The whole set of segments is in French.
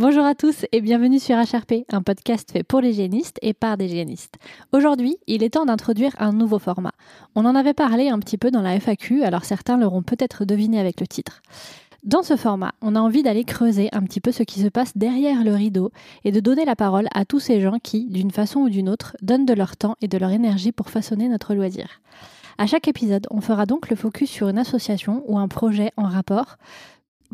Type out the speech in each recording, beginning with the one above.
Bonjour à tous et bienvenue sur HRP, un podcast fait pour les génistes et par des génistes. Aujourd'hui, il est temps d'introduire un nouveau format. On en avait parlé un petit peu dans la FAQ, alors certains l'auront peut-être deviné avec le titre. Dans ce format, on a envie d'aller creuser un petit peu ce qui se passe derrière le rideau et de donner la parole à tous ces gens qui, d'une façon ou d'une autre, donnent de leur temps et de leur énergie pour façonner notre loisir. À chaque épisode, on fera donc le focus sur une association ou un projet en rapport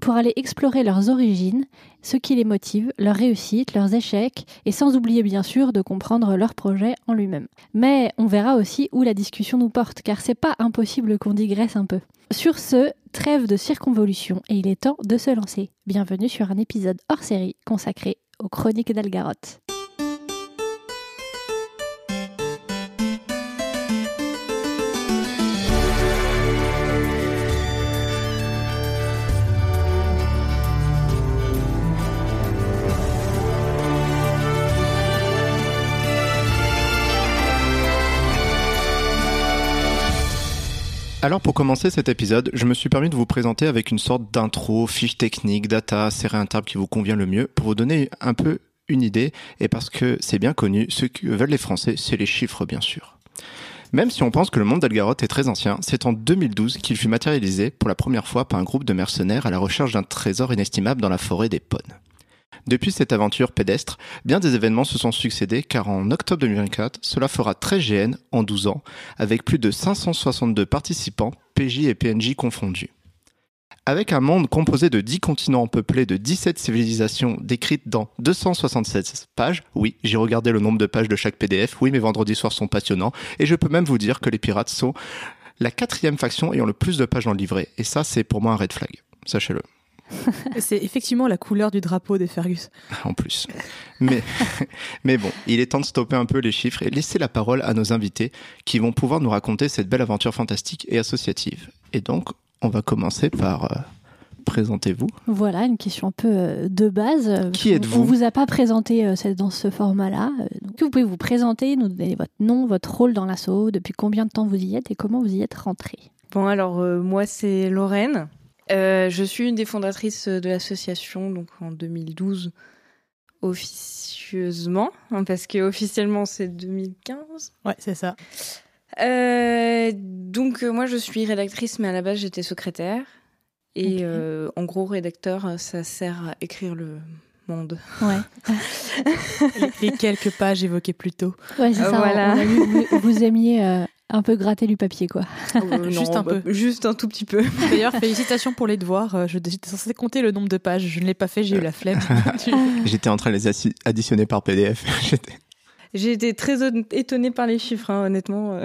pour aller explorer leurs origines, ce qui les motive, leurs réussites, leurs échecs, et sans oublier bien sûr de comprendre leur projet en lui-même. Mais on verra aussi où la discussion nous porte, car c'est pas impossible qu'on digresse un peu. Sur ce, trêve de circonvolution, et il est temps de se lancer. Bienvenue sur un épisode hors série consacré aux chroniques d'Algaroth. Alors pour commencer cet épisode, je me suis permis de vous présenter avec une sorte d'intro, fiche technique, data, serré un qui vous convient le mieux pour vous donner un peu une idée et parce que c'est bien connu, ce que veulent les Français, c'est les chiffres bien sûr. Même si on pense que le monde d'Algaroth est très ancien, c'est en 2012 qu'il fut matérialisé pour la première fois par un groupe de mercenaires à la recherche d'un trésor inestimable dans la forêt des Ponnes. Depuis cette aventure pédestre, bien des événements se sont succédés car en octobre 2024, cela fera 13 GN en 12 ans, avec plus de 562 participants, PJ et PNJ confondus. Avec un monde composé de 10 continents peuplés de 17 civilisations décrites dans 276 pages, oui, j'ai regardé le nombre de pages de chaque PDF, oui, mes vendredis soirs sont passionnants, et je peux même vous dire que les pirates sont la quatrième faction ayant le plus de pages dans le livret, et ça c'est pour moi un red flag, sachez-le. C'est effectivement la couleur du drapeau des Fergus. En plus. Mais, mais bon, il est temps de stopper un peu les chiffres et laisser la parole à nos invités qui vont pouvoir nous raconter cette belle aventure fantastique et associative. Et donc, on va commencer par... Euh, présentez-vous. Voilà, une question un peu euh, de base. Qui êtes-vous On vous a pas présenté euh, dans ce format-là. Donc, vous pouvez vous présenter, nous donner votre nom, votre rôle dans l'assaut, depuis combien de temps vous y êtes et comment vous y êtes rentré? Bon, alors moi c'est Lorraine. Euh, je suis une des fondatrices de l'association, donc en 2012 officieusement, hein, parce que officiellement c'est 2015. Ouais, c'est ça. Euh, donc euh, moi je suis rédactrice, mais à la base j'étais secrétaire. Et en gros, rédacteur, ça sert à écrire le monde. Ouais. les, quelques pages évoquées plus tôt. Ouais, c'est ça. Voilà. vous, vous, aimiez un peu gratter du papier, quoi. Euh, juste un bah, peu. Juste un tout petit peu. D'ailleurs, félicitations pour les devoirs. Euh, j'étais censée compter le nombre de pages. Je ne l'ai pas fait, j'ai eu la flemme. J'étais en train de les additionner par PDF. J'ai été très étonnée par les chiffres, hein, honnêtement.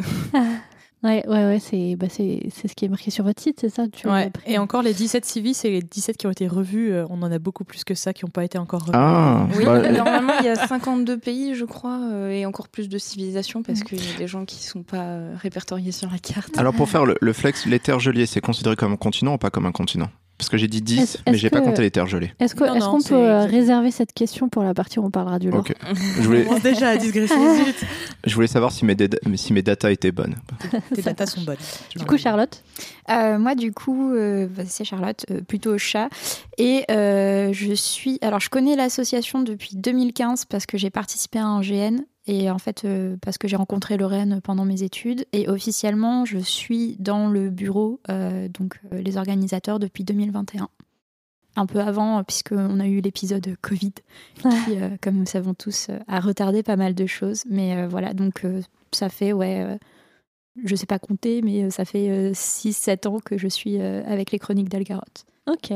Ouais, ouais, ouais, c'est bah c'est ce qui est marqué sur votre site, c'est ça tu ouais. Et encore les 17 civis, c'est les 17 qui ont été revus. Euh, on en a beaucoup plus que ça qui n'ont pas été encore revus. Ah, oui, bah, normalement, il y a 52 pays, je crois, euh, et encore plus de civilisations parce qu'il y a des gens qui ne sont pas euh, répertoriés sur la carte. Alors, pour faire le, le flex, les terres gelées, c'est considéré comme un continent ou pas comme un continent? Parce que j'ai dit 10, mais j'ai pas compté les terres gelées. Est-ce qu'on peut euh, réserver cette question pour la partie où on parlera du lore Je voulais... déjà à digresser Je voulais savoir si mes, si mes datas étaient bonnes. Tes datas sont bonnes. Du coup, Charlotte euh, Moi, du coup, euh, bah, c'est Charlotte, plutôt chat. Et je suis. Alors, je connais l'association depuis 2015 parce que j'ai participé à un GN et en fait, euh, parce que j'ai rencontré Lorraine pendant mes études, et officiellement, je suis dans le bureau, euh, donc euh, les organisateurs, depuis 2021. Un peu avant, puisqu'on a eu l'épisode Covid, qui, comme nous savons tous, a retardé pas mal de choses. Mais voilà, donc ça fait, ouais, je sais pas compter, mais ça fait 6-7 ans que je suis avec les chroniques d'Algaroth. Ok.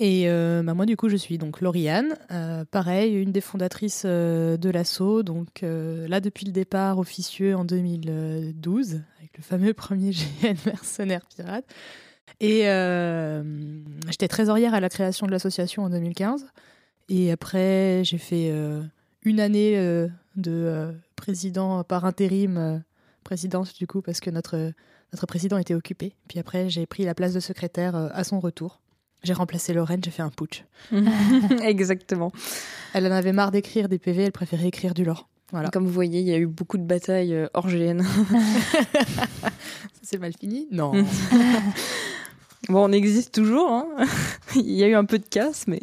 Et euh, bah, moi, du coup, je suis donc Lauriane, euh, pareil, une des fondatrices euh, de l'assaut. Donc là, depuis le départ officieux en 2012, avec le fameux premier GN mercenaire pirate. Et j'étais trésorière à la création de l'association en 2015. Et après, j'ai fait une année de président par intérim, présidence du coup, parce que notre, notre président était occupé. Puis après, j'ai pris la place de secrétaire à son retour. J'ai remplacé Lorraine, j'ai fait un putsch. Exactement. Elle en avait marre d'écrire des PV, elle préférait écrire du lore. Voilà. Comme vous voyez, il y a eu beaucoup de batailles euh, hors GN. C'est mal fini? Non. bon, on existe toujours. Hein. il y a eu un peu de casse, mais.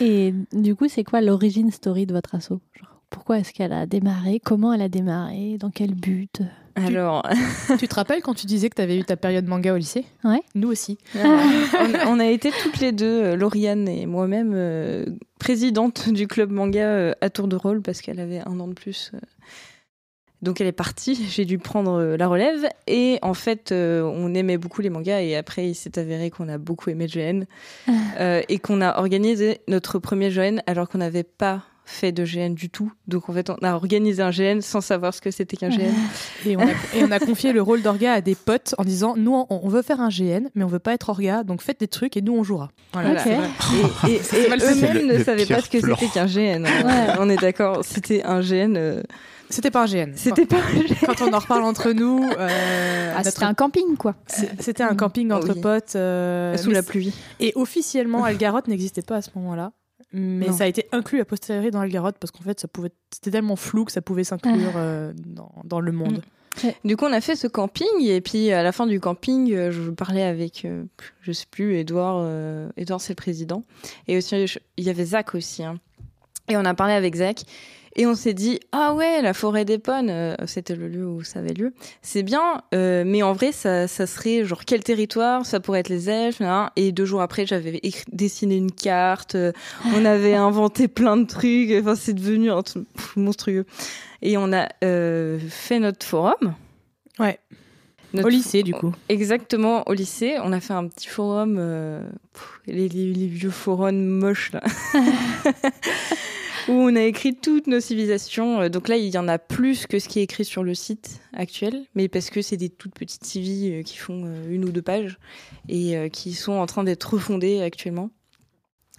Et du coup, c'est quoi l'origine story de votre Genre, Pourquoi est-ce qu'elle a démarré? Comment elle a démarré? Dans quel but? Alors, tu te rappelles quand tu disais que tu avais eu ta période manga au lycée? Ouais. Nous aussi. on, on a été toutes les deux, euh, Lauriane et moi-même, euh, présidente du club manga euh, à tour de rôle parce qu'elle avait un an de plus. euh. Donc elle est partie, j'ai dû prendre la relève et en fait on aimait beaucoup les mangas et après il s'est avéré qu'on a beaucoup aimé GN euh, et qu'on a organisé notre premier GN alors qu'on n'avait pas fait de GN du tout. Donc en fait on a organisé un GN sans savoir ce que c'était qu'un GN. Et on, a, et on a confié le rôle d'orga à des potes en disant nous on, on veut faire un GN mais on veut pas être orga donc faites des trucs et nous on jouera. Voilà. Et, eux-mêmes ne savaient pas ce que c'était qu'un GN. Ouais. On est d'accord, c'était un GN. euh, C'était pas un GN. C'était pas un GN. Quand on en reparle entre nous, euh, Ah, notre- c'était un camping, quoi. c'était un camping entre Oui. potes. euh, Sous la pluie. Et officiellement, Algarot n'existait pas à ce moment-là. Mais Non. ça a été inclus a posteriori dans Algarot parce qu'en fait, ça pouvait, c'était tellement flou que ça pouvait s'inclure euh, dans, dans le monde. Du coup, on a fait ce camping et puis à la fin du camping, euh, je parlais avec, euh, je sais plus, Edouard. euh, Edouard, c'est le président. Et aussi, il y avait Zach aussi. hein. Et on a parlé avec Zach. Et on s'est dit, ah ouais, la forêt des Ponnes, euh, c'était le lieu où ça avait lieu. C'est bien, euh, mais en vrai, ça, ça serait genre quel territoire? Ça pourrait être les elfes. hein. Et deux jours après, j'avais dessiné une carte. euh, on avait inventé plein de trucs. Enfin, c'est devenu un truc monstrueux. Et on a fait notre forum. Ouais. Notre Au lycée, du coup. Exactement, au lycée, on a fait un petit forum, euh, pff, les, les- les vieux forums moches là, où on a écrit toutes nos civilisations. Euh, Donc là, il y en a plus que ce qui est écrit sur le site actuel, mais parce que c'est des toutes petites civis euh, qui font euh, une ou deux pages et qui sont en train d'être refondées actuellement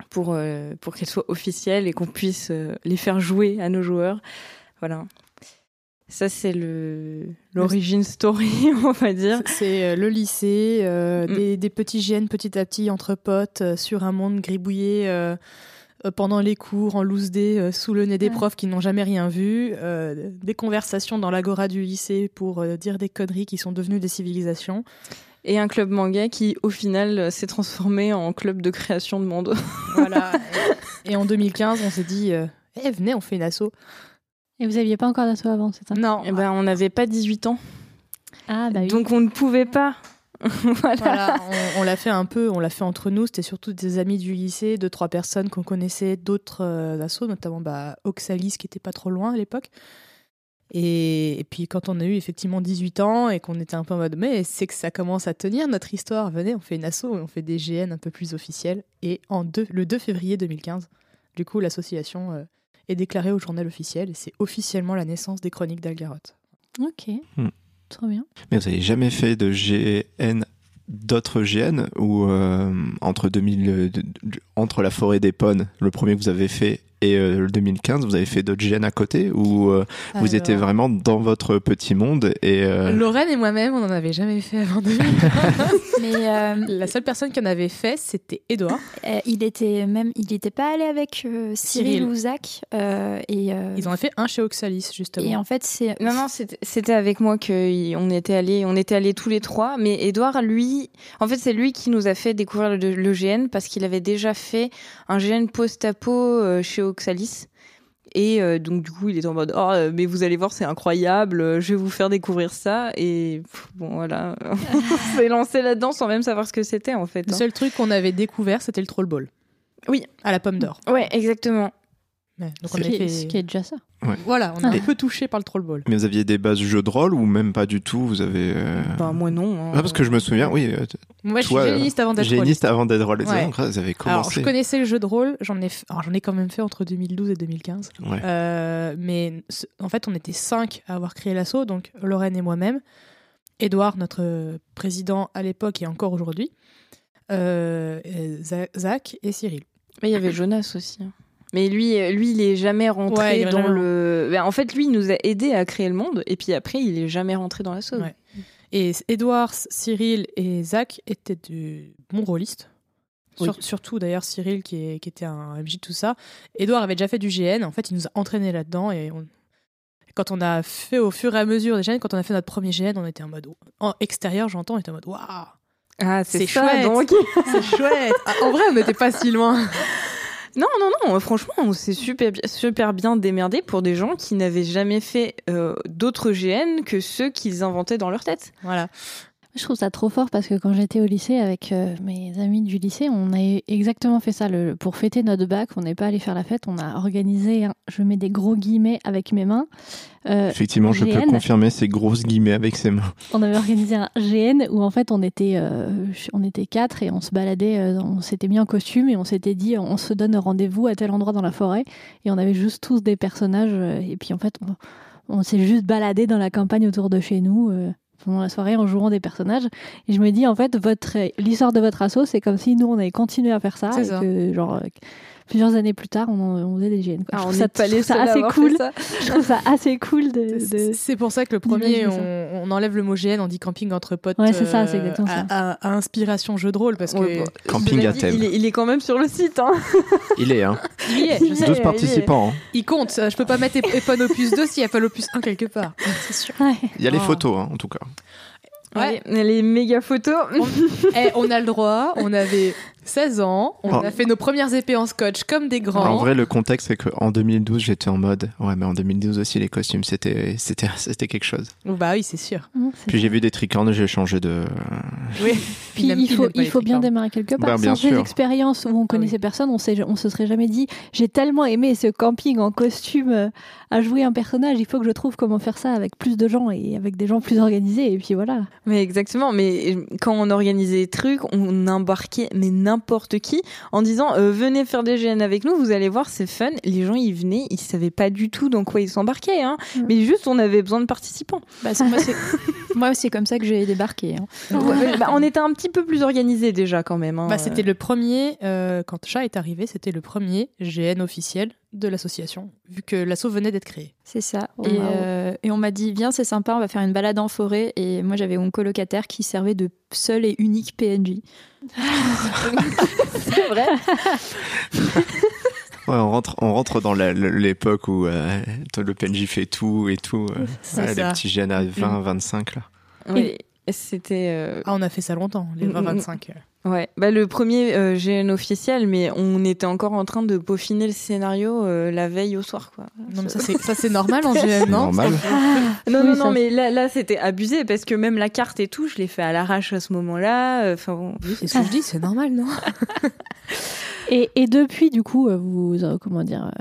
pour, pour qu'elles soient officielles et qu'on puisse les faire jouer à nos joueurs. Voilà. Ça, c'est le l'origine story, on va dire. C'est le lycée, euh, Mm. des, des petits GN petit à petit entre potes euh, sur un monde gribouillé euh, pendant les cours, en loose day, euh, sous le nez des Ouais. profs qui n'ont jamais rien vu, euh, des conversations dans l'agora du lycée pour euh, dire des conneries qui sont devenues des civilisations. Et un club manga qui, au final, euh, s'est transformé en club de création de monde. Voilà. et, et en 2015, on s'est dit, euh, Eh, venez, on fait une asso. Et vous aviez pas encore d'assaut avant, c'est ça? Non, Eh ben, on n'avait pas 18 ans, Ah bah oui. donc on ne pouvait pas. voilà. Voilà, on, on l'a fait un peu, on l'a fait entre nous. C'était surtout des amis du lycée, deux trois personnes qu'on connaissait, d'autres euh, assos, notamment bah, Oxalis qui était pas trop loin à l'époque. Et, et puis quand on a eu effectivement 18 ans et qu'on était un peu en mode mais c'est que ça commence à tenir notre histoire, venez, on fait une asso, et on fait des GN un peu plus officiels. Et en deux, le 2 février 2015, du coup l'association euh, est déclarée au journal officiel et c'est officiellement la naissance des chroniques d'Algaroth. Ok. Hmm. Mais vous avez jamais fait de GN, d'autres GN ou euh, entre 2000, euh, de- de- entre la forêt des Ponnes, le premier que vous avez fait, et euh, le 2015, vous avez fait d'autres GN à côté ou euh, vous étiez vraiment dans votre petit monde et euh, Lorraine et moi-même, on n'en avait jamais fait avant 2015. Mais euh, La seule personne qui en avait fait, c'était Edouard. euh, il était même, il n'était pas allé avec euh, Cyril, Cyril. ou Zach. euh, et, euh, Ils en ont fait un chez Oxalis, justement. et en fait, c'est. Non, non, c'était avec moi qu'on était allés, on était allés tous les trois. Mais Edouard, lui, en fait, c'est lui qui nous a fait découvrir le, le GN parce qu'il avait déjà fait un GN post-apo euh, chez Oxalis. Et euh, donc, du coup, il était en mode Oh, euh, mais vous allez voir, c'est incroyable, euh, je vais vous faire découvrir ça. Et pff, bon, voilà, on s'est lancé là-dedans sans même savoir ce que c'était, en fait. Le hein. seul truc qu'on avait découvert, c'était le troll ball. Oui. À la pomme d'or. Ouais, exactement. Ouais, donc Ce on qui, est, fait- ce qui est déjà ça. Voilà, on a Ah. un peu touché par le troll ball. mais vous aviez des bases jeux de rôle ou même pas du tout Vous avez euh, Bah, moi, non. hein. ah, parce que je me souviens, oui, euh, Moi, je suis géniste avant d'être géniste avant d'être rôle. Ouais. Donc, Vous avez Alors, commencé. je connaissais le jeu de rôle, j'en ai, f- alors, j'en ai quand même fait entre 2012 et 2015. Ouais. Euh, mais en fait, on était cinq à avoir créé l'assaut, donc Lorraine et moi-même, Edouard, notre euh, président à l'époque et encore aujourd'hui, euh, Zach et Cyril. Mais il y avait Jonas aussi. hein. Mais lui, euh, lui, il est jamais rentré Ouais, dans le. Ben, en fait, lui, il nous a aidé à créer le monde, et puis après, il est jamais rentré dans la sauce. Ouais. Et Edouard, Cyril et Zach étaient de bons rôlistes. Oui. Sur- surtout d'ailleurs Cyril qui, est- qui était un MJ, tout ça. Edouard avait déjà fait du GN, en fait il nous a entraînés là-dedans et on- quand on a fait au fur et à mesure des GN, quand on a fait notre premier GN, on était en mode en extérieur, j'entends, on était en mode waouh, Ah, C'est chouette. donc. c'est chouette. Ah, en vrai, on n'était pas si loin. Non, non, non, franchement, on s'est super, super bien démerdé pour des gens qui n'avaient jamais fait euh, d'autres GN que ceux qu'ils inventaient dans leur tête. Voilà. Je trouve ça trop fort parce que quand j'étais au lycée avec euh, mes amis du lycée, on a exactement fait ça. Le, pour fêter notre bac, on n'est pas allé faire la fête, on a organisé, un- je mets des gros guillemets avec mes mains. Euh, Effectivement, je peux confirmer ces grosses guillemets avec ses mains. on avait organisé un GN où en fait on était, euh, on était quatre et on se baladait, euh, on s'était mis en costume et on s'était dit on se donne rendez-vous à tel endroit dans la forêt et on avait juste tous des personnages et puis en fait on, on s'est juste baladé dans la campagne autour de chez nous. Pendant la soirée en jouant des personnages et je me dis en fait votre l'histoire de votre assaut c'est comme si nous on avait continué à faire ça C'est et ça. que genre plusieurs années plus tard on, en- on faisait des GN quoi. Ah, je on ça, pas je les ça seuls à assez cool ça. je trouve ça assez cool de, de- C'est pour ça que le premier, on, on enlève le mot GN, on dit camping entre potes. Ouais, c'est ça, euh, c'est exactement ça. À, à- à inspiration jeu de rôle, parce que Ouais, bah, Camping à thème. Il est, il est quand même sur le site. Hein. Il est, hein. il est, je sais. 12 il est. participants. hein. Il compte. euh, Je peux pas mettre Epon Opus 2 s'il n'y a pas l'Opus 1 quelque part. C'est sûr. Ouais. Il y a les Oh. photos, hein, en tout cas. Ouais. Ouais, les méga photos. Eh, on a le droit, on avait 16 ans, on Oh. a fait nos premières épées en scotch comme des grands. En vrai, le contexte, c'est qu'en 2012, j'étais en mode, ouais, mais en 2012 aussi, les costumes, c'était, c'était, c'était quelque chose. Bah oui, c'est sûr. Mmh, Puis j'ai vu des tricornes, j'ai changé de. Oui. Puis il faut, il faut bien démarrer quelque part. Bah, bien Sans ces sûr. expériences où on connaissait personne, on, sait, on se serait jamais dit j'ai tellement aimé ce camping en costume euh, à jouer un personnage, il faut que je trouve comment faire ça avec plus de gens et avec des gens plus organisés. Et puis voilà. Mais exactement, mais quand on organisait des trucs, on embarquait mais n'importe qui en disant euh, venez faire des GN avec nous, vous allez voir, c'est fun. Les gens ils venaient, ils savaient pas du tout dans quoi ils s'embarquaient, hein. Mm. mais juste on avait besoin de participants. Bah, moi, c'est moi, c'est comme ça que j'ai débarqué. hein. Ouais, bah, on était un petit peu plus organisés déjà quand même. hein. Bah, c'était le premier, euh, quand Chat est arrivé, c'était le premier GN officiel de l'association, vu que l'asso venait d'être créé. C'est ça. Oh, et, wow. euh, et on m'a dit, viens, c'est sympa, on va faire une balade en forêt. Et moi, j'avais mon colocataire qui servait de seul et unique PNJ. c'est vrai. Ouais, on rentre, on rentre dans l'époque où euh, le PNJ fait tout et tout. euh, C'est ouais, les petits jeunes à 20, 25, là. Oui, c'était. euh, Ah, on a fait ça longtemps, les Mm, mm, 20-25. Ouais, bah le premier euh, GN officiel, mais on était encore en train de peaufiner le scénario euh, la veille au soir, quoi. Non, mais ça, c'est, ça, c'est normal en GN, non? Normal. Non, Oui, non, ça- non, mais là, là c'était abusé parce que même la carte et tout, je l'ai fait à l'arrache à ce moment-là. euh, Enfin bon. Oui, c'est ce que je dis, c'est normal, non? Et, depuis, du coup, euh, vous, euh, comment dire,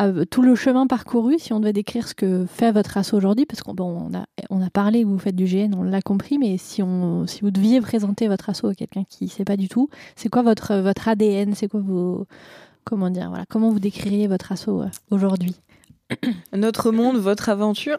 euh, tout le chemin parcouru, si on devait décrire ce que fait votre asso aujourd'hui, parce qu'on a, on a parlé vous faites du GN, on l'a compris, mais si, on, si vous deviez présenter votre asso à quelqu'un qui ne sait pas du tout, c'est quoi votre, votre ADN C'est quoi vos. Comment dire voilà, Comment vous décririez votre asso aujourd'hui? Notre monde, votre aventure.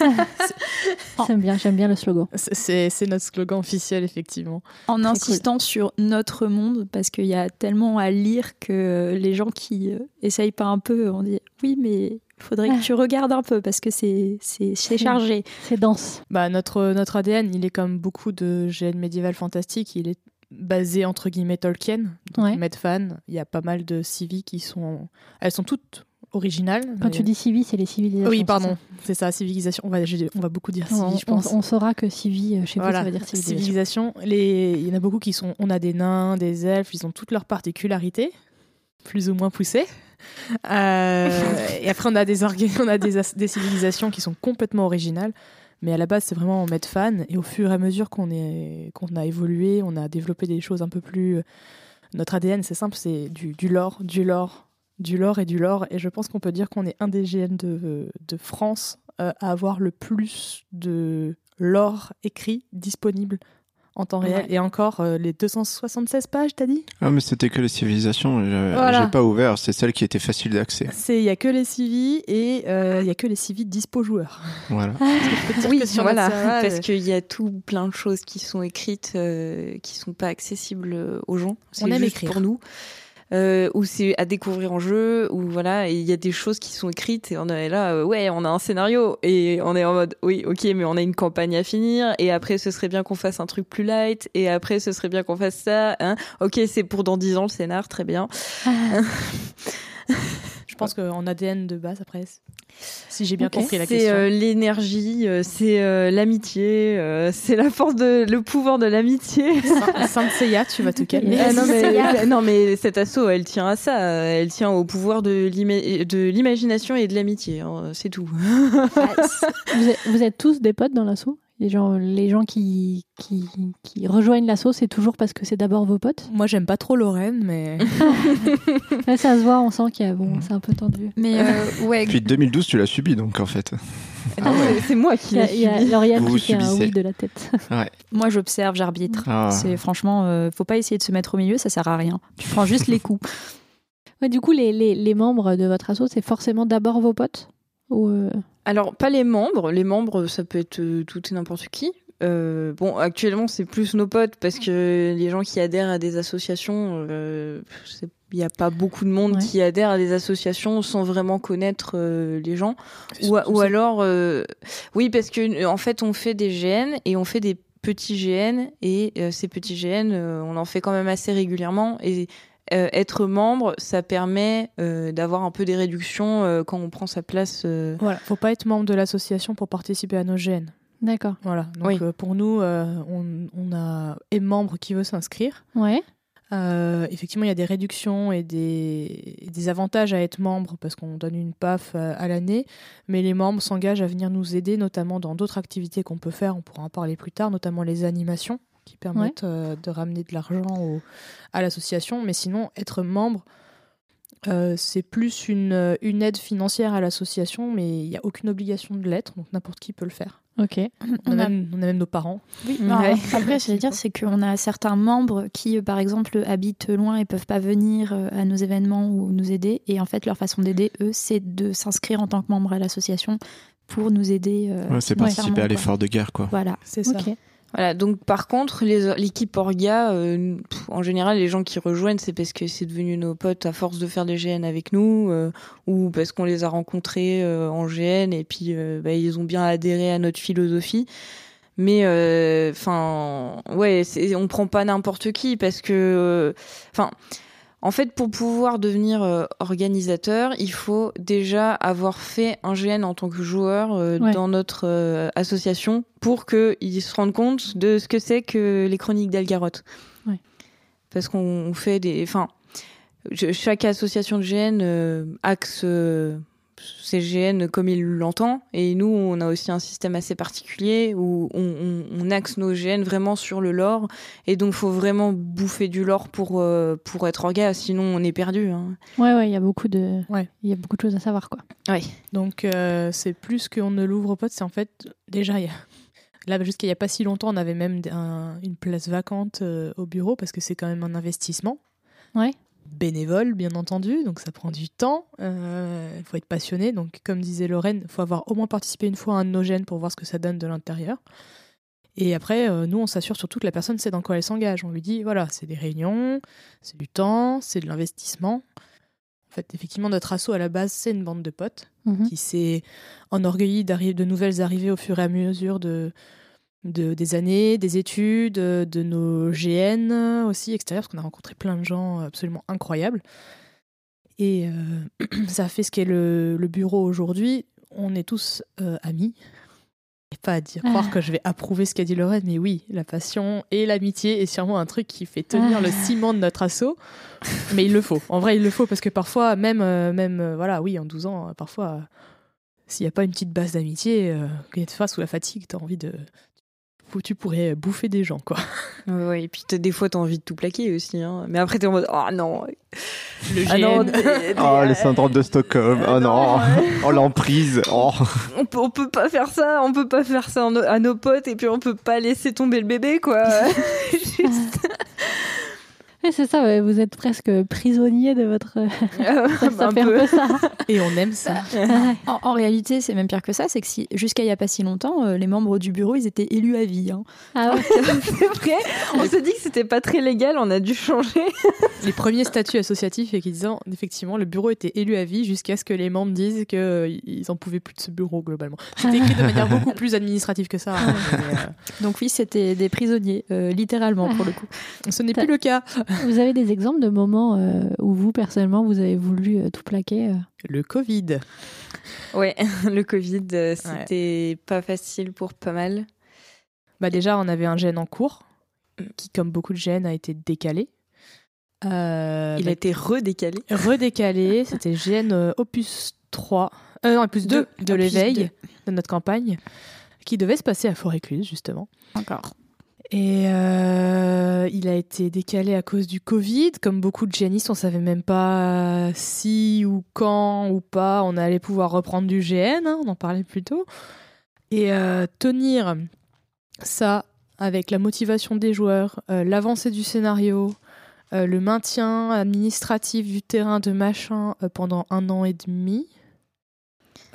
J'aime bien, j'aime bien le slogan. C'est- notre slogan officiel, effectivement. En Très insistant sur notre monde, parce qu'il y a tellement à lire que euh, les gens qui euh, essayent pas un peu, on dit oui, mais il faudrait que tu regardes un peu parce que c'est, c'est, c'est C'est- chargé. C'est dense. Bah, notre, notre ADN, il est comme beaucoup de GN médiéval fantastique, il est basé entre guillemets Tolkien, donc Ouais. Medfan. Il y a pas mal de civis qui sont. Elles sont toutes originales. Quand mais- tu dis civi, c'est les civilisations. Oui, pardon, c'est ça, civilisation. On va, j'ai- on va beaucoup dire civi, je on- pense. on saura que civi, euh, je sais pas Voilà, ce que ça veut dire civilisation. civilisation. Les... Il y en a beaucoup qui sont. On a des nains, des elfes, ils ont toutes leurs particularités, plus ou moins poussées. Euh, et après, on a des orga- on a des, civilisations qui sont complètement originales. Mais à la base, c'est vraiment en mettre fan. Et au fur et à mesure qu'on est... qu'on a évolué, on a développé des choses un peu plus. Notre ADN, c'est simple, c'est du, du lore, du lore, du lore et du lore. Et je pense qu'on peut dire qu'on est un des GN de, de France euh, à avoir le plus de lore écrit disponible en temps réel. Ouais. Et encore, euh, les 276 pages, t'as dit? Ah, mais c'était que les civilisations. je- Voilà. J'ai pas ouvert. C'est celle qui était facile d'accès. C'est il y a que les civis et euh, il y a que les civis dispo joueurs. Voilà. Oui, voilà, parce euh, qu'il y a tout plein de choses qui sont écrites, euh, qui sont pas accessibles euh, aux gens. C'est On aime juste écrire. pour nous. Euh, ou c'est à découvrir en jeu, ou voilà, il y a des choses qui sont écrites et on est là, euh, ouais, on a un scénario et on est en mode, oui, ok, mais on a une campagne à finir et après ce serait bien qu'on fasse un truc plus light et après ce serait bien qu'on fasse ça, hein. Ok, c'est pour dans 10 ans le scénar, très bien. je pense qu'en ADN de base, après, c'est- si j'ai bien compris la C'est question. euh, l'énergie, euh, c'est euh, l'amitié, euh, c'est la force de le pouvoir de l'amitié. Saint- Sainte Seiya, tu vas te calmer. Ah non, mais, non mais cet assaut, elle tient à ça. Elle tient au pouvoir de l'ima- de l'imagination et de l'amitié. hein, C'est tout. Vous êtes, vous êtes tous des potes dans l'assaut? Les gens, les gens qui, qui, qui rejoignent l'assaut, c'est toujours parce que c'est d'abord vos potes Moi, j'aime pas trop Lorraine, mais Là, ça se voit, on sent qu'il y a, bon, c'est un peu tendu. Mais euh, ouais, Puis 2012, tu l'as subi donc en fait. Non, c'est- C'est moi qui l'ai il y a subi. Lauriane Vous qui fait un subissez. oui de la tête. moi j'observe, j'arbitre. Ah. C'est franchement, euh, faut pas essayer de se mettre au milieu, ça sert à rien. Tu prends juste les coups. Ouais, du coup, les, les, les membres de votre assaut, c'est forcément d'abord vos potes Ou euh, Alors, pas les membres. Les membres, ça peut être euh, tout et n'importe qui. Euh, bon, actuellement, c'est plus nos potes parce que les gens qui adhèrent à des associations, euh, il n'y a pas beaucoup de monde Ouais. qui adhère à des associations sans vraiment connaître euh, les gens. Ou, ou alors, euh, oui, parce que euh, en fait, on fait des GN et on fait des petits GN et euh, ces petits GN, euh, on en fait quand même assez régulièrement et euh, être membre, ça permet euh, d'avoir un peu des réductions euh, quand on prend sa place. euh, voilà, faut pas être membre de l'association pour participer à nos GN. D'accord. Voilà. Donc Oui. euh, pour nous, euh, on, on a un membre qui veut s'inscrire. Ouais. Euh, effectivement, il y a des réductions et des, et des avantages à être membre parce qu'on donne une PAF à l'année, mais les membres s'engagent à venir nous aider, notamment dans d'autres activités qu'on peut faire. On pourra en parler plus tard, notamment les animations qui permettent euh, de ramener de l'argent au- à l'association. Mais sinon, être membre, euh, c'est plus une, une aide financière à l'association, mais il n'y a aucune obligation de l'être, donc n'importe qui peut le faire. Ok. On, On a, a- même, on a même nos parents. Oui, Ouais. alors, après, je veux dire, c'est qu'on a certains membres qui, euh, par exemple, habitent loin et peuvent pas venir euh, à nos événements ou nous aider. Et en fait, leur façon d'aider, eux, c'est de s'inscrire en tant que membre à l'association pour nous aider. euh, Ouais, c'est participer à l'effort de guerre quoi. Voilà. C'est ça. Voilà, donc par contre, l'équipe Orga, euh, en général, les gens qui rejoignent, c'est parce que c'est devenu nos potes à force de faire des GN avec nous, euh, ou parce qu'on les a rencontrés euh, en GN et puis euh, bah, ils ont bien adhéré à notre philosophie. Mais enfin, ouais, on prend pas n'importe qui parce que, enfin, en fait, pour pouvoir devenir euh, organisateur, il faut déjà avoir fait un GN en tant que joueur euh, Ouais. dans notre euh, association pour qu'ils se rendent compte de ce que c'est que les chroniques d'Algaroth. Ouais. Parce qu'on fait des. Enfin, chaque association de GN axe euh, ses GN comme il l'entend. Et nous, on a aussi un système assez particulier où on, on- on axe nos GN vraiment sur le lore. Et donc, faut vraiment bouffer du lore pour, euh, pour être orga, sinon on est perdu. hein. Ouais, ouais, il y a beaucoup de, Ouais. il y a beaucoup de choses à savoir, quoi. Donc euh, c'est plus qu'on ne l'ouvre pas, c'est en fait déjà il y a- là jusqu'à il y a pas si longtemps on avait même un- une place vacante euh, au bureau parce que c'est quand même un investissement. Ouais. Bénévole bien entendu, donc ça prend du temps. Il faut être passionné, donc comme disait Lorraine, il faut avoir au moins participé une fois à un de nos gènes pour voir ce que ça donne de l'intérieur. Et après, euh, nous, on s'assure surtout que la personne sait dans quoi elle s'engage. On lui dit, voilà, c'est des réunions, c'est du temps, c'est de l'investissement. En fait, effectivement, notre asso à la base, c'est une bande de potes Mhm. qui s'est enorgueilli d'arri- de nouvelles arrivées au fur et à mesure de, de- des années, des études, de nos GN aussi extérieurs, parce qu'on a rencontré plein de gens absolument incroyables. Et euh, ça a fait ce qu'est le, le bureau aujourd'hui. On est tous euh, amis. Et pas à dire, croire Ah. que je vais approuver ce qu'a dit Lorraine, mais oui, la passion et l'amitié est sûrement un truc qui fait tenir Ah. le ciment de notre assaut. Mais il le faut. En vrai, il le faut parce que parfois, même, euh, même euh, voilà, oui, en 12 ans, euh, parfois, euh, s'il n'y a pas une petite base d'amitié, euh, quand tu face sous la fatigue, tu as envie de. Tu pourrais bouffer des gens, quoi. Ouais, et puis des fois, t'as envie de tout plaquer aussi. hein. Mais après, t'es en mode, oh non. Le Ah non, t'es- Oh, le syndrome de Stockholm. Oh non. Oh, l'emprise. Oh. on peut, on peut pas faire ça, on peut pas faire ça à nos potes et puis on peut pas laisser tomber le bébé quoi. Juste- Ouais, c'est ça, ouais, vous êtes presque prisonnier de votre. ça, ça un fait un peu. ça. Et on aime ça. En, en réalité, c'est même pire que ça, c'est que si, jusqu'à il n'y a pas si longtemps, euh, les membres du bureau, ils étaient élus à vie. hein. Ah ouais. C'est vrai. On s'est dit que c'était pas très légal, on a dû changer. Les premiers statuts associatifs et qui disaient effectivement le bureau était élu à vie jusqu'à ce que les membres disent qu'ils en pouvaient plus de ce bureau globalement. C'était écrit de manière beaucoup plus administrative que ça. hein, mais, Donc oui, c'était des prisonniers, euh, littéralement pour le coup. euh, ce n'est plus le cas. Vous avez des exemples de moments euh, où vous, personnellement, vous avez voulu euh, tout plaquer euh Le Covid. Ouais, le Covid, c'était pas facile pour pas mal. Bah déjà, on avait un gène en cours qui, comme beaucoup de gènes, a été décalé. Euh, Il bah, a été redécalé. redécalé. C'était gène euh, opus 3, euh, non, opus 2 de, l'éveil de notre campagne, qui devait se passer à Forêt-Cluse, justement. Encore. Et euh, il a été décalé à cause du Covid. Comme beaucoup de génistes, on savait même pas si ou quand ou pas on allait pouvoir reprendre du GN. hein, on en parlait plus tôt. Et euh, tenir ça avec la motivation des joueurs, euh, l'avancée du scénario, euh, le maintien administratif du terrain de machin euh, pendant un an et demi.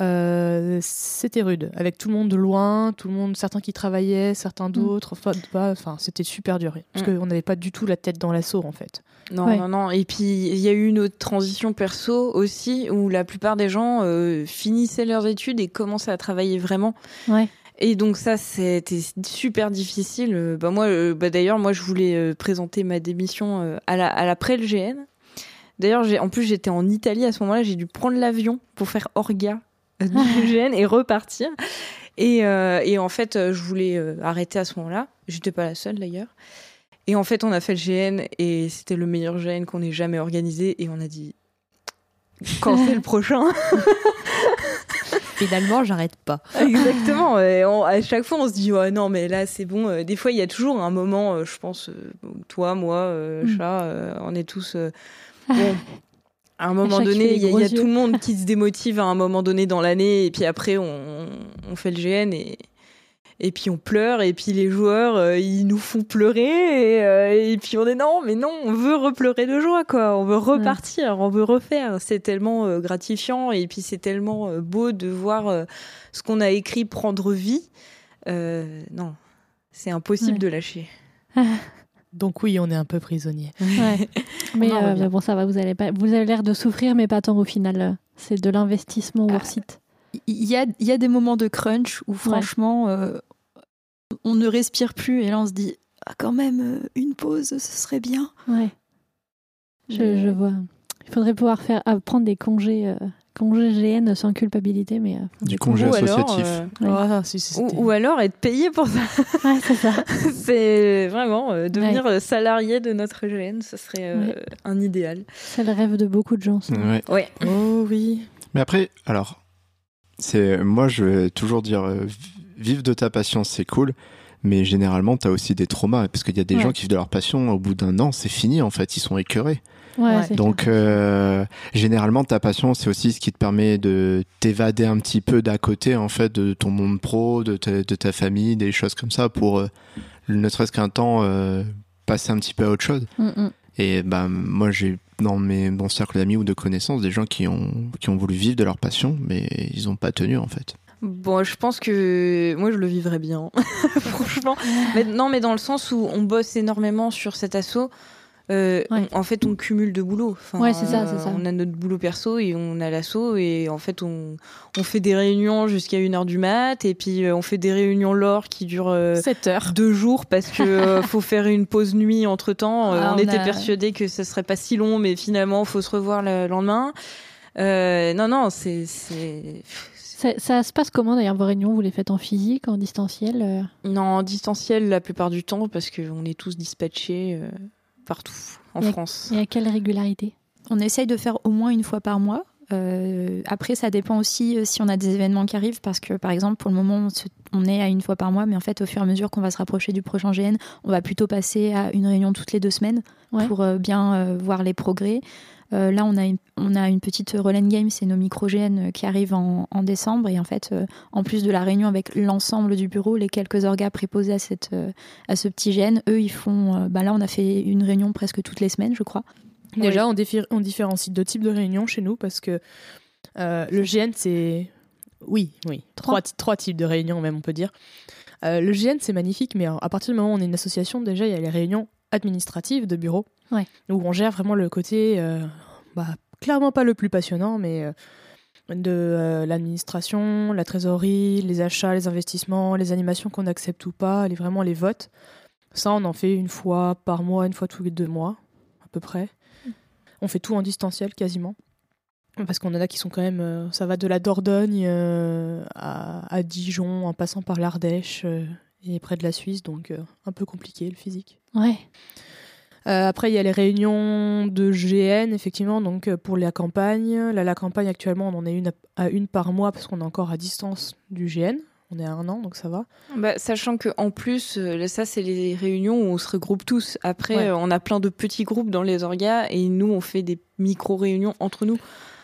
Euh, c'était rude, avec tout le monde de loin, tout le monde, certains qui travaillaient, certains d'autres, enfin, c'était super dur, parce Mm. qu'on n'avait pas du tout la tête dans l'assaut en fait. Non, Ouais. non, non. Et puis, il y a eu une autre transition perso aussi, où la plupart des gens euh, finissaient leurs études et commençaient à travailler vraiment. Ouais. Et donc ça, c'était super difficile. Bah moi, euh, bah d'ailleurs, moi, je voulais présenter ma démission à la à l'après le GN. D'ailleurs, en plus j'étais en Italie à ce moment-là. J'ai dû prendre l'avion pour faire Orga du GN et repartir. Et, euh, et en fait, euh, je voulais euh, arrêter à ce moment-là. J'étais pas la seule d'ailleurs. Et en fait, on a fait le GN et c'était le meilleur GN qu'on ait jamais organisé. Et on a dit quand c'est le prochain? Finalement, j'arrête pas. Exactement. Et on- à chaque fois, on se dit ouais non mais là c'est bon. Euh, Des fois, il y a toujours un moment. euh, je pense euh, toi, moi, euh, Mm. chat, euh, on est tous euh, bon. À un moment donné, il y a, y tout le monde qui se démotive à un moment donné dans l'année, et puis après on, on fait le GN et et puis on pleure, et puis les joueurs euh, ils nous font pleurer, et, euh, et puis on est non mais non, on veut repleurer de joie quoi, on veut repartir, on veut refaire. C'est tellement euh, gratifiant, et puis c'est tellement beau de voir ce qu'on a écrit prendre vie. Non, c'est impossible Ouais. de lâcher. Donc oui, on est un peu prisonnier. Ouais. mais, euh, mais bon, ça va, vous, allez pas... vous avez l'air de souffrir, mais pas tant au final. C'est de l'investissement Ah. worth it. Il y a, il y a des moments de crunch où franchement, euh, on ne respire plus et là on se dit ah, quand même euh, une pause, ce serait bien. Ouais. Je, Mais- je vois. Il faudrait pouvoir faire ah, prendre des congés, euh, congés GN sans culpabilité, mais. euh, Du congé Ou alors, associatif. euh, Ouais. Si, si, ou, alors être payé pour ça. Ouais, c'est ça. c'est vraiment euh, devenir euh, salarié de notre GN, ce serait euh, Ouais. un idéal. C'est le rêve de beaucoup de gens. ça. Ouais. Ouais. Oh oui. Mais après, alors, c'est moi je vais toujours dire, euh, vive de ta passion, c'est cool. Mais généralement, t'as aussi des traumas parce qu'il y a des Ouais. gens qui vivent de leur passion au bout d'un an, c'est fini en fait, ils sont écœurés. Ouais, Ouais. c'est Donc, euh, généralement, ta passion, c'est aussi ce qui te permet de t'évader un petit peu d'à côté, en fait, de ton monde pro, de ta, de ta famille, des choses comme ça, pour euh, ne serait-ce qu'un temps euh, passer un petit peu à autre chose. Mm, mm. Et bah, moi, j'ai dans mes bons cercles d'amis ou de connaissances des gens qui ont, qui ont voulu vivre de leur passion, mais ils n'ont pas tenu, en fait. Bon, je pense que moi je le vivrais bien, franchement. Mais, non, mais dans le sens où on bosse énormément sur cet assaut. Euh, Ouais. on- en fait, on cumule de boulot. Enfin, Ouais, c'est ça, euh, c'est ça. On a notre boulot perso et on a l'assaut et en fait, on, on fait des réunions jusqu'à 1h du mat et puis euh, on fait des réunions lore qui durent euh, 7 heures. deux jours parce que euh, faut faire une pause nuit entre temps. Ah, on, on était a- persuadés que ce serait pas si long, mais finalement, faut se revoir le lendemain. Euh, non, non, c'est, Ça, ça se passe comment d'ailleurs vos réunions? Vous les faites en physique, en distanciel euh? Non, en distanciel la plupart du temps parce qu'on est tous dispatchés euh, partout en Et à- France. Et à quelle régularité? On essaye de faire au moins une fois par mois. Euh, après, ça dépend aussi euh, si on a des événements qui arrivent, parce que par exemple, pour le moment, on, se- on est à une fois par mois, mais en fait, au fur et à mesure qu'on va se rapprocher du prochain GN, on va plutôt passer à une réunion toutes les deux semaines Ouais. pour euh, bien euh, voir les progrès. Euh, là, on a, une, on a une petite roll and game, c'est nos micro-GN euh, qui arrivent en, en décembre. Et en fait, euh, en plus de la réunion avec l'ensemble du bureau, les quelques orgas préposés à, cette, euh, à ce petit GN, eux, ils font. bah là, on a fait une réunion presque toutes les semaines, je crois. Déjà, on, diffé- on différencie deux types de réunions chez nous parce que le GN, c'est. Oui, oui. Trois. Trois, ty- trois types de réunions, même, on peut dire. Le GN, c'est magnifique, mais à partir du moment où on est une association, déjà, il y a les réunions administratives de bureau Ouais. où on gère vraiment le côté. euh, bah, clairement pas le plus passionnant, mais. euh, de euh, l'administration, la trésorerie, les achats, les investissements, les animations qu'on accepte ou pas, les, vraiment les votes. Ça, on en fait une fois par mois, une fois tous les deux mois. peu près. On fait tout en distanciel quasiment. Parce qu'on en a qui sont quand même. ça va de la Dordogne à, à Dijon, en passant par l'Ardèche et près de la Suisse, donc un peu compliqué le physique. Ouais. Euh, après, il y a les réunions de GN, effectivement, donc euh, pour la campagne. Là, la campagne, actuellement, on en est une à, à une par mois parce qu'on est encore à distance du GN. On est à un an, donc ça va. Bah, sachant que en plus, euh, ça c'est les réunions où on se regroupe tous. Après, Ouais. euh, on a plein de petits groupes dans les orgas et nous on fait des micro réunions entre nous.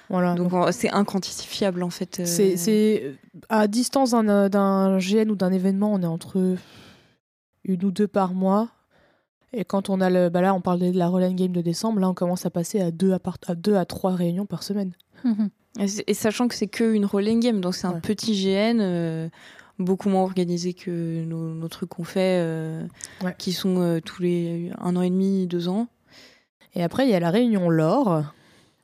Voilà. Donc on- c'est inquantifiable en fait. euh. C'est, à distance d'un GN ou d'un événement, on est entre une ou deux par mois. Et quand on a le, bah là, on parlait de la Roll Game de décembre, là, on commence à passer à deux à, part- à deux à trois réunions par semaine. Et, sachant que c'est que une rolling game, donc c'est un Ouais. petit GN, euh, beaucoup moins organisé que nos, nos trucs qu'on fait, euh, Ouais. qui sont euh, tous les un an et demi, deux ans. Et après, il y a la réunion Lore,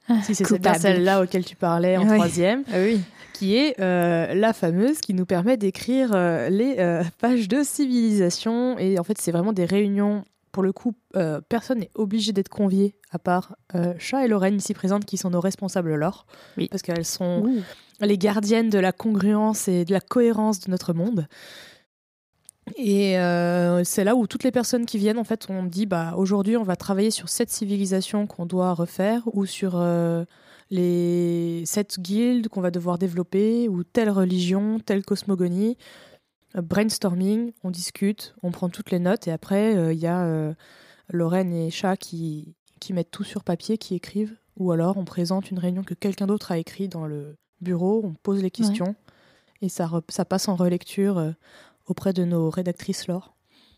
Ah, si c'est celle-là auquel tu parlais en troisième, Ah oui. qui est euh, la fameuse qui nous permet d'écrire euh, les euh, pages de civilisation. Et en fait, c'est vraiment des réunions. Pour le coup, euh, personne n'est obligé d'être convié, à part euh, Chat et Lorraine ici présentes, qui sont nos responsables lore. Oui. Parce qu'elles sont Ouh. les gardiennes de la congruence et de la cohérence de notre monde. Et euh, c'est là où toutes les personnes qui viennent, en fait, on dit bah aujourd'hui on va travailler sur cette civilisation qu'on doit refaire ou sur euh, les sept guildes qu'on va devoir développer ou telle religion, telle cosmogonie. Euh, brainstorming, on discute, on prend toutes les notes et après euh, il y a euh, Lorraine et Chat qui, qui mettent tout sur papier, qui écrivent ou alors on présente une réunion que quelqu'un d'autre a écrit dans le bureau, on pose les questions et ça, re- ça passe en relecture euh, auprès de nos rédactrices lore.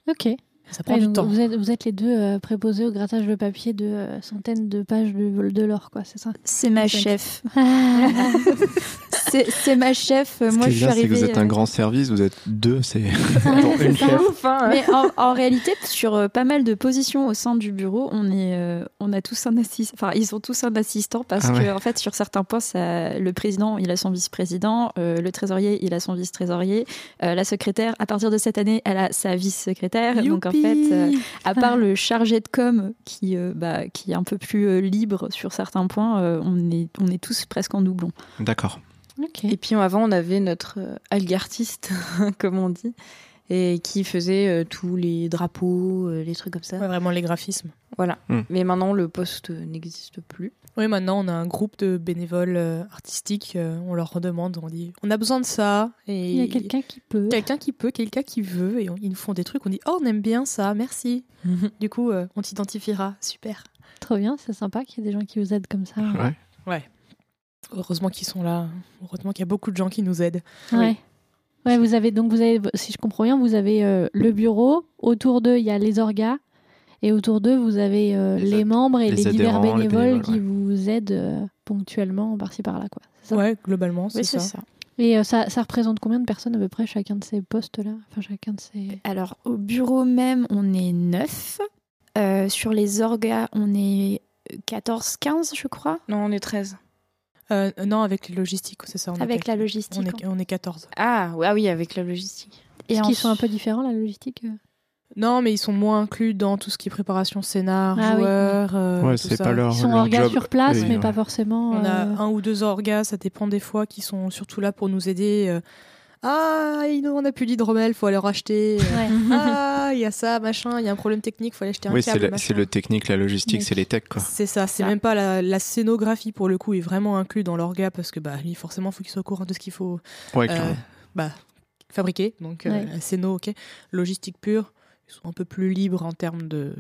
Ok. Ça prend Ouais, du donc temps. Vous êtes, vous êtes les deux euh, préposés au grattage de papier de euh, centaines de pages de, de l'or, quoi, c'est ça? C'est ma chef. Ah. C'est ma chef. Ce Moi, qui est je suis bien, c'est que arrivée. vous êtes euh, un grand service, vous êtes deux, c'est pour une chef. Ouf, hein. Mais en, en réalité, sur euh, pas mal de positions au sein du bureau, on est, euh, on a tous un assistant. Enfin, ils ont tous un assistant parce Ah que en fait, sur certains points, ça, le président, il a son vice-président, euh, le trésorier, il a son vice-trésorier, euh, la secrétaire, à partir de cette année, elle a sa vice-secrétaire. Donc en fait, euh, à part le chargé de com qui, euh, bah, qui est un peu plus euh, libre sur certains points, euh, on est, on est tous presque en doublon. D'accord. Et puis avant, on avait notre euh, algartiste, comme on dit, et qui faisait euh, tous les drapeaux, euh, les trucs comme ça. Ouais, vraiment les graphismes. Voilà. Hmm. Mais maintenant, le poste n'existe plus. Oui, maintenant on a un groupe de bénévoles euh, artistiques. euh, on leur redemande, on dit on a besoin de ça. Et Il y a quelqu'un qui peut. quelqu'un qui peut, quelqu'un qui veut, et on- ils nous font des trucs. On dit oh on aime bien ça, merci. Du coup, euh, on t'identifiera. Super. Trop bien, c'est sympa qu'il y ait des gens qui vous aident comme ça. Ouais. Heureusement qu'ils sont là. Heureusement qu'il y a beaucoup de gens qui nous aident. Ouais. Ouais, vous avez donc vous avez, si je comprends bien, vous avez euh, le bureau. Autour d'eux, il y a les orgas, et autour d'eux, vous avez euh, Les membres et les les, divers les bénévoles qui vous aident euh, ponctuellement par-ci par-là, quoi. C'est ça? Ouais, globalement, c'est ça. Et euh, ça, ça représente combien de personnes à peu près chacun de ces postes-là? Enfin, chacun de ces. Alors, au bureau même, on est neuf. Euh, sur les orgas, on est 14-15, je crois, Non, on est 13. Euh, non, avec les logistiques, c'est ça. on avec la logistique. On est, on est 14. Ah, ouais, ah oui, avec la logistique. Et Est-ce qu'ils sont un peu différents, la logistique euh? Non, mais ils sont moins inclus dans tout ce qui est préparation scénar, Ah oui. joueurs. euh, Ouais, tout c'est ça. pas leur, Ils sont leur orgas job. sur place, Oui, mais ouais. pas forcément. On a euh, un ou deux orgas, ça dépend des fois, qui sont surtout là pour nous aider. euh, Ah, il- on n'a plus d'hydromel, faut aller en racheter. ouais. ah, il y a ça, machin, il y a un problème technique, faut aller acheter un Oui, c'est câble. le, machin. c'est le technique, la logistique, c'est les techs, quoi. C'est ça, c'est même pas la, la scénographie pour le coup est vraiment inclus dans l'orga parce que bah lui forcément faut qu'il soit au courant de ce qu'il faut Ouais, euh, bah, fabriquer donc Ouais. scéno ok logistique pure ils sont un peu plus libres en termes de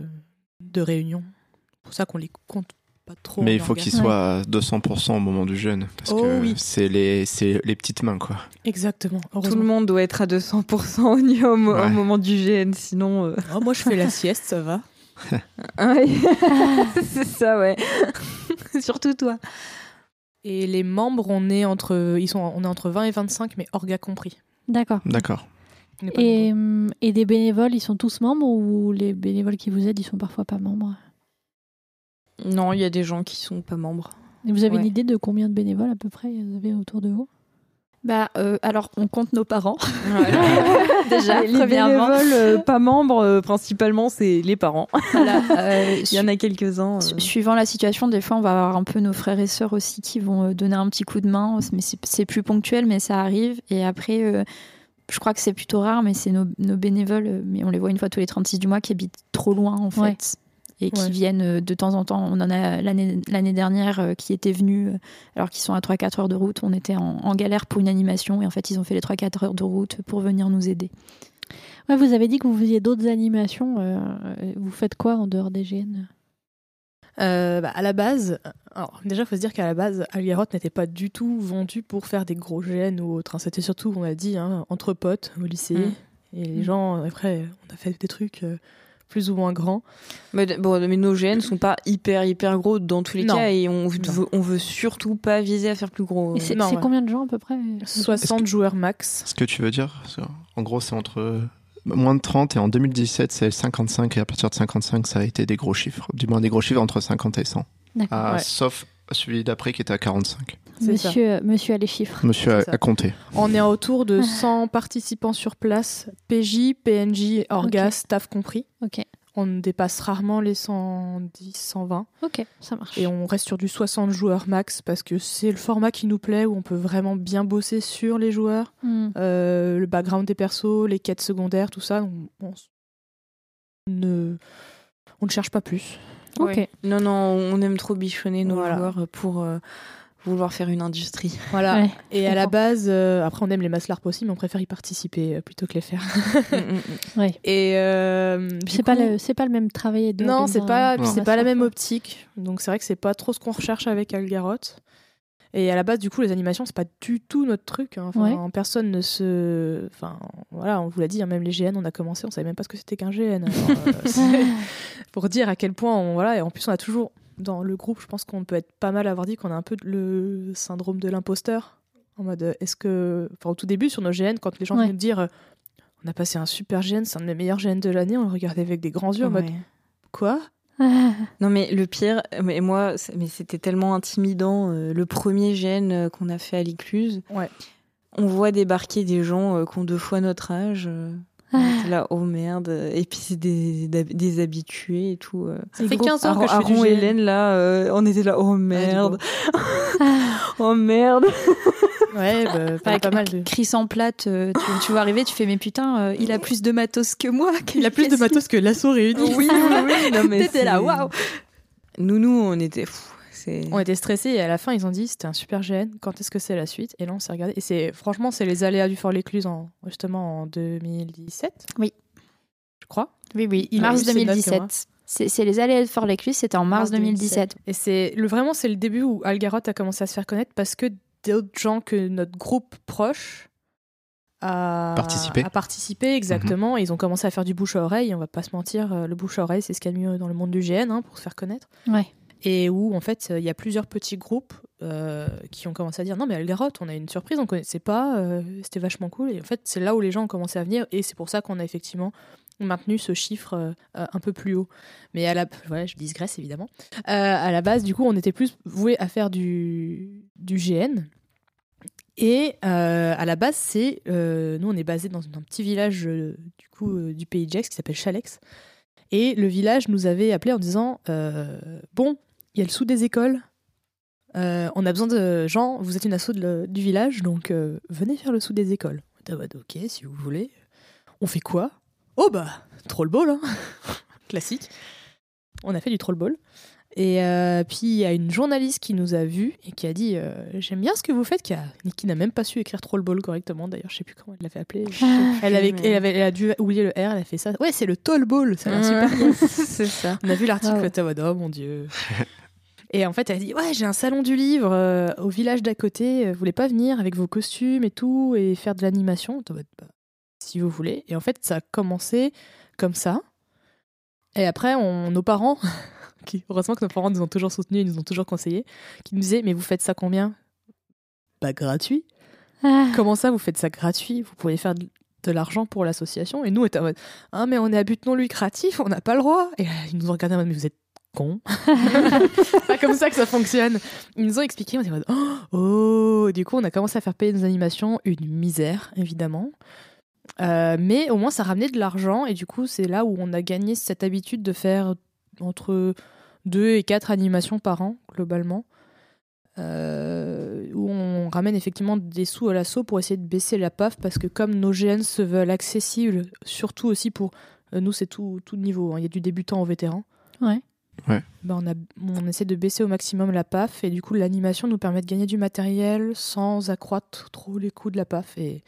de réunion c'est pour ça qu'on les compte pas trop Mais il faut qu'ils soient à 200% au moment du jeûne. Parce Oh que oui. c'est les, c'est les petites mains, quoi. exactement Tout le monde doit être à 200% au, niveau- au, Ouais. moment du GN, sinon. euh, Oh, moi je fais la sieste ça va ouais. c'est ça, ouais. Surtout toi. et les membres on est entre ils sont on est entre 20 et 25 mais orga compris D'accord. D'accord. Pas Et, des bénévoles, ils sont tous membres ou les bénévoles qui vous aident, ils sont parfois pas membres? Non, il y a des gens qui sont pas membres. Et vous avez Ouais. une idée de combien de bénévoles à peu près vous avez autour de vous? Bah, euh, alors, on compte nos parents. Déjà, les premièrement. bénévoles euh, pas membres, euh, principalement, c'est les parents. Voilà, euh, Il y en a quelques-uns. euh. Su- Suivant la situation, des fois, on va avoir un peu nos frères et sœurs aussi qui vont euh, donner un petit coup de main. Mais c'est c'est plus ponctuel, mais ça arrive. Et après, euh, je crois que c'est plutôt rare, mais c'est nos, nos bénévoles, euh, mais on les voit une fois tous les 36 du mois, qui habitent trop loin, en fait. Ouais. Et qui Ouais. viennent euh, de temps en temps. On en a l'année dernière euh, qui étaient venus, alors qu'ils sont à 3-4 heures de route. On était en, en galère pour une animation. Et en fait, ils ont fait les 3-4 heures de route pour venir nous aider. Ouais, vous avez dit que vous faisiez d'autres animations. euh, vous faites quoi en dehors des GN Euh, bah, à la base, alors déjà, faut se dire qu'à la base, Algaroth n'était pas du tout vendu pour faire des gros GN ou autre. hein. C'était surtout, on a dit, hein, entre potes au lycée. Mm. Et les Mm. gens, après, on a fait des trucs euh, plus ou moins grands. Mais, bon, mais nos GN sont pas hyper hyper gros dans tous les Non. cas et on veut, on veut surtout pas viser à faire plus gros. C'est ouais. combien de gens à peu près? 60 joueurs max. Ce que tu veux dire, en gros, c'est entre moins de 30 et en 2017, c'est 55 et à partir de 55, ça a été des gros chiffres. Du moins, des gros chiffres entre 50 et 100. D'accord. Ah, Ouais. Sauf celui d'après qui était à 45. c'est ça. Monsieur, monsieur a les chiffres. Monsieur a, compté. On est autour de 100 participants sur place, PJ, PNJ, Orgas, Ok. staff compris. Ok, On dépasse rarement les 110, 120. ok, ça marche. Et on reste sur du 60 joueurs max parce que c'est le format qui nous plaît où on peut vraiment bien bosser sur les joueurs, Hmm. euh, le background des persos, les quêtes secondaires, tout ça. On, ne, on ne cherche pas plus. Ok. Non, non, on aime trop bichonner nos Voilà. joueurs pour euh, vouloir faire une industrie. Voilà. Ouais, Et à la base, euh, après on aime les masses LARP aussi, mais on préfère y participer euh, plutôt que les faire. Mm, mm, mm. Ouais. Et euh, C'est pas le, c'est pas le même travail. de Non, c'est pas, c'est pas la même optique. Donc c'est vrai que c'est pas trop ce qu'on recherche avec Algaroth. Et à la base, du coup, les animations, c'est pas du tout notre truc. hein. Enfin, Ouais. Personne ne se. Enfin, voilà, on vous l'a dit, hein, même les GN, on a commencé, on savait même pas ce que c'était qu'un GN. Alors, euh, pour dire à quel point on. Voilà, et en plus, on a toujours. Dans le groupe, je pense qu'on peut être pas mal à avoir dit qu'on a un peu le syndrome de l'imposteur. En mode, euh, est-ce que. Enfin, au tout début, sur nos GN, quand les gens Ouais. venaient nous dire. euh, on a passé un super GN, c'est un de mes meilleurs GN de l'année, on le regardait avec des grands yeux en mode quoi? Non mais le pire, mais moi, mais c'était tellement intimidant. euh, le premier gène euh, qu'on a fait à l'écluse, Ouais. on voit débarquer des gens euh, qui ont deux fois notre âge. euh, on était là, oh merde. Et puis c'est des, des, des habitués et tout. euh. Ça fait 15 ans Aaron, que je fais du Aaron et. Hélène là, euh, on était là, oh merde, oh merde. Ouais, bah, pas, mal de. Chris en plate, euh, tu, tu vois arriver, tu fais mais putain, euh, il a plus de matos que moi. Il a plus de matos que l'assaut réuni. Oui, oui, oui. Non, mais T'étais là, waouh. Nous, nous, on était. C'est. On était stressés et à la fin ils ont dit c'était un super GN. Quand est-ce que c'est la suite? Et là on s'est regardé et c'est franchement c'est les aléas du Fort l'Écluse en justement en 2017. Oui. je crois. Oui, oui, Il mars eu ses notes que moi. 2017. C'est les allées de Fort l'Écluse, c'était en mars 2017. Et c'est le vraiment c'est le début où Algaroth a commencé à se faire connaître parce que d'autres gens que notre groupe proche a Participé. a participé exactement. Et ils ont commencé à faire du bouche à oreille. On va pas se mentir, euh, le bouche à oreille c'est ce qu'il y a de mieux dans le monde du GN hein, pour se faire connaître. Ouais. Et où en fait il y a plusieurs petits groupes euh, qui ont commencé à dire non mais Algaroth on a une surprise on connaissait pas euh, c'était vachement cool. Et en fait c'est là où les gens ont commencé à venir et c'est pour ça qu'on a effectivement maintenu ce chiffre euh, un peu plus haut. Mais à la voilà je digresse évidemment. À la base du coup on était plus voué à faire du du GN et à la base c'est nous on est basé dans un petit village du coup du pays de Gex qui s'appelle Chalex. Et le village nous avait appelé en disant Bon, il y a le sou des écoles. Euh, on a besoin de gens. Vous êtes une asso de du village, donc euh, venez faire le sou des écoles. Ok, si vous voulez. On fait quoi? Oh bah, troll ball, hein. classique. On a fait du troll ball. Et euh, puis il y a une journaliste qui nous a vus et qui a dit euh, J'aime bien ce que vous faites, qui, a- qui n'a même pas su écrire troll ball correctement. D'ailleurs, je sais plus comment elle l'avait appelé. Elle, avait, elle, avait, elle a dû oublier le R, elle a fait ça. Ouais, c'est le toll ball, ça a l'air super c'est ça. On a vu l'article, mode, oh mon dieu. et en fait, elle a dit Ouais, j'ai un salon du livre euh, au village d'à côté, euh, vous voulez pas venir avec vos costumes et tout et faire de l'animation? Bah, Si vous voulez. Et en fait, ça a commencé comme ça. Et après, on, nos parents, qui, heureusement que nos parents nous ont toujours soutenus, ils nous ont toujours conseillé, qui nous disaient Mais vous faites ça combien? Bah, gratuit. Ah. Comment ça, vous faites ça gratuit? Vous pouvez faire de, de l'argent pour l'association? Et nous, on était en mode Ah, mais on est à but non lucratif, on n'a pas le droit. Et euh, ils nous ont regardé en mode Mais vous êtes con. c'est pas comme ça que ça fonctionne. Ils nous ont expliqué, on était en mode oh, oh. Du coup, on a commencé à faire payer nos animations, une misère, évidemment. Euh, mais au moins, ça ramenait de l'argent et du coup, c'est là où on a gagné cette habitude de faire entre deux et quatre animations par an, globalement. Euh, où on ramène effectivement des sous à l'assaut pour essayer de baisser la PAF parce que comme nos GN se veulent accessibles, surtout aussi pour euh, nous c'est tout, tout niveau, hein. il y a du débutant au vétéran. Ouais. Ouais. Ben, on, a, on essaie de baisser au maximum la PAF et du coup l'animation nous permet de gagner du matériel sans accroître trop les coûts de la PAF et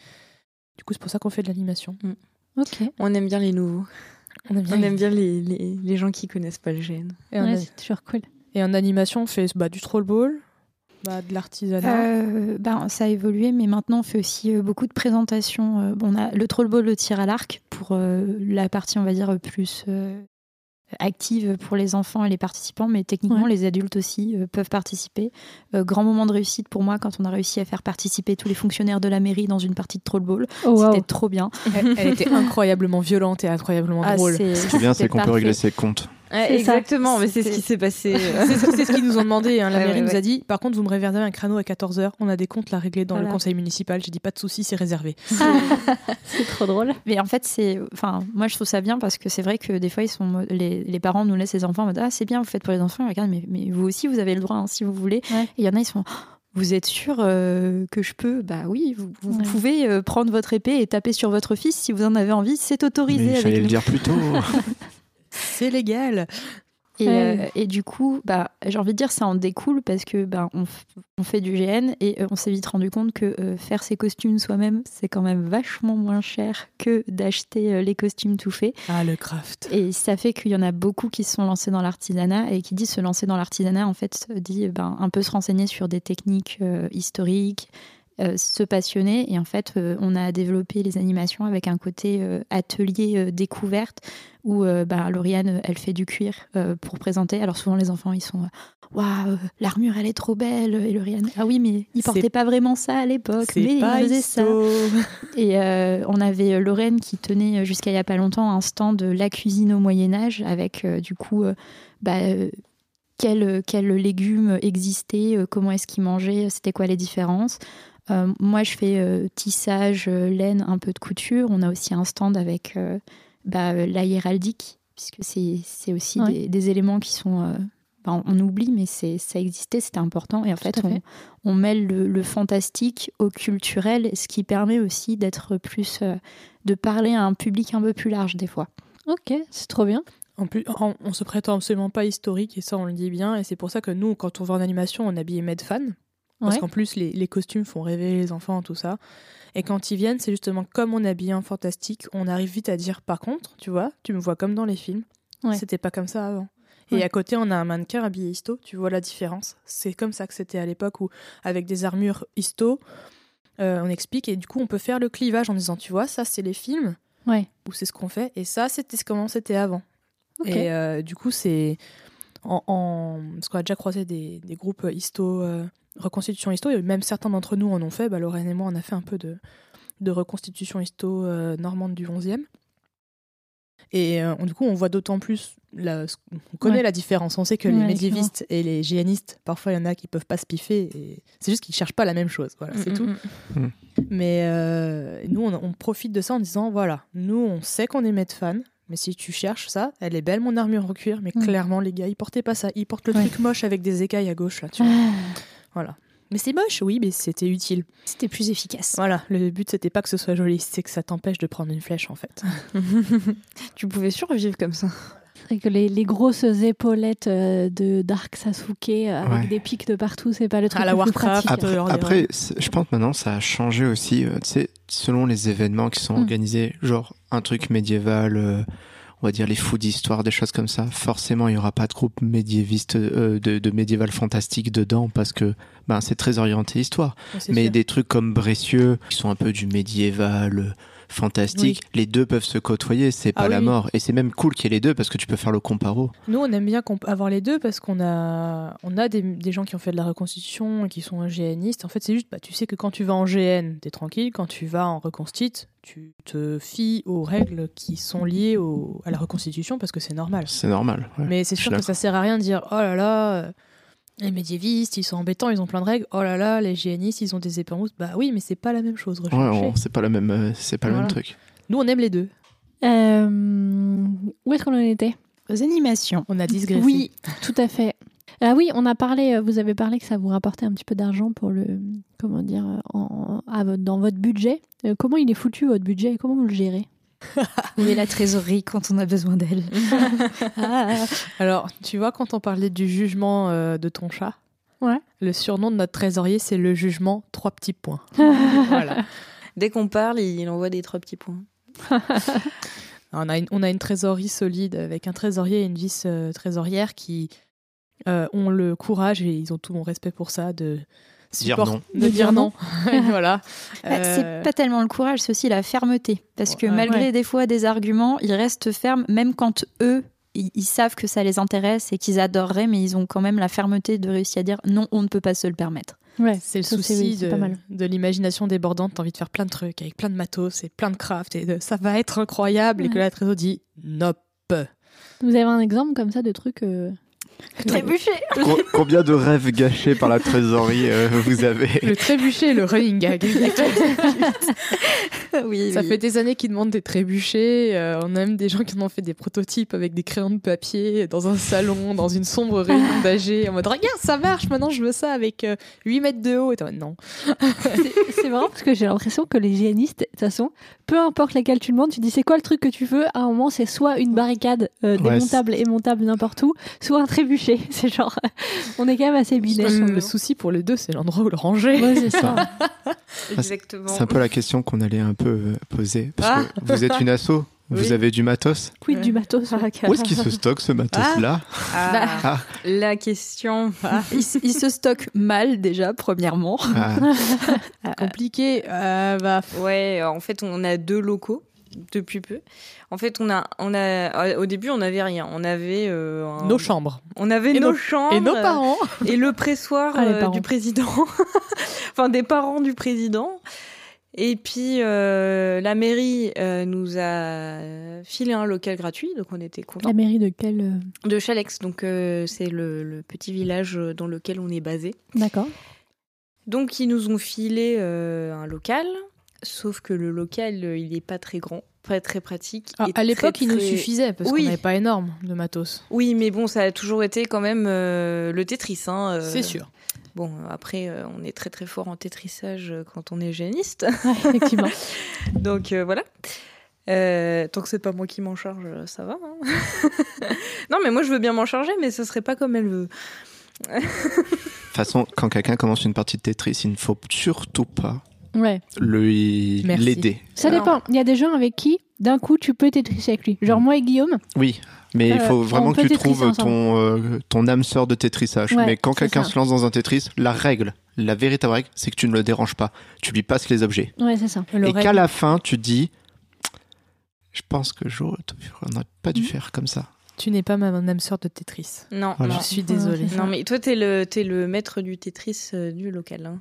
du coup c'est pour ça qu'on fait de l'animation. Ok. On aime bien les nouveaux. On aime bien. On aime bien les, les, les gens qui connaissent pas le GN. Et, en, Ouais, a- c'est toujours cool. et en animation on fait bah, du trollball, bah, de l'artisanat. Euh, ben, ça a évolué, mais maintenant on fait aussi euh, beaucoup de présentations. Euh, bon, on a le trollball, le tir à l'arc pour euh, la partie, on va dire, plus euh, active pour les enfants et les participants, mais techniquement Ouais. les adultes aussi euh, peuvent participer. Euh, grand moment de réussite pour moi quand on a réussi à faire participer tous les fonctionnaires de la mairie dans une partie de trollball. Oh, wow. C'était trop bien. Elle, elle était incroyablement violente et incroyablement Ah, drôle. c'est- Ce qui est bien, c'est qu'on peut régler ses comptes. Ouais, C'est ça. exactement, mais c'est ce qui s'est passé. euh. C'est ce, qu'ils nous ont demandé. hein. La Ouais, mairie ouais, nous ouais. a dit par contre, vous me réservez un créneau à 14h. On a des comptes là réglés dans le conseil municipal. J'ai dit pas de souci, c'est réservé. c'est trop drôle. Mais en fait, c'est, enfin, moi je trouve ça bien parce que c'est vrai que des fois ils sont, les, les parents nous laissent les enfants en mode ah c'est bien, vous faites pour les enfants. Ils regardent, mais, mais vous aussi vous avez le droit hein, si vous voulez. Ouais. Et il y en a ils sont vous êtes sûr euh, que je peux? Bah oui, vous, vous Ouais. pouvez euh, prendre votre épée et taper sur votre fils si vous en avez envie. C'est autorisé. Mais avec fallait nous. le dire plus tôt. C'est légal. Et, Ouais. euh, et du coup, bah, j'ai envie de dire, ça en découle parce que bah, on, on fait du GN et euh, on s'est vite rendu compte que euh, faire ses costumes soi-même, c'est quand même vachement moins cher que d'acheter euh, les costumes tout faits. Ah, le craft. Et ça fait qu'il y en a beaucoup qui se sont lancés dans l'artisanat et qui dit se lancer dans l'artisanat, en fait, dit ben, un peu se renseigner sur des techniques euh, historiques, euh, se passionner. Et en fait, euh, on a développé les animations avec un côté euh, atelier découverte où ben, Lauriane, elle fait du cuir pour présenter. Alors souvent, les enfants, ils sont Waouh, l'armure, elle est trop belle. Et Lauriane, ah oui, mais ils portaient pas vraiment ça à l'époque. Mais ils faisaient ça. Et on avait Lorraine qui tenait jusqu'à il y a pas longtemps un stand de la cuisine au Moyen Âge avec du coup bah, quels quels légumes existaient, comment est-ce qu'ils mangeaient, c'était quoi les différences. Euh, moi, je fais euh, tissage, euh, laine, un peu de couture. On a aussi un stand avec euh, bah, la héraldique, puisque c'est c'est aussi Ouais. des, des éléments qui sont. euh, bah, on- on oublie, mais ça existait, c'était important. Et en fait. On, on mêle le, le fantastique au culturel, ce qui permet aussi d'être plus. euh, de parler à un public un peu plus large, des fois. Ok, c'est trop bien. En plus, on, on se prétend absolument pas historique et ça, on le dit bien. Et c'est pour ça que nous, quand on va en animation, on habille Medfan. Parce Ouais. qu'en plus, les, les costumes font rêver les enfants, tout ça. Et quand ils viennent, c'est justement comme on habille un fantastique, on arrive vite à dire par contre, tu vois, tu me vois comme dans les films. Ouais. C'était pas comme ça avant. Et à côté, on a un mannequin habillé histo, tu vois la différence. C'est comme ça que c'était à l'époque où, avec des armures histo, euh, on explique et du coup, on peut faire le clivage en disant, tu vois, ça c'est les films, Ouais. ou c'est ce qu'on fait, et ça c'était comment c'était avant. Et euh, du coup, c'est. En, en- Parce qu'on a déjà croisé des, des groupes histo, euh, reconstitution histo, et même certains d'entre nous en ont fait. Bah, Lorraine et moi, on a fait un peu de, de reconstitution histo euh, normande du 11e. Et euh, du coup, on voit d'autant plus. La, on connaît Ouais. la différence. On sait que Ouais, les médiévistes et les géanistes, parfois, il y en a qui peuvent pas se piffer. et C'est juste qu'ils cherchent pas la même chose. Voilà, c'est Mm, tout. mm, mm. Mais euh, nous, on, on profite de ça en disant voilà, nous, on sait qu'on est fan, mais si tu cherches ça, elle est belle, mon armure en cuir, mais Mm. clairement, les gars, ils portaient pas ça. Ils portent le Ouais. truc moche avec des écailles à gauche, là, tu vois. Ah, Voilà. Mais c'est moche, oui, mais c'était utile. C'était plus efficace. Voilà, le but, c'était pas que ce soit joli, c'est que ça t'empêche de prendre une flèche, en fait. tu pouvais survivre comme ça. C'est vrai que les, les grosses épaulettes euh, de Dark Sasuke euh, avec Ouais. des pics de partout, c'est pas le truc À la le plus Warcraft. pratique. Après- dire, après, je pense maintenant ça a changé aussi, euh, tu sais, selon les événements qui sont Mm. organisés, genre un truc médiéval, euh, on va dire les fous d'histoire, des choses comme ça. Forcément, il y aura pas de groupe médiéviste, euh, de, de médiéval fantastique dedans parce que ben c'est très orienté histoire. Mais sûr. des trucs comme Brécieux, qui sont un peu du médiéval, fantastique. Les deux peuvent se côtoyer, c'est pas Ah la oui. mort. Et c'est même cool qu'il y ait les deux parce que tu peux faire le comparo. Nous, on aime bien avoir les deux parce qu'on a, on a des, des gens qui ont fait de la reconstitution et qui sont GNistes. En fait, c'est juste, bah, tu sais que quand tu vas en GN, t'es tranquille. Quand tu vas en reconstite, tu te fies aux règles qui sont liées au- à la reconstitution parce que c'est normal. C'est normal. ouais. Mais c'est sûr que ça sert à rien de dire, oh là là, euh, les médiévistes, ils sont embêtants, ils ont plein de règles. Oh là là, les GNistes, ils ont des épées en mousse. Bah oui, mais c'est pas la même chose. Ouais, on- c'est pas la même, euh, c'est pas le même truc. Nous, on aime les deux. Euh, où est-ce qu'on en était? Aux animations. On a digressé. Oui, tout à fait. Ah oui, on a parlé, euh, vous avez parlé que ça vous rapportait un petit peu d'argent pour le, comment dire, en, à votre- dans votre budget. Euh, comment il est foutu votre budget et comment vous le gérez? Où est la trésorerie quand on a besoin d'elle Alors, tu vois, quand on parlait du jugement euh, de ton chat, Ouais. le surnom de notre trésorier, c'est le jugement trois petits points. voilà. Dès qu'on parle, il envoie des trois petits points. On a, une, on a une trésorerie solide avec un trésorier et une vice-trésorière qui euh, ont le courage et ils ont tout mon respect pour ça de Dire support- non. de dire non. voilà. Bah, Euh, C'est pas tellement le courage, c'est aussi la fermeté. Parce que Ouais. malgré Ouais. des fois des arguments, ils restent fermes, même quand eux, ils, ils savent que ça les intéresse et qu'ils adoreraient, mais ils ont quand même la fermeté de réussir à dire non, on ne peut pas se le permettre. Ouais, C'est le souci oui, de, l'imagination débordante. T'as envie de faire plein de trucs avec plein de matos et plein de craft et de, ça va être incroyable. Et que la trésor dit nope. Vous avez un exemple comme ça de truc euh, Trébucher Co- combien de rêves gâchés par la trésorerie euh, vous avez Le trébuchet, le running gag. Oui, Ça oui. fait des années qu'ils demandent des trébuchets. euh, on a même des gens qui en ont fait des prototypes avec des crayons de papier dans un salon, dans une sombre réunion d'âgés, en mode regarde, ça marche, maintenant je veux ça avec euh, 8 mètres de haut. Et non. C'est marrant parce que j'ai l'impression que les hygiénistes, de toute façon, peu importe laquelle tu demandes, tu dis c'est quoi le truc que tu veux, à un moment c'est soit une barricade euh, Ouais, démontable et montable n'importe où, soit un trébuchet. C'est genre, on est quand même assez business. Le, le souci pour les deux, c'est l'endroit où le ranger. Ouais, c'est ça. Exactement. C'est un peu la question qu'on allait un peu euh, poser. Parce Ah. que vous êtes une asso, vous Oui. avez du matos. Quid du matos. ouais. Où est-ce qu'il se stocke ce matos-là Ah, Ah. la question. il, se- il se stocke mal déjà, premièrement. Ah, Compliqué. Euh, bah, Ouais, en fait, on a deux locaux depuis peu. En fait, on a, on a, au début, on n'avait rien. On avait euh, un- nos chambres. On avait nos, nos- chambres Et nos parents. et le pressoir Ah, euh, du président, enfin des parents du président. Et puis euh, la mairie euh, nous a filé un local gratuit, donc on était contents. La mairie de quel. euh, De Chalex, donc euh, c'est le, le petit village dans lequel on est basé. D'accord. Donc ils nous ont filé euh, un local, sauf que le local euh, il n'est pas très grand, pas très pratique. Ah, et à très, l'époque, il nous suffisait parce Oui. qu'on n'avait pas énorme de matos. Oui, mais bon, ça a toujours été quand même euh, le Tetris. Hein, euh, C'est sûr. Bon, après, euh, on est très très fort en tétrissage quand on est géniste. Ouais, effectivement. Donc euh, voilà. Euh, tant que c'est pas moi qui m'en charge, ça va. hein. non, mais moi je veux bien m'en charger, mais ce serait pas comme elle veut. De toute façon, quand quelqu'un commence une partie de Tetris, il ne faut surtout pas Ouais. l'aider. Ça Alors- dépend. Il y a des gens avec qui, d'un coup, tu peux tétrisser avec lui. Genre moi et Guillaume. Oui, mais il Euh, faut vraiment que tu trouves ton, euh, ton âme sœur de tétrissage. Ouais, mais quand quelqu'un se lance dans un Tetris, la règle, la véritable règle, c'est que tu ne le déranges pas. Tu lui passes les objets. Ouais, c'est ça. Le et qu'à la fin, tu dis Je pense que j'aurais on n'aurait pas dû Mhm. faire comme ça. Tu n'es pas ma mon âme sœur de Tetris. Non, Voilà. Je suis désolée. Non, mais toi, t'es le, t'es le maître du Tetris euh, du local. hein.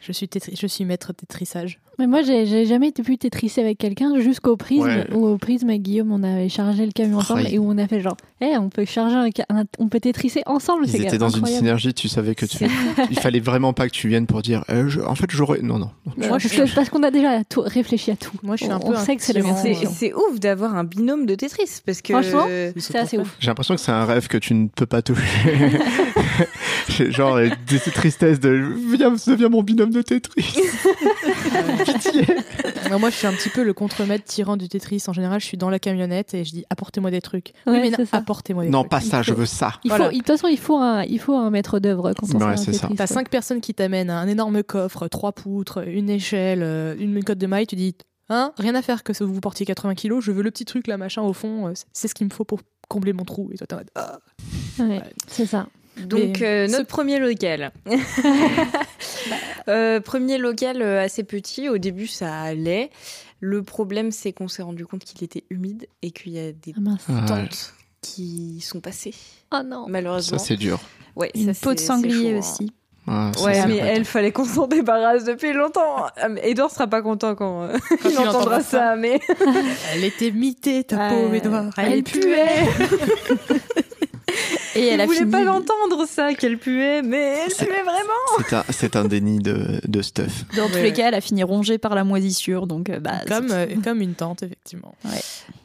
Je suis, tétri- je suis maître tétrissage. Mais moi, j'ai jamais été pu tétrisser avec quelqu'un jusqu'au prisme, Ouais. où au prisme avec Guillaume, on avait chargé le camion ensemble et où on a fait genre, eh, on peut charger un, un- on peut tétrisser ensemble. Ils étaient dans une synergie, tu savais que tu. Il fallait vraiment pas que tu viennes pour dire Euh, je- En fait, j'aurais. Non, non. Moi, Moi, je je suis- parce qu'on a déjà tout- réfléchi à tout. Moi, je suis on, un peu on un sait que c'est ouf d'avoir un binôme de Tetris parce que Franchement, euh, C'est assez ouf. J'ai l'impression que c'est un rêve que tu ne peux pas toucher. Genre euh, des tristesses de Viens, deviens mon binôme de Tetris. Pitié. Non, moi, je suis un petit peu le contremaître tyran du Tetris. En général, je suis dans la camionnette et je dis apportez-moi des trucs. Ouais, oui, mais non, apportez-moi des Non, trucs. pas ça, Il je veux ça. Il faut, Voilà. de toute façon, il faut un, il faut un maître d'œuvre quand on Ouais, fait un. Tetris. T'as cinq personnes qui t'amènent un énorme coffre, trois poutres, une échelle, euh, une cote de maille. Tu dis hein, rien à faire que vous portiez 80 kilos. Je veux le petit truc là, machin au fond. euh, c'est- C'est ce qu'il me faut pour combler mon trou. Et toi, t'es en mode, Ah. Ouais, c'est ça. Donc, Mais euh, ce- notre premier local. Euh, premier local euh, assez petit. Au début, ça allait. Le problème, c'est qu'on s'est rendu compte qu'il était humide et qu'il y a des Ah. Ah, tentes qui sont passées, Oh non. malheureusement. ça c'est dur. ouais, Une ça, peau de sanglier chaud, hein. aussi. Ah, ça, Ouais, mais elle, fallait qu'on s'en débarrasse depuis longtemps. Ah, Edouard sera pas content quand, euh, il il entendra ça, mais Elle était mitée, ta Euh, pauvre Edouard. Elle, elle puait. Et elle a voulait fini. pas l'entendre ça, qu'elle puait, mais elle puait vraiment. C'est un, c'est un déni de, de stuff. Dans tous Ouais. les cas, elle a fini rongée par la moisissure, donc euh, bah, Comme, euh, comme une tante, effectivement.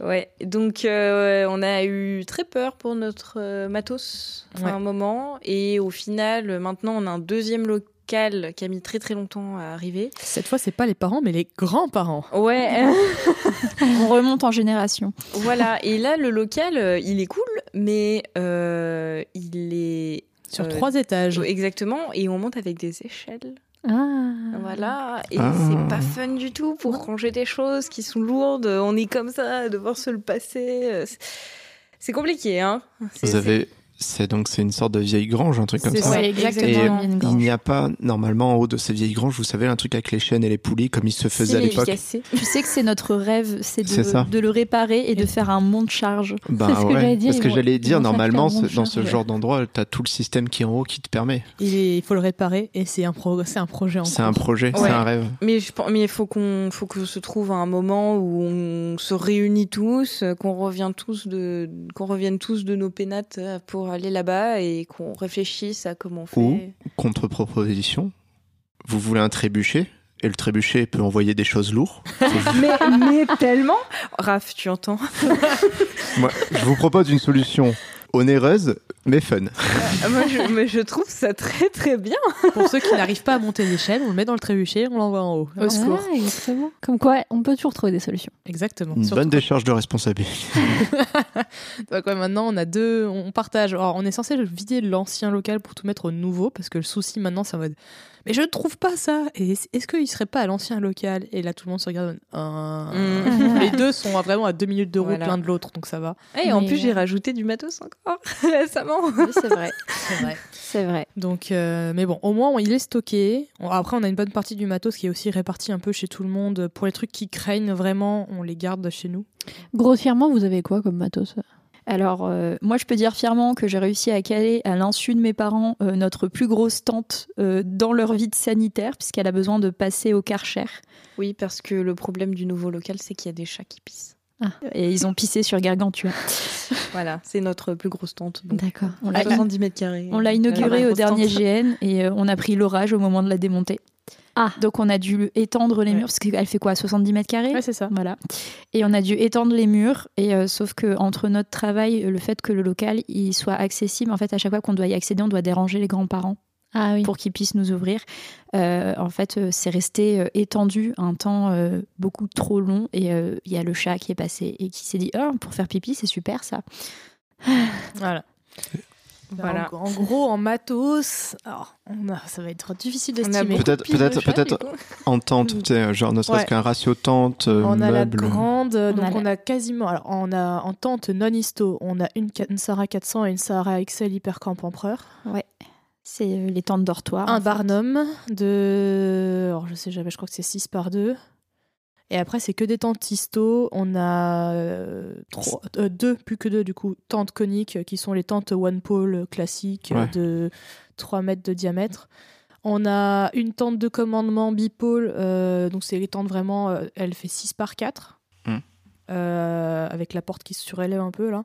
Ouais, donc euh, on a eu très peur pour notre euh, matos à Ouais. un moment, et au final, maintenant, on a un deuxième local qui a mis très très longtemps à arriver. Cette fois, c'est pas les parents, mais les grands-parents. Ouais, on remonte en génération. voilà. Et là, le local, euh, il est cool, mais euh, il est Sur Euh, trois étages. exactement, et on monte avec des échelles. Ah. Voilà, et Ah. c'est pas fun du tout pour ranger des choses qui sont lourdes. On est comme ça, devoir se le passer. c'est- compliqué, hein. Vous avez, c'est donc c'est une sorte de vieille grange, un truc comme C'est ça. Ouais, exactement. une il n'y a pas normalement en haut de ces vieilles granges, vous savez, un truc avec les chaînes et les poulies comme il se faisait à l'époque. Tu sais que c'est notre rêve, c'est de, de le réparer et de faire un monte charge. Bah C'est ce que ouais, j'allais dire, parce que j'allais normalement dans ce genre d'endroit, t'as tout le système qui est en haut qui te permet. Il, faut le réparer et c'est un, pro- c'est un projet en C'est un projet, Ouais. c'est un rêve. Mais je pense- mais il faut qu'on faut que se trouve un moment où on se réunit tous, euh, qu'on revient tous de qu'on revienne tous de nos pénates euh, pour aller là-bas et qu'on réfléchisse à comment on fait. Ou- Contre-proposition, vous voulez un trébuchet et le trébuchet peut envoyer des choses lourdes. mais mais tellement. Raph, tu entends? Moi, je vous propose une solution onéreuse mais fun. Ah, Moi, je, mais je trouve ça très très bien. Pour ceux qui n'arrivent pas à monter l'échelle, on le met dans le trébuchet, on l'envoie en haut. Au secours. Ah, exactement. Comme quoi, on peut toujours trouver des solutions. Exactement. Une Surtout bonne décharge de responsabilité. Donc ouais, maintenant, on a deux, on partage. Alors, on est censé vider l'ancien local pour tout mettre au nouveau, parce que le souci maintenant, c'est en mode, mais je ne trouve pas ça. Et est-ce qu'il serait pas à l'ancien local? Et là, tout le monde se regarde. en mode, Ah. Mm. Les deux sont vraiment à deux minutes de route Voilà. l'un de l'autre, donc ça va. Et en Mais, plus, j'ai euh, rajouté du matos encore récemment. Oui, c'est vrai. C'est vrai. C'est vrai. Donc, euh, mais bon, au moins, on- il est stocké. On- Après, on a une bonne partie du matos qui est aussi réparti un peu chez tout le monde. Pour les trucs qui craignent vraiment, on les garde chez nous. Grossièrement, vous avez quoi comme matos? Alors, euh, moi, je peux dire fièrement que j'ai réussi à caler, à l'insu de mes parents, euh, notre plus grosse tante euh, dans leur vide sanitaire, puisqu'elle a besoin de passer au karcher. Oui, parce que le problème du nouveau local, c'est qu'il y a des chats qui pissent. Et ils ont pissé sur Gargantua. Voilà, c'est notre plus grosse tente. D'accord. On l'a 70 mètres carrés. On l'a inauguré Voilà, au dernier. GN et on a pris l'orage au moment de la démonter. Ah. Donc on a dû étendre les Ouais. murs, parce qu'elle fait quoi 70 mètres carrés Ouais, c'est ça. Voilà. Et on a dû étendre les murs, et euh, sauf que entre notre travail, le fait que le local il soit accessible, en fait, à chaque fois qu'on doit y accéder, on doit déranger les grands-parents Ah oui. pour qu'ils puissent nous ouvrir. Euh, en fait, euh, c'est resté euh, étendu un temps euh, beaucoup trop long, et euh, il y a le chat qui est passé et qui s'est dit oh, pour faire pipi, c'est super ça. Voilà. Voilà. En, en gros, en matos, alors, on a, ça va être difficile d'estimer. Peut-être- peut-être- peut-être-. En tente, tu sais, genre ne serait-ce Ouais. qu'un ratio tente, euh, On a la meuble. grande, euh, On donc a on a quasiment. Alors, on a en tente non histo, on a une, une Sarah 400 et une Sarah XL Hypercamp Empereur. C'est euh, les tentes dortoirs. un fait. Barnum de. Alors, je sais jamais, je crois que c'est 6 par 2. Et après, c'est que des tentes histo. On a euh, trois- euh, deux, plus que deux, du coup, tentes coniques, euh, qui sont les tentes one pole classiques Ouais. de 3 mètres de diamètre. On a une tente de commandement bipôle, euh, donc c'est les tentes vraiment, elle fait 6 par 4, Hmm. avec la porte qui se surélève un peu là.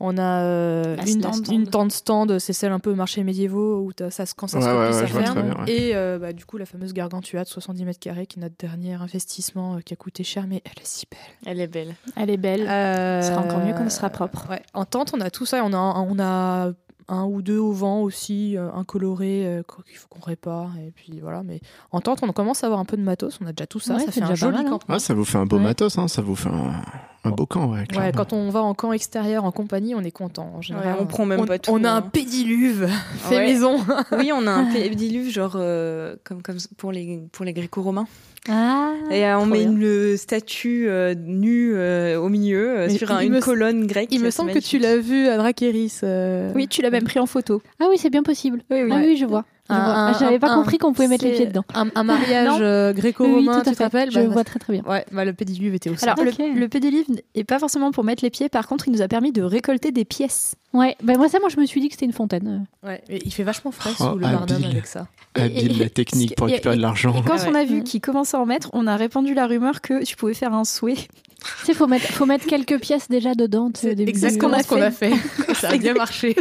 On a euh, une, stand. une tente stand, c'est celle un peu marché médiévaux où ça, se- quand ça se Ouais, replie, ouais, ouais, ferme. très bien, ouais. Et euh, bah, du coup, la fameuse gargantua de 70 mètres carrés, qui est notre dernier investissement euh, qui a coûté cher, mais elle est si belle. Elle est belle. Elle est belle. Euh, sera encore mieux quand elle sera propre. Ouais. En tente, on a tout ça. On a, un- on a un ou deux au vent aussi, un coloré euh, qu'il faut qu'on répare. Et puis voilà. Mais en tente, on commence à avoir un peu de matos. On a déjà tout ça. Ouais, ça fait un joli mal, hein. campement. Ça vous fait un beau Ouais. matos, hein, ça vous fait un, Un beau camp, ouais. Ouais, quand on va en camp extérieur en compagnie, on est content. En général, Ouais, on prend même on, pas tout, On a un hein. pédiluve fait Ouais. maison. Oui, on a un pédiluve genre euh, comme comme pour les pour les gréco-romains. Ah, Et euh, on met bien. une statue euh, nue euh, au milieu euh, sur un- une me- colonne grecque. Il me semble que tu l'as vu à Drakeris. euh, Oui, tu l'as même pris en photo. Ah oui, c'est bien possible. Oui, oui. Ah oui, je vois. Ah, J'avais pas un- compris qu'on pouvait mettre les pieds dedans. Un, un mariage euh, Oui, oui, gréco-romain, à tu rappelles Je Bah, vois très très bien. Ouais, bah, le pédiluve était aussi. Alors, Ok. le, le pédiluve n'est pas forcément pour mettre les pieds. Par contre, il nous a permis de récolter des pièces. Ouais, ben moi ça, moi je me suis dit que c'était une fontaine. Ouais, mais il fait vachement frais Oh, sous le habile. avec ça. Habile Et- la et- technique pour et- récupérer de l'argent. Et quand Ah on a vu ouais. qu'il commençait à en mettre, on a répandu la rumeur que tu pouvais faire un souhait. Tu sais, faut mettre, faut mettre quelques pièces déjà dedans. C'est exactement ce qu'on a fait. ça a bien marché.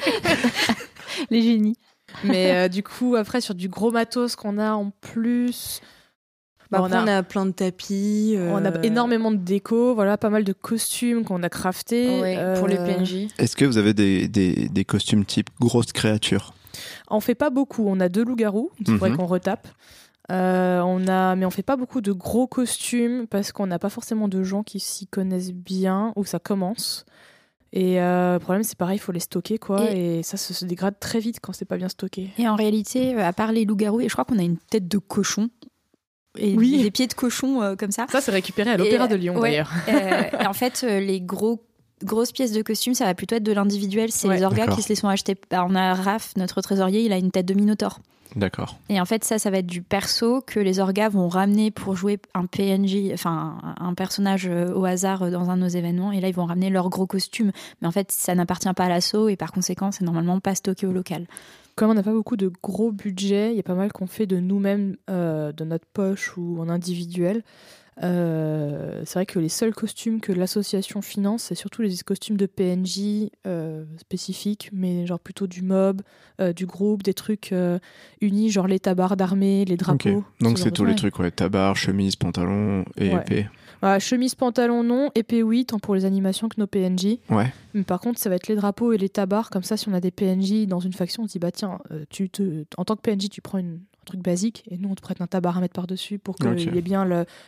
les génies. Mais euh, du coup, après, sur du gros matos qu'on a en plus. Bah, on, après, a, on a plein de tapis. on a euh, énormément de déco, voilà, pas mal de costumes qu'on a craftés. ouais, euh, pour les PNJ. Est-ce que vous avez des, des, des costumes type grosse créature On fait pas beaucoup. On a deux loups-garous, il faudrait Mhm. qu'on retape. Euh, on a, mais on fait pas beaucoup de gros costumes parce qu'on n'a pas forcément de gens qui s'y connaissent bien ou ça commence. Et euh, le problème, c'est pareil, il faut les stocker, quoi. Et, ça se, se dégrade très vite quand c'est pas bien stocké. Et en réalité, euh, à part les loups-garous, et je crois qu'on a une tête de cochon. Et Oui. des pieds de cochon euh, comme ça. Ça, c'est récupéré à l'Opéra de Lyon, ouais. d'ailleurs. Euh, et en fait, les gros grosses pièces de costume, ça va plutôt être de l'individuel. C'est Ouais. les orgas qui se les sont achetés. Bah, on a Raph, notre trésorier, il a une tête de minotaure. D'accord. Et en fait, ça, ça va être du perso que les orgas vont ramener pour jouer un PNJ, enfin un personnage euh, au hasard euh, dans un de nos événements. Et là, ils vont ramener leur gros costume. Mais en fait, ça n'appartient pas à l'assaut et par conséquent, c'est normalement pas stocké au local. Comme on n'a pas beaucoup de gros budgets, il y a pas mal qu'on fait de nous-mêmes, euh, de notre poche ou en individuel. Euh, c'est vrai que les seuls costumes que l'association finance, c'est surtout les costumes de PNJ euh, spécifiques, mais genre plutôt du mob, euh, du groupe, des trucs unis, genre les tabards d'armée, les drapeaux. Donc ce c'est tous les trucs, ouais. Tabac, chemise, pantalon et Ouais. épée. Voilà, chemise, pantalon, non, épée, oui, tant pour les animations que nos PNJ. Ouais. Mais par contre, ça va être les drapeaux et les tabards. Comme ça, si on a des PNJ dans une faction, on se dit, bah tiens, tu te... en tant que PNJ, tu prends une... truc basique et nous, on te prête un mettre par-dessus pour qu'il y ait bien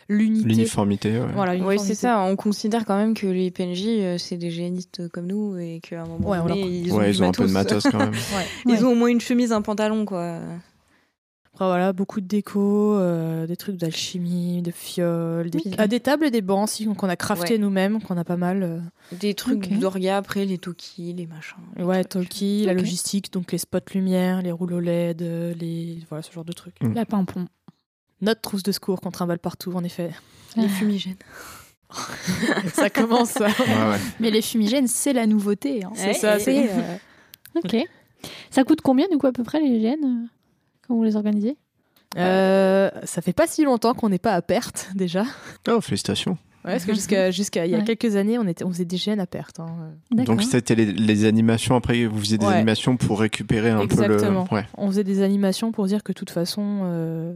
l'unité. L'uniformité, ouais. Voilà, Oui, c'est ça. On considère quand même que les PNJ, euh, c'est des génistes comme nous et qu'à un moment Ouais, on donné, leur- ils ont, ouais, du ils ont un peu de matos quand même. Ouais. Ils Ouais. ont au moins une chemise, un pantalon, quoi. Après, voilà, beaucoup de déco, euh, des trucs d'alchimie, de fioles, des... Ah, des tables et des bancs aussi qu'on a crafté Ouais. nous-mêmes, qu'on a pas mal. euh, Des trucs d'orga, après les Toki, les machins. les Ouais, talkie, la logistique, donc les spots lumière, les rouleaux LED, euh, les... voilà, ce genre de trucs. Mm. La pimpon. Notre trousse de secours qu'on trimballe partout, en effet. Les fumigènes. ça commence. ça. Ouais, ouais. Mais les fumigènes, c'est la nouveauté. hein. C'est Ouais, ça, c'est. Ok. Ça coûte combien du coup à peu près les gènes euh, quand vous les organisez? Euh, ça fait pas si longtemps qu'on n'est pas à perte déjà. Oh, félicitations. Ouais, parce que jusqu'à jusqu'à il y a Ouais. quelques années, on était on faisait des gènes à perte. hein. Donc c'était les, les animations, après vous faisiez des Ouais. animations pour récupérer un Exactement. peu le... Ouais. On faisait des animations pour dire que de toute façon, euh,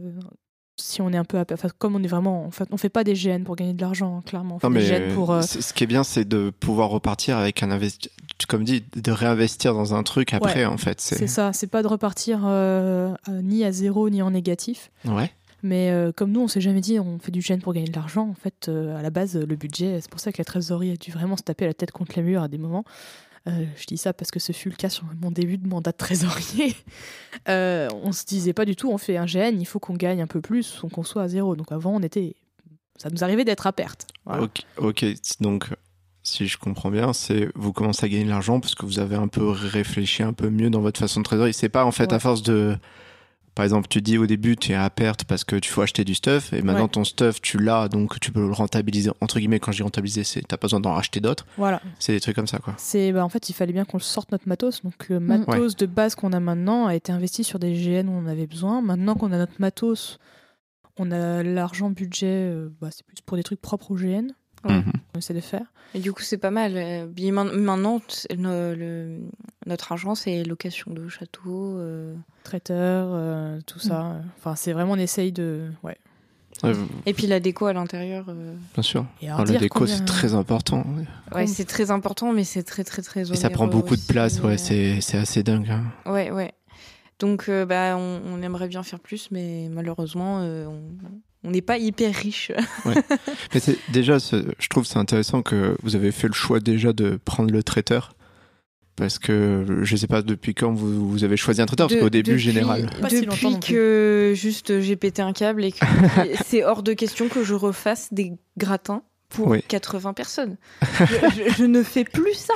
si on est un peu à enfin, comme on est vraiment, en fait, on fait pas des gènes pour gagner de l'argent, hein, clairement. On fait Non, des mais pour. euh, ce qui est bien, c'est de pouvoir repartir avec un investi... Comme dit, de réinvestir dans un truc après, en fait. c'est ça, c'est pas de repartir euh, euh, ni à zéro ni en négatif. Ouais. Mais euh, comme nous, on s'est jamais dit on fait du gène pour gagner de l'argent. En fait, à la base, le budget, c'est pour ça que la trésorerie a dû vraiment se taper la tête contre les murs à des moments. Euh, je dis ça parce que ce fut le cas sur mon début de mandat de trésorier. Euh, on se disait pas du tout, on fait un gène, il faut qu'on gagne un peu plus ou qu'on soit à zéro. Donc avant, on était, ça nous arrivait d'être à perte. Voilà. Ok, ok. donc si je comprends bien, c'est vous commencez à gagner de l'argent parce que vous avez un peu réfléchi un peu mieux dans votre façon de trésorerie. C'est pas en fait Ouais. à force de, par exemple, tu dis au début tu es à perte parce que tu faut acheter du stuff et maintenant Ouais. ton stuff tu l'as donc tu peux le rentabiliser entre guillemets. Quand je dis rentabiliser, c'est t'as pas besoin d'en racheter d'autres. Voilà. C'est des trucs comme ça quoi. C'est bah, en fait, il fallait bien qu'on sorte notre matos. Donc le matos de base qu'on a maintenant a été investi sur des GN où on avait besoin. Maintenant qu'on a notre matos, on a l'argent budget. euh, bah, c'est plus pour des trucs propres au GN. Mhm. On essaie de faire. Et du coup, c'est pas mal. Euh, Maintenant, le- notre argent, c'est location de château. euh. Traiteur, euh, tout ça. Enfin, c'est vraiment on essaye de. Ouais. Et puis la déco à l'intérieur. euh. bien sûr. Alors, le déco combien- c'est très important Ouais, c'est très important, mais c'est très, très, très et ça prend beaucoup de place. Ouais, c'est c'est assez dingue. hein. Ouais, ouais. Donc, euh, bah, on, on aimerait bien faire plus, mais malheureusement, euh, on, on n'est pas hyper riche. Mais c'est déjà, je trouve c'est intéressant que vous avez fait le choix déjà de prendre le traiteur. Parce que je sais pas depuis quand vous, vous avez choisi un traiteur, parce De- qu'au début, depuis- général. Pas si longtemps Depuis que juste j'ai pété un câble et que c'est hors de question que je refasse des gratins pour Oui. 80 personnes. Je, je- je ne fais plus ça.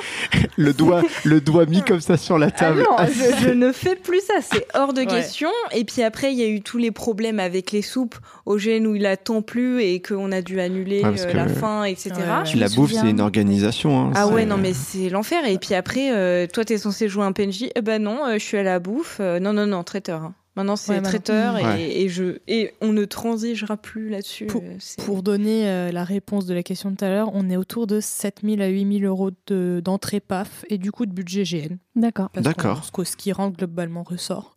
Le doigt, le doigt mis comme ça sur la Ah table. non, Ah, je, je ne fais plus ça, c'est hors de Ouais. question. Et puis après, il y a eu tous les problèmes avec les soupes au gène où il a tant plu et qu'on a dû annuler Ouais, euh, la fin, etc. Ouais, la bouffe, c'est une organisation. hein, Ah ouais, non, mais c'est l'enfer. Et puis après, euh, toi, t'es censé jouer un PNJ. Eh ben non, euh, je suis à la bouffe. Euh, non, non, non, traiteur. hein. Maintenant, c'est Ouais, maintenant. traiteur et, Ouais. et je, et on ne transigera plus là-dessus. Pour- Euh, Pour donner euh, la réponse de la question de tout à l'heure, on est autour de 7000 à 8000 euros de- d'entrée PAF et du coup de budget GN. D'accord. Parce D'accord. Ce, que- ce qui rentre globalement ressort.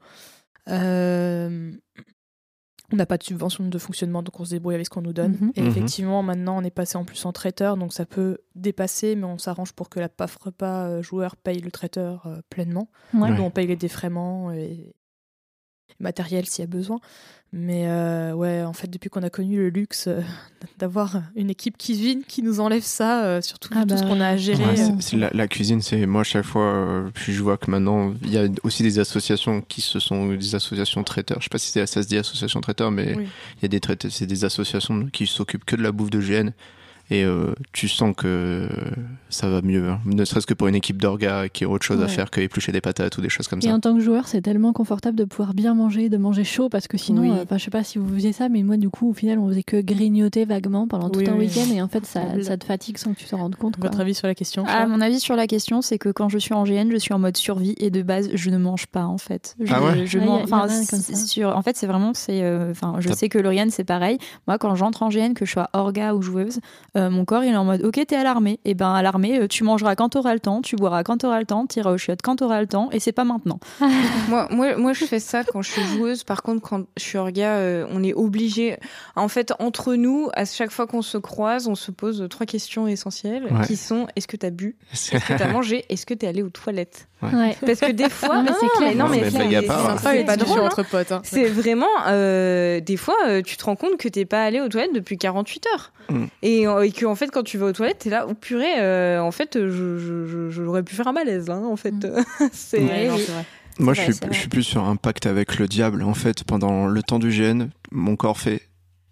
Euh, on n'a pas de subvention de fonctionnement, donc on se débrouille avec ce qu'on nous donne. Mhm. Et Mhm. effectivement, maintenant, on est passé en plus en traiteur, donc ça peut dépasser, mais on s'arrange pour que la PAF repas joueur paye le traiteur euh, pleinement. Ouais. Ouais. Nous, on paye les défraiements et matériel s'il y a besoin. Mais euh, ouais, en fait, depuis qu'on a connu le luxe euh, d'avoir une équipe cuisine qui nous enlève ça, euh, surtout Ah tout bah, ce qu'on a à gérer. Ouais, Ouais. c'est- c'est la, la cuisine, c'est moi chaque fois, euh, puis je vois que maintenant il y a aussi des associations qui se sont des associations traiteurs. Je sais pas si c'est ça se dit association traiteur, mais il Oui. y a des traiteurs, c'est des associations qui s'occupent que de la bouffe de GN. Et euh, tu sens que ça va mieux, hein. ne serait-ce que pour une équipe d'orga qui a autre chose à faire que éplucher des patates ou des choses comme Et ça. en tant que joueur, c'est tellement confortable de pouvoir bien manger, de manger chaud, parce que sinon, Oui. euh, enfin, je sais pas si vous faisiez ça, mais moi, du coup, au final, on faisait que grignoter vaguement pendant tout Oui, un oui. week-end, et en fait, ça, te fatigue sans que tu t'en rendes compte. quoi. Votre avis sur la question mon avis sur la question, c'est que quand je suis en GN, je suis en mode survie et de base, je ne mange pas en fait. Je, Ah ouais je Ah, mange- sur, en fait, c'est vraiment, c'est, euh, enfin, je sais que Lauriane, c'est pareil. Moi, quand j'entre en GN, que je sois orga ou joueuse, euh, mon corps, il est en mode, ok, t'es à l'armée. Et ben, à l'armée, euh, tu mangeras quand t'auras le temps, tu boiras quand t'auras le temps, t'iras au chiottes quand t'auras le temps, et c'est pas maintenant. moi, moi, moi, je fais ça quand je suis joueuse. Par contre, quand je suis orga, euh, on est obligé. En fait, entre nous, à chaque fois qu'on se croise, on se pose trois questions essentielles Ouais. qui sont est-ce que t'as bu? Est-ce que t'as mangé? Est-ce que t'es allé aux toilettes? Ouais. Parce que des fois, Non, mais c'est clair. non, mais mais c'est- hein. Les c'est drôle, entre potes. hein. C'est vraiment, euh, des fois, euh, tu te rends compte que t'es pas allé aux toilettes depuis 48 heures. Mm. Et, euh, et que, en fait, quand tu vas aux toilettes, t'es là, oh purée, euh, en fait, je, je, je- j'aurais pu faire un malaise, là, en fait. Mm. c'est, Ouais, non, c'est vrai. Moi, je suis, je plus sur un pacte avec le diable. En fait, pendant le temps du GN, mon corps fait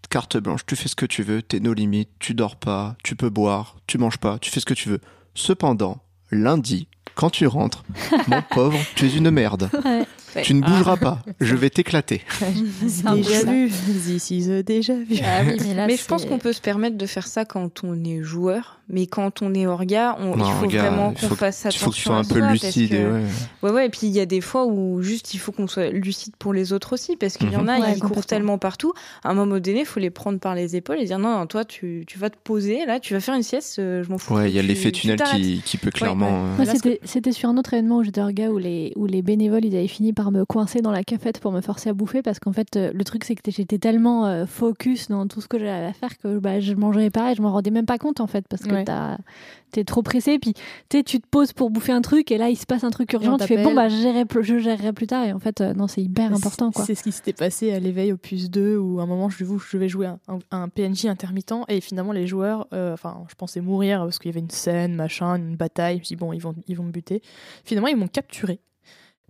carte blanche. Tu fais ce que tu veux, t'es nos limites, tu dors pas, tu peux boire, tu manges pas, tu fais ce que tu veux. Cependant, lundi, quand tu rentres, mon pauvre, tu es une merde. Ouais. Tu ne bougeras pas. Je vais t'éclater. Déjà vu. This is a déjà vu. Ah oui, mais là, mais je pense qu'on peut se permettre de faire ça quand on est joueur, mais quand on est orga, on, Non, il faut orga, vraiment il qu'on fasse Il attention. faut que tu sois un peu lucide. que- et ouais. Ouais, ouais, et puis il y a des fois où juste il faut qu'on soit lucide pour les autres aussi, parce qu'il y en Mhm. a, Ouais, ils courent tellement partout. À un moment donné, il faut les prendre par les épaules et dire non, non, toi, tu, tu vas te poser, là, tu vas faire une sieste, euh, je m'en fous. Ouais, il y a l'effet tu tunnel qui, qui peut clairement. ouais. euh, c'était sur un autre événement où j'étais orga où les, où les bénévoles ils avaient fini par me coincer dans la cafette pour me forcer à bouffer parce qu'en fait, euh, le truc c'est que j'étais tellement focus dans tout ce que j'avais à faire que bah, je mangeais pas et je m'en rendais même pas compte en fait parce que Ouais. t'es trop pressé. Puis tu tu te poses pour bouffer un truc et là il se passe un truc urgent. Tu fais bon, bah je gérerai, plus- je gérerai plus tard et en fait, euh, non, c'est hyper important. C'est ce qui s'était passé à l'éveil au plus 2 où à un moment je, je vais jouer un, un- PNJ intermittent et finalement les joueurs, euh, enfin je pensais mourir parce qu'il y avait une scène, machin, une bataille. Je me suis dit bon ils vont, ils vont me buter. Finalement ils m'ont capturé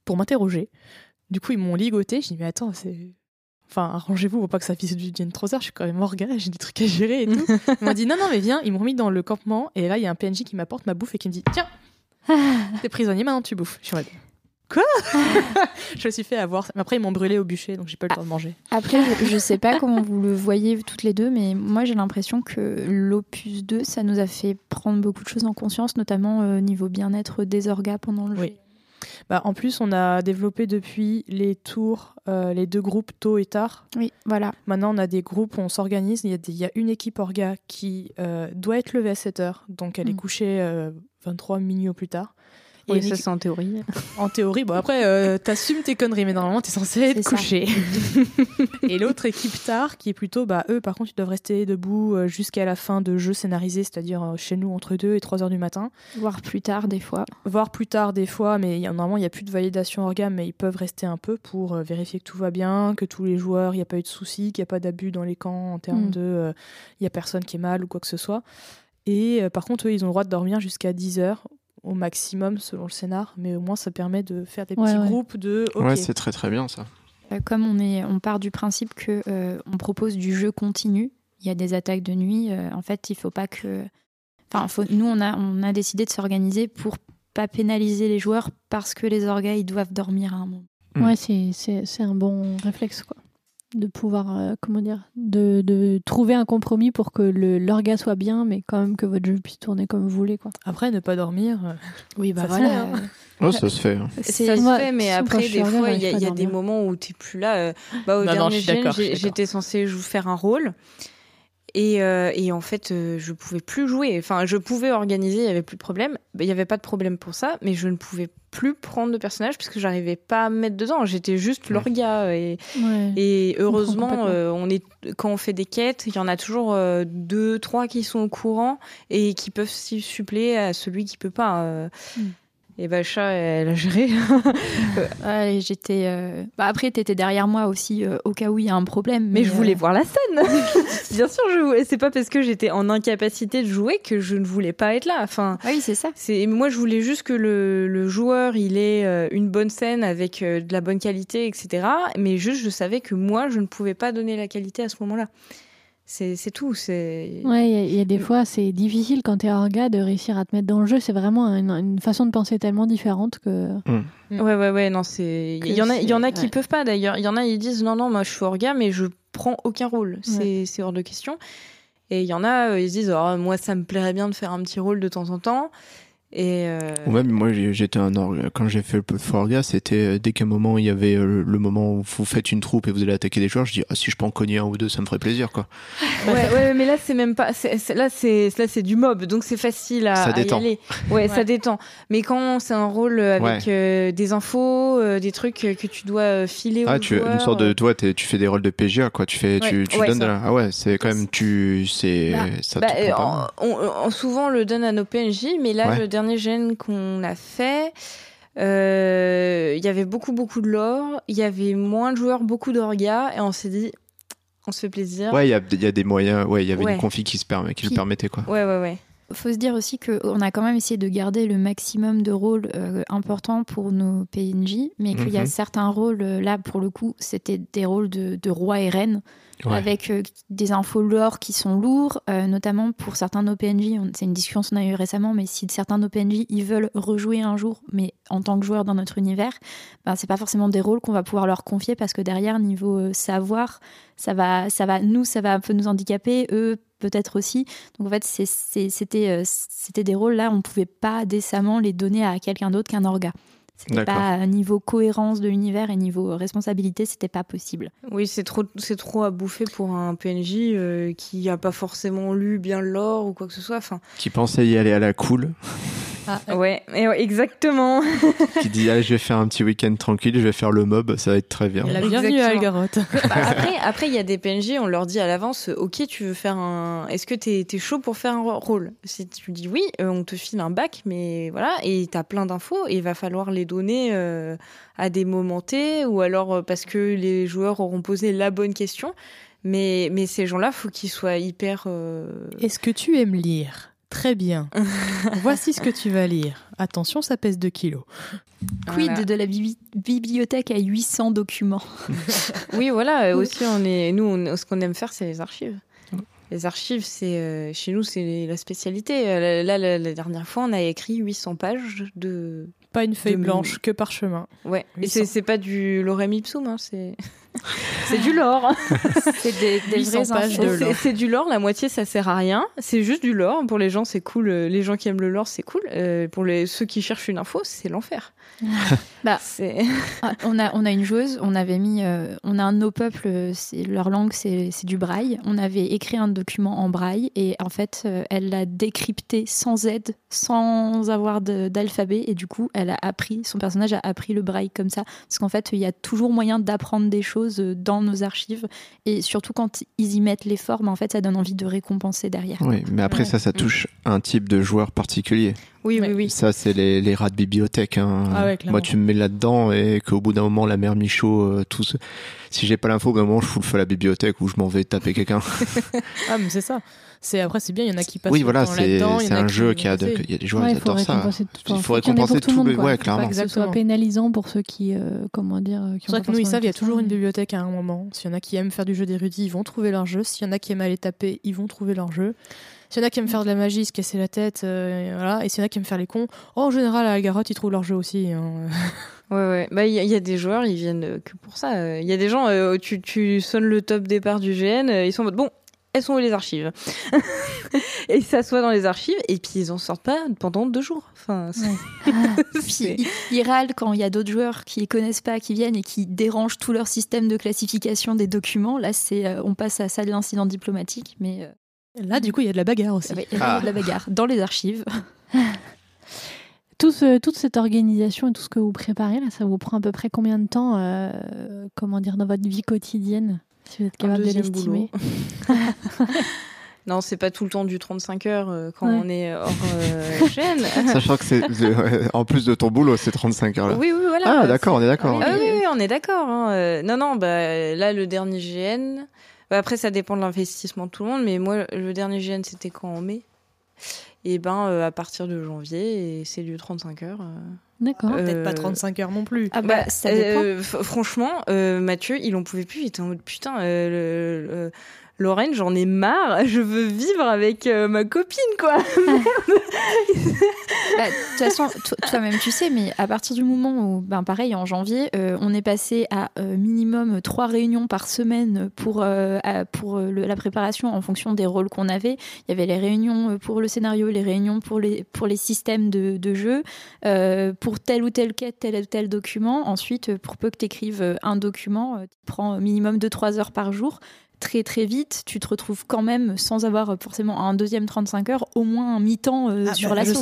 pour m'interroger. Du coup ils m'ont ligoté. Je dis mais attends c'est... Enfin, arrangez-vous, faut pas que ça vienne trop tard. Je suis quand même orga, j'ai des trucs à gérer et tout. Ils m'ont dit non, non, mais viens. Ils m'ont mis dans le campement et là, il y a un PNJ qui m'apporte ma bouffe et qui me dit Tiens, t'es prisonnier, maintenant tu bouffes. Je suis en mode Quoi? Je me suis fait avoir. Mais après, ils m'ont brûlé au bûcher, donc j'ai pas eu le temps de manger. Après, je, je sais pas comment vous le voyez toutes les deux, mais moi j'ai l'impression que l'Opus 2, ça nous a fait prendre beaucoup de choses en conscience, notamment euh, niveau bien-être des orgas pendant le Oui. Bah, en plus, on a développé depuis les tours, euh, les deux groupes tôt et tard. Oui, voilà. Maintenant, on a des groupes où on s'organise. Il y, a des- il y a une équipe orga qui euh, doit être levée à 7 heures, donc elle est Mm. couchée euh, 23 minuit au plus tard. Et Oui, ça c'est en théorie. en théorie, bon après, euh, t'assumes tes conneries, mais normalement, t'es censé être couché. et l'autre équipe tard, qui est plutôt, bah eux, par contre, ils doivent rester debout euh, jusqu'à la fin de jeu scénarisé, c'est-à-dire euh, chez nous entre 2 et 3 heures du matin. Voire plus tard, des fois. voire plus tard des fois, mais il y a- normalement il n'y a plus de validation organe, mais ils peuvent rester un peu pour euh, vérifier que tout va bien, que tous les joueurs, il n'y a pas eu de soucis, qu'il n'y a pas d'abus dans les camps en termes Mm. de euh, il n'y a personne qui est mal ou quoi que ce soit. Et euh, par contre, eux, ils ont le droit de dormir jusqu'à 10 heures au maximum selon le scénar, mais au moins ça permet de faire des Ouais, petits ouais. groupes de. Ouais, c'est très très bien ça. Euh, Comme on, est, on part du principe que euh, on propose du jeu continu, il y a des attaques de nuit. euh, en fait, il faut pas que. Enfin, faut- nous, on a, on a décidé de s'organiser pour pas pénaliser les joueurs parce que les orgas ils doivent dormir à un moment. Mm. Ouais, c'est- c'est c'est un bon réflexe, quoi. De pouvoir, euh, comment dire, de, de trouver un compromis pour que le- l'orga soit bien, mais quand même que votre jeu puisse tourner comme vous voulez, quoi. Après, ne pas dormir. euh, Oui, bah Ça se voilà. fait, hein. Ouais, ça se fait. hein. c'est- Ça se Moi, fait, mais après, des fois, il y a, y des moments où t'es plus là. euh, bah, au Non, non, dernier d'accord. j'étais censée jou- faire un rôle. Et, euh, et en fait, euh, je pouvais plus jouer. Enfin, je pouvais organiser, il y avait plus de problème. Bah, Il y avait pas de problème pour ça, mais je ne pouvais plus prendre de personnage parce que j'arrivais pas à me mettre dedans. J'étais juste Ouais. l'orga. Et, Ouais. et heureusement, euh, on est, quand on fait des quêtes, il y en a toujours euh, deux, trois qui sont au courant et qui peuvent s'y suppléer à celui qui peut pas. euh. Et Bacha, elle a géré. ouais, j'étais. euh, Bah, après, t'étais derrière moi aussi au cas où il y a un problème. Mais je voulais euh, voir la scène. Bien sûr, je voulais. C'est pas parce que j'étais en incapacité de jouer que je ne voulais pas être là. Enfin, Oui, c'est ça. c'est moi, je voulais juste que le, le joueur il ait euh, une bonne scène avec euh, de la bonne qualité, etc. Mais juste, je savais que moi, je ne pouvais pas donner la qualité à ce moment-là. C'est tout. Ouais, il y a- il y, a des fois, c'est difficile quand t'es orga de réussir à te mettre dans le jeu. C'est vraiment une, une façon de penser tellement différente que. ouais, ouais, ouais. Non, c'est. Il y en a, il y en a qui ouais. peuvent pas d'ailleurs. Il y en a, ils disent non, non, moi, je suis orga, mais je prends aucun rôle. C'est c'est hors de question. Et il y en a, euh, ils se disent, oh, moi, ça me plairait bien de faire un petit rôle de temps en temps. Et euh, Ou même moi j'étais un orga. Quand j'ai fait le peu de Forga, c'était euh, dès qu'à un moment il y avait euh, le moment où vous faites une troupe et vous allez attaquer des joueurs, je dis ah si je peux en cogner un ou deux, ça me ferait plaisir quoi. ouais, ouais, mais là c'est même pas. là c'est là c'est du mob, donc c'est facile à, Ça à y détend. aller. Ouais, ça détend. Mais quand c'est un rôle avec euh, des infos, euh, des trucs euh, que tu dois euh, filer Ah aux tu une sorte de euh, toi tu fais des rôles de PGA quoi. Tu fais tu, Ouais, tu ouais, donnes la ah ouais c'est quand même tu c'est Bah, ça bah, te euh, prend pas mal. on, on- souvent on le donne à nos PNJ, mais là Ouais. le dernier gène qu'on a fait. euh, Il y avait beaucoup beaucoup de lore, il y avait moins de joueurs, beaucoup d'orgas, et on s'est dit, on se fait plaisir. Ouais il y a, il y a des moyens ouais il y avait Ouais. une config qui se permet qui le permettait quoi. ouais, ouais. ouais. Faut se dire aussi qu'on a quand même essayé de garder le maximum de rôles euh, importants pour nos PNJ, mais qu'il y a Mhm. certains rôles, euh, là pour le coup, c'était des rôles de, de roi et reine, Ouais. avec euh, des infos lore qui sont lourds, euh, notamment pour certains de nos PNJ. C'est une discussion qu'on a eue récemment, mais si certains de nos PNJ ils veulent rejouer un jour, mais en tant que joueur dans notre univers, ben, c'est pas forcément des rôles qu'on va pouvoir leur confier parce que derrière, niveau savoir, ça va, ça va, nous, ça va un peu nous handicaper, eux peut-être aussi. Donc en fait, euh, c'était des rôles là, on pouvait pas décemment les donner à quelqu'un d'autre qu'un orga. C'était pas niveau cohérence de l'univers et niveau responsabilité, c'était pas possible. Oui, c'est trop, c'est trop à bouffer pour un PNJ euh, qui a pas forcément lu bien l'or ou quoi que ce soit. Enfin, Qui pensait y aller à la cool, ouais, et ouais, exactement. qui dit je vais faire un petit week-end tranquille, je vais faire le mob, ça va être très bien. La bienvenue à. Algaroth. Bah, après, après, il y a des PNJ, on leur dit à l'avance, ok, tu veux faire un, est-ce que t'es es chaud pour faire un rôle? Si tu dis oui, euh, on te file un bac, mais voilà, et t'as plein d'infos, et il va falloir les donner euh, à des moments T, ou alors euh, parce que les joueurs auront posé la bonne question. Mais, mais ces gens-là, faut qu'ils soient hyper. euh, Est-ce que tu aimes lire? Très bien. Voici ce que tu vas lire. Attention, ça pèse 2 kilos. Quid voilà. de la bibli- bibliothèque à 800 documents? Oui, voilà. euh, Aussi, on est, nous, on- ce qu'on aime faire, c'est les archives. Les archives, c'est euh, chez nous, c'est la spécialité. Là, la, la dernière fois, on a écrit 800 pages de. Pas une feuille De- blanche, que parchemin. Ouais. Et 800. c'est c'est pas du lorem ipsum, hein, c'est. C'est du lore. C'est des, des 800 vraies pages infos. de C'est- lore. C'est du lore, la moitié ça sert à rien. C'est juste du lore. Pour les gens, c'est cool. Euh, Les gens qui aiment le lore, c'est cool. Euh, pour les, ceux qui cherchent une info, c'est l'enfer. Bah, c'est. Ah, on a on a une joueuse, on avait mis, euh, on a un de nos peuples, c'est leur langue, c'est c'est du braille. On avait écrit un document en braille et en fait, euh, elle l'a décrypté sans aide, sans avoir de- d'alphabet et du coup, elle a appris, son personnage a appris le braille comme ça, parce qu'en fait, il y a toujours moyen d'apprendre des choses euh, dans nos archives et surtout quand ils y mettent l'effort, bah, en fait, ça donne envie de récompenser derrière. Oui, mais après Ouais. ça, ça touche un type de joueur particulier. Oui, oui, oui. Ça, c'est les, les rats de bibliothèque. Hein. Ah ouais, clairement. Moi, tu me mets là-dedans et qu'au bout d'un moment, la mère Michaud, euh, tout ce... si j'ai pas l'info, au bout d'un moment, je fous le feu à la bibliothèque ou je m'en vais taper quelqu'un. Ah, mais c'est ça. C'est après, c'est bien. Il y en a qui passent. oui, voilà, c'est un qui jeu qui a, de... il y a des joueurs Ouais, qui adorent ça. Il faut récompenser tout le monde, tout le- quoi. ouais, Faut pas clairement. que ce soit Exactement. pénalisant pour ceux qui, euh, comment dire, euh, qui C'est ont vrai pas que nous, ils savent, il y a ça, toujours une bibliothèque à un moment. S'il y en a qui aiment faire du jeu d'érudit, ils vont trouver leur jeu. S'il y en a qui aiment aller taper, ils vont trouver leur jeu. S'il y en a qui aiment faire de la magie, se casser la tête, euh, voilà. Et s'il y en a qui aiment faire les cons, oh, en général, à la garotte, ils trouvent leur jeu aussi. hein. Ouais, ouais. Bah, il y, a- il y a des joueurs, ils viennent euh, que pour ça. Il y a des gens, euh, tu, tu sonnes le top départ du GN, ils sont en mode bon. Elles sont où les archives? Et ils s'assoient dans les archives et puis ils en sortent pas pendant deux jours. Enfin, c'est- Puis c'est- ils, ils râlent quand il y a d'autres joueurs qui connaissent pas, qui viennent et qui dérangent tout leur système de classification des documents. Là, c'est, euh, on passe à ça de l'incident diplomatique, mais euh, Là, du coup, il y a de la bagarre aussi. ouais, il y a Ah. de la bagarre dans les archives. Tout ce- toute cette organisation et tout ce que vous préparez, là, ça vous prend à peu près combien de temps, euh, comment dire, dans votre vie quotidienne, si vous êtes capable de l'estimer non, c'est pas tout le temps du 35 heures euh, quand Ouais. on est hors euh, GN. Sachant que c'est en plus de ton boulot, c'est 35 heures là. Oui, oui, voilà. ah, d'accord, on est d'accord. Ah oui, oui, on est d'accord. hein. Euh, non, non, bah, là, le dernier GN. Bah, après, ça dépend de l'investissement de tout le monde, mais moi, le dernier GN, c'était quand en mai? Et ben, euh, à partir de janvier, et c'est du 35 heures. euh. D'accord. Euh, Peut-être pas 35 heures non plus. Ah bah, ça dépend. euh, f- franchement, euh, Mathieu, il en pouvait plus. Il était en mode putain, euh, le, le- Lorraine, j'en ai marre. Je veux vivre avec euh, ma copine, quoi. Bah, De toute façon, to- toi-même tu sais, mais à partir du moment où, ben pareil, en janvier, euh, on est passé à euh, minimum trois réunions par semaine pour, à- pour le- la préparation en fonction des rôles qu'on avait. Il y avait les réunions pour le scénario, les réunions pour les, pour les systèmes de, de jeu, pour telle ou telle quête, tel ou tel document. Ensuite, pour peu que tu écrives un document, tu prends minimum de trois heures par jour. Très très vite, tu te retrouves quand même sans avoir forcément un deuxième 35 heures, au moins un mi-temps euh, Ah, sur bah, l'assaut.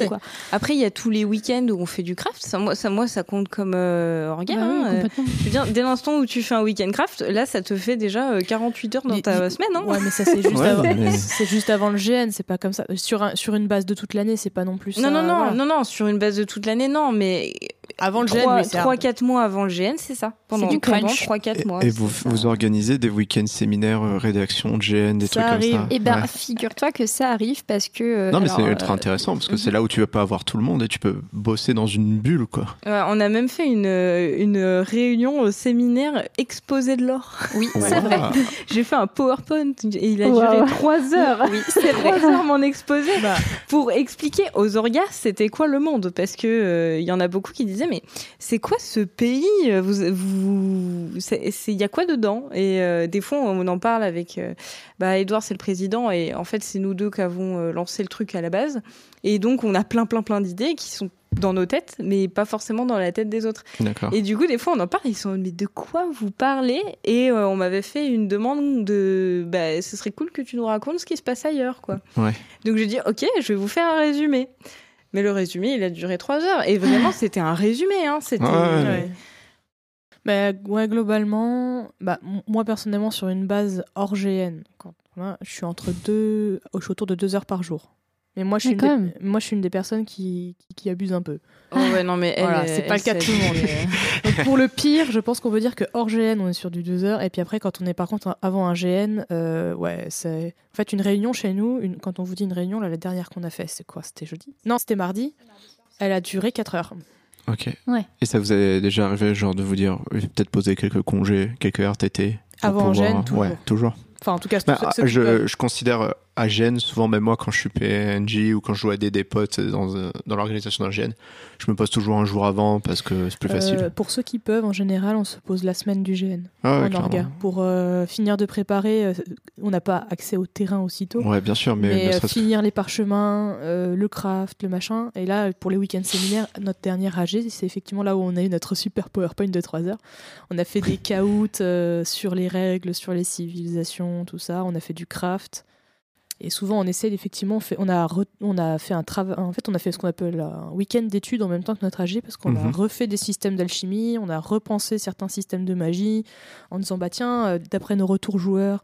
Après, il y a tous les week-ends où on fait du craft. Ça, moi, ça, moi, ça compte comme euh, orga. Bah oui, hein, euh. complètement. Je veux dire, dès l'instant où tu fais un week-end craft, là, ça te fait déjà euh, 48 heures dans ta semaine. Hein Ouais, mais ça, c'est juste, Ouais, avant... mais- juste avant le GN, c'est pas comme ça. Sur, un- sur une base de toute l'année, c'est pas non plus ça. non, non, non, voilà. non, non, sur une base de toute l'année, non, mais Avant le GN, oui, c'est hard. 3-4 mois avant le GN, c'est ça. Pendant du crunch. 3-4 mois. Et, et vous, vous organisez des week-ends séminaires, euh, rédaction, GN, des Ça trucs arrive. comme ça Eh ben, Ouais. figure-toi que ça arrive parce que. euh, Non, mais alors, c'est euh, ultra intéressant parce que mhm. c'est là où tu vas pas avoir tout le monde et tu peux bosser dans une bulle, quoi. Ouais, on a même fait une, euh, une réunion au séminaire exposé de l'or. Oui, c'est vrai. J'ai fait un PowerPoint et il a Wow. duré 3 heures. Oui, c'est vrai. 3 heures mon exposé Bah, pour expliquer aux orgas c'était quoi le monde? Parce que euh, il y en a beaucoup qui mais c'est quoi ce pays vous vous c'est- il y a quoi dedans? Et euh, des fois on en parle avec euh, bah Edouard c'est le président et en fait c'est nous deux qui avons euh, lancé le truc à la base et donc on a plein plein plein d'idées qui sont dans nos têtes mais pas forcément dans la tête des autres et du coup, des fois, on en parle, ils sont mais de quoi vous parlez? Et euh, on m'avait fait une demande de, bah, ce serait cool que tu nous racontes ce qui se passe ailleurs, quoi. Ouais. Donc j'ai dit, ok, je vais vous faire un résumé. Mais le résumé, il a duré trois heures. Et vraiment, c'était un résumé, hein. C'était. Ouais. ouais. Bah, ouais, globalement, bah, moi personnellement, sur une base hors GN, quand, je suis entre deux, je suis autour de deux heures par jour. Mais moi, je suis, une, quand des, même. moi, je suis une des personnes qui, qui, qui abuse un peu. Oh ouais, non, mais elle. Voilà, c'est pas le cas de tout le monde. Donc, pour le pire, je pense qu'on peut dire que hors GN, on est sur du deux heures. Et puis après, quand on est par contre avant un GN, euh, ouais, c'est. En fait, une réunion chez nous, une... quand on vous dit une réunion, là, la dernière qu'on a fait, c'est quoi? C'était jeudi? Non, c'était mardi. Elle a duré 4 heures. Ok. Ouais. Et ça vous est déjà arrivé, genre, de vous dire, je vais peut-être poser quelques congés, quelques RTT Avant un pouvoir- GN, toujours. Ouais, toujours. Enfin, en tout cas, Bah, ah, je considère euh, à Gênes, souvent même moi quand je suis PNJ ou quand je joue à des, des potes dans, euh, dans l'organisation d'un GN, je me pose toujours un jour avant parce que c'est plus facile. Euh, pour ceux qui peuvent, en général, on se pose la semaine du GN Ah ouais, en clairement. orga. Pour euh, finir de préparer, euh, on n'a pas accès au terrain aussitôt. Ouais, bien sûr, mais, Mais, finir les parchemins, le craft, le machin. Et là, pour les week-ends séminaires, notre dernier AG, c'est effectivement là où on a eu notre super PowerPoint de 3 heures. On a fait des caouts sur les règles, sur les civilisations, tout ça. On a fait du craft. Et souvent, on essaie effectivement, on, fait, on, a re- on a fait un travail. En fait, on a fait ce qu'on appelle un week-end d'études en même temps que notre AG parce qu'on a Mhm. refait des systèmes d'alchimie, on a repensé certains systèmes de magie en disant bah tiens, euh, d'après nos retours joueurs,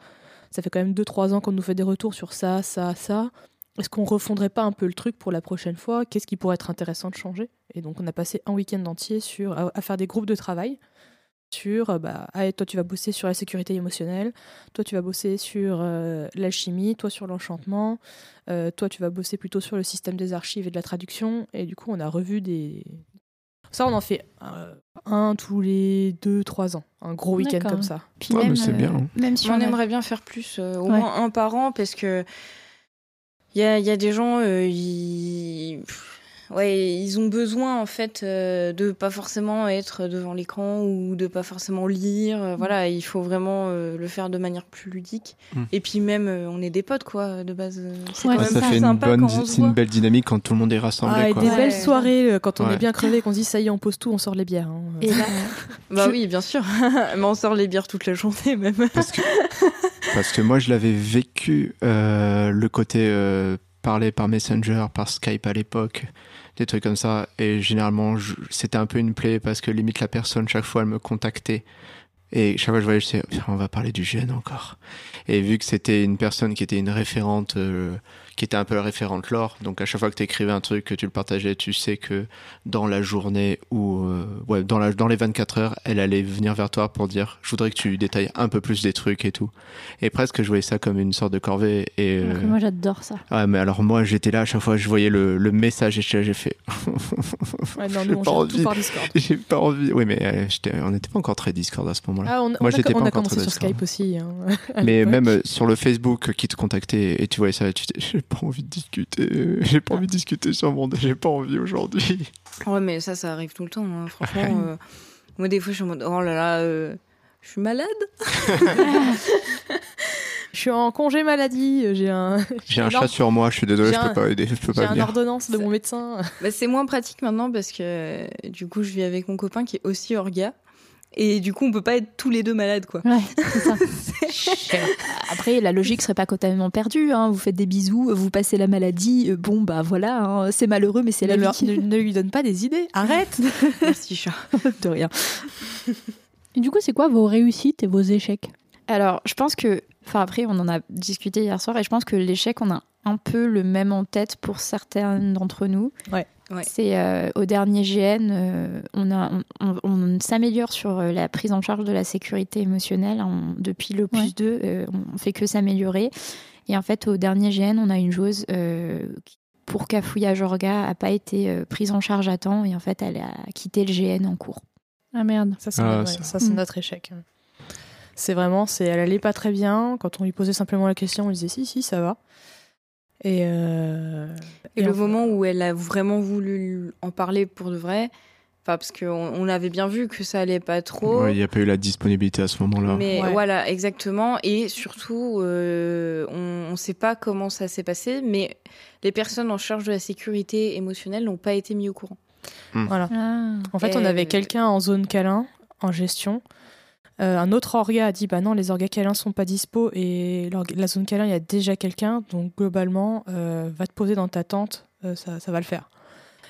ça fait quand même 2-3 ans qu'on nous fait des retours sur ça, ça, ça. Est-ce qu'on refondrait pas un peu le truc pour la prochaine fois? Qu'est-ce qui pourrait être intéressant de changer? Et donc, on a passé un week-end entier sur, à, à faire des groupes de travail sur, euh, bah, ah, toi, tu vas bosser sur la sécurité émotionnelle, toi, tu vas bosser sur euh, l'alchimie, toi, sur l'enchantement, euh, toi, tu vas bosser plutôt sur le système des archives et de la traduction. Et du coup, on a revu des. Ça, on en fait euh, un tous les deux, trois ans. Un gros week-end comme ça. Puis Ouais, même, mais euh, bien, hein. même si on on, a- aimerait bien faire plus, euh, au Ouais. moins un par an, parce que il y a, il y a des gens, euh, ils... Ouais, ils ont besoin en fait euh, de pas forcément être devant l'écran ou de pas forcément lire. euh, Voilà, il faut vraiment euh, le faire de manière plus ludique. Mm. Et puis même, euh, on est des potes quoi, de base. euh, C'est Ouais, quand Ouais, même ça fait une sympa bonne, c'est une belle dynamique quand tout le monde est rassemblé. Ah, et quoi. des Ouais. belles soirées euh, quand on Ouais. est bien crevé, qu'on se dit ça y est, on pose tout, on sort les bières. hein. Et là, Bah oui, bien sûr. Mais on sort les bières toute la journée même. Parce que, parce que moi, je l'avais vécu, euh, le côté euh, parler par Messenger, par Skype à l'époque, des trucs comme ça. Et généralement, c'était un peu une plaie parce que limite la personne, chaque fois, elle me contactait. Et chaque fois, je voyais, je disais, on va parler du gène encore. Et vu que c'était une personne qui était une référente, euh, qui était un peu la référente lore, donc à chaque fois que tu écrivais un truc, que tu le partageais, tu sais que dans la journée ou euh, ouais, dans, la, dans les 24 heures, elle allait venir vers toi pour dire je voudrais que tu détailles un peu plus des trucs et tout. Et presque je voyais ça comme une sorte de corvée. Et, euh, Moi, j'adore ça. ouais, mais alors moi j'étais là à chaque fois, je voyais le, le message et j'étais j'ai fait Ouais, non, J'ai nous, pas envie. par j'ai pas envie. Oui, mais euh, j'étais- on n'était pas encore très Discord à ce moment-là. Ah, on, Moi, on a, j'étais pas on a encore très sur. Skype aussi. hein, Mais même sur le Facebook qui te contactait et tu voyais ça, tu pas envie de discuter, j'ai pas envie de discuter sur mon, j'ai pas envie aujourd'hui. Ouais, mais ça, ça arrive tout le temps. hein. Franchement, euh, moi, des fois, je suis en mode oh là là, euh, je suis malade. Je suis en congé maladie, euh, j'ai un, J'ai un chat sur moi, je suis désolé, J'ai je peux un- pas aider, je peux j'ai pas un venir. ordonnance de mon médecin. Bah, c'est moins pratique maintenant parce que euh, du coup, je vis avec mon copain qui est aussi orga. Et du coup, on peut pas être tous les deux malades, quoi. Ouais, c'est ça. après, la logique serait pas totalement perdue. hein. Vous faites des bisous, vous passez la maladie. euh, Bon, bah voilà, hein, c'est malheureux, mais c'est ne, la leur- vie. ne- ne lui donne pas des idées. Arrête Merci, chat. de rien. Et du coup, c'est quoi vos réussites et vos échecs? Alors, je pense que, enfin après, on en a discuté hier soir, et je pense que l'échec, on a un peu le même en tête pour certains d'entre nous. Ouais. Ouais. C'est euh, au dernier GN, euh, on, a, on, on- on s'améliore sur euh, la prise en charge de la sécurité émotionnelle. On- depuis le plus Ouais. 2, euh, on fait que s'améliorer. Et en fait, au dernier GN, on a une joueuse euh, qui, pour Cafouillage Orga, a pas été euh, prise en charge à temps, et en fait, elle a quitté le GN en cours. Ah merde. Ça, c'est Ah, ça, c'est Mm. notre échec. C'est vraiment, c'est, elle allait pas très bien. Quand on lui posait simplement la question, on lui disait si, si, ça va. Et, euh, Et, le en- moment où elle a vraiment voulu en parler pour de vrai, enfin, parce qu'on on avait bien vu que ça allait pas trop. Ouais, Il n'y a pas eu la disponibilité à ce moment-là. Mais Ouais. voilà, exactement. Et surtout, euh, on ne sait pas comment ça s'est passé, mais les personnes en charge de la sécurité émotionnelle n'ont pas été mis au courant. Voilà. Ah. En fait, on avait quelqu'un en zone câlin, en gestion. Euh, un autre orga a dit bah non, les orgas câlins sont pas dispo et la zone câlin, il y a déjà quelqu'un. Donc globalement, euh, va te poser dans ta tente, euh, ça va le faire.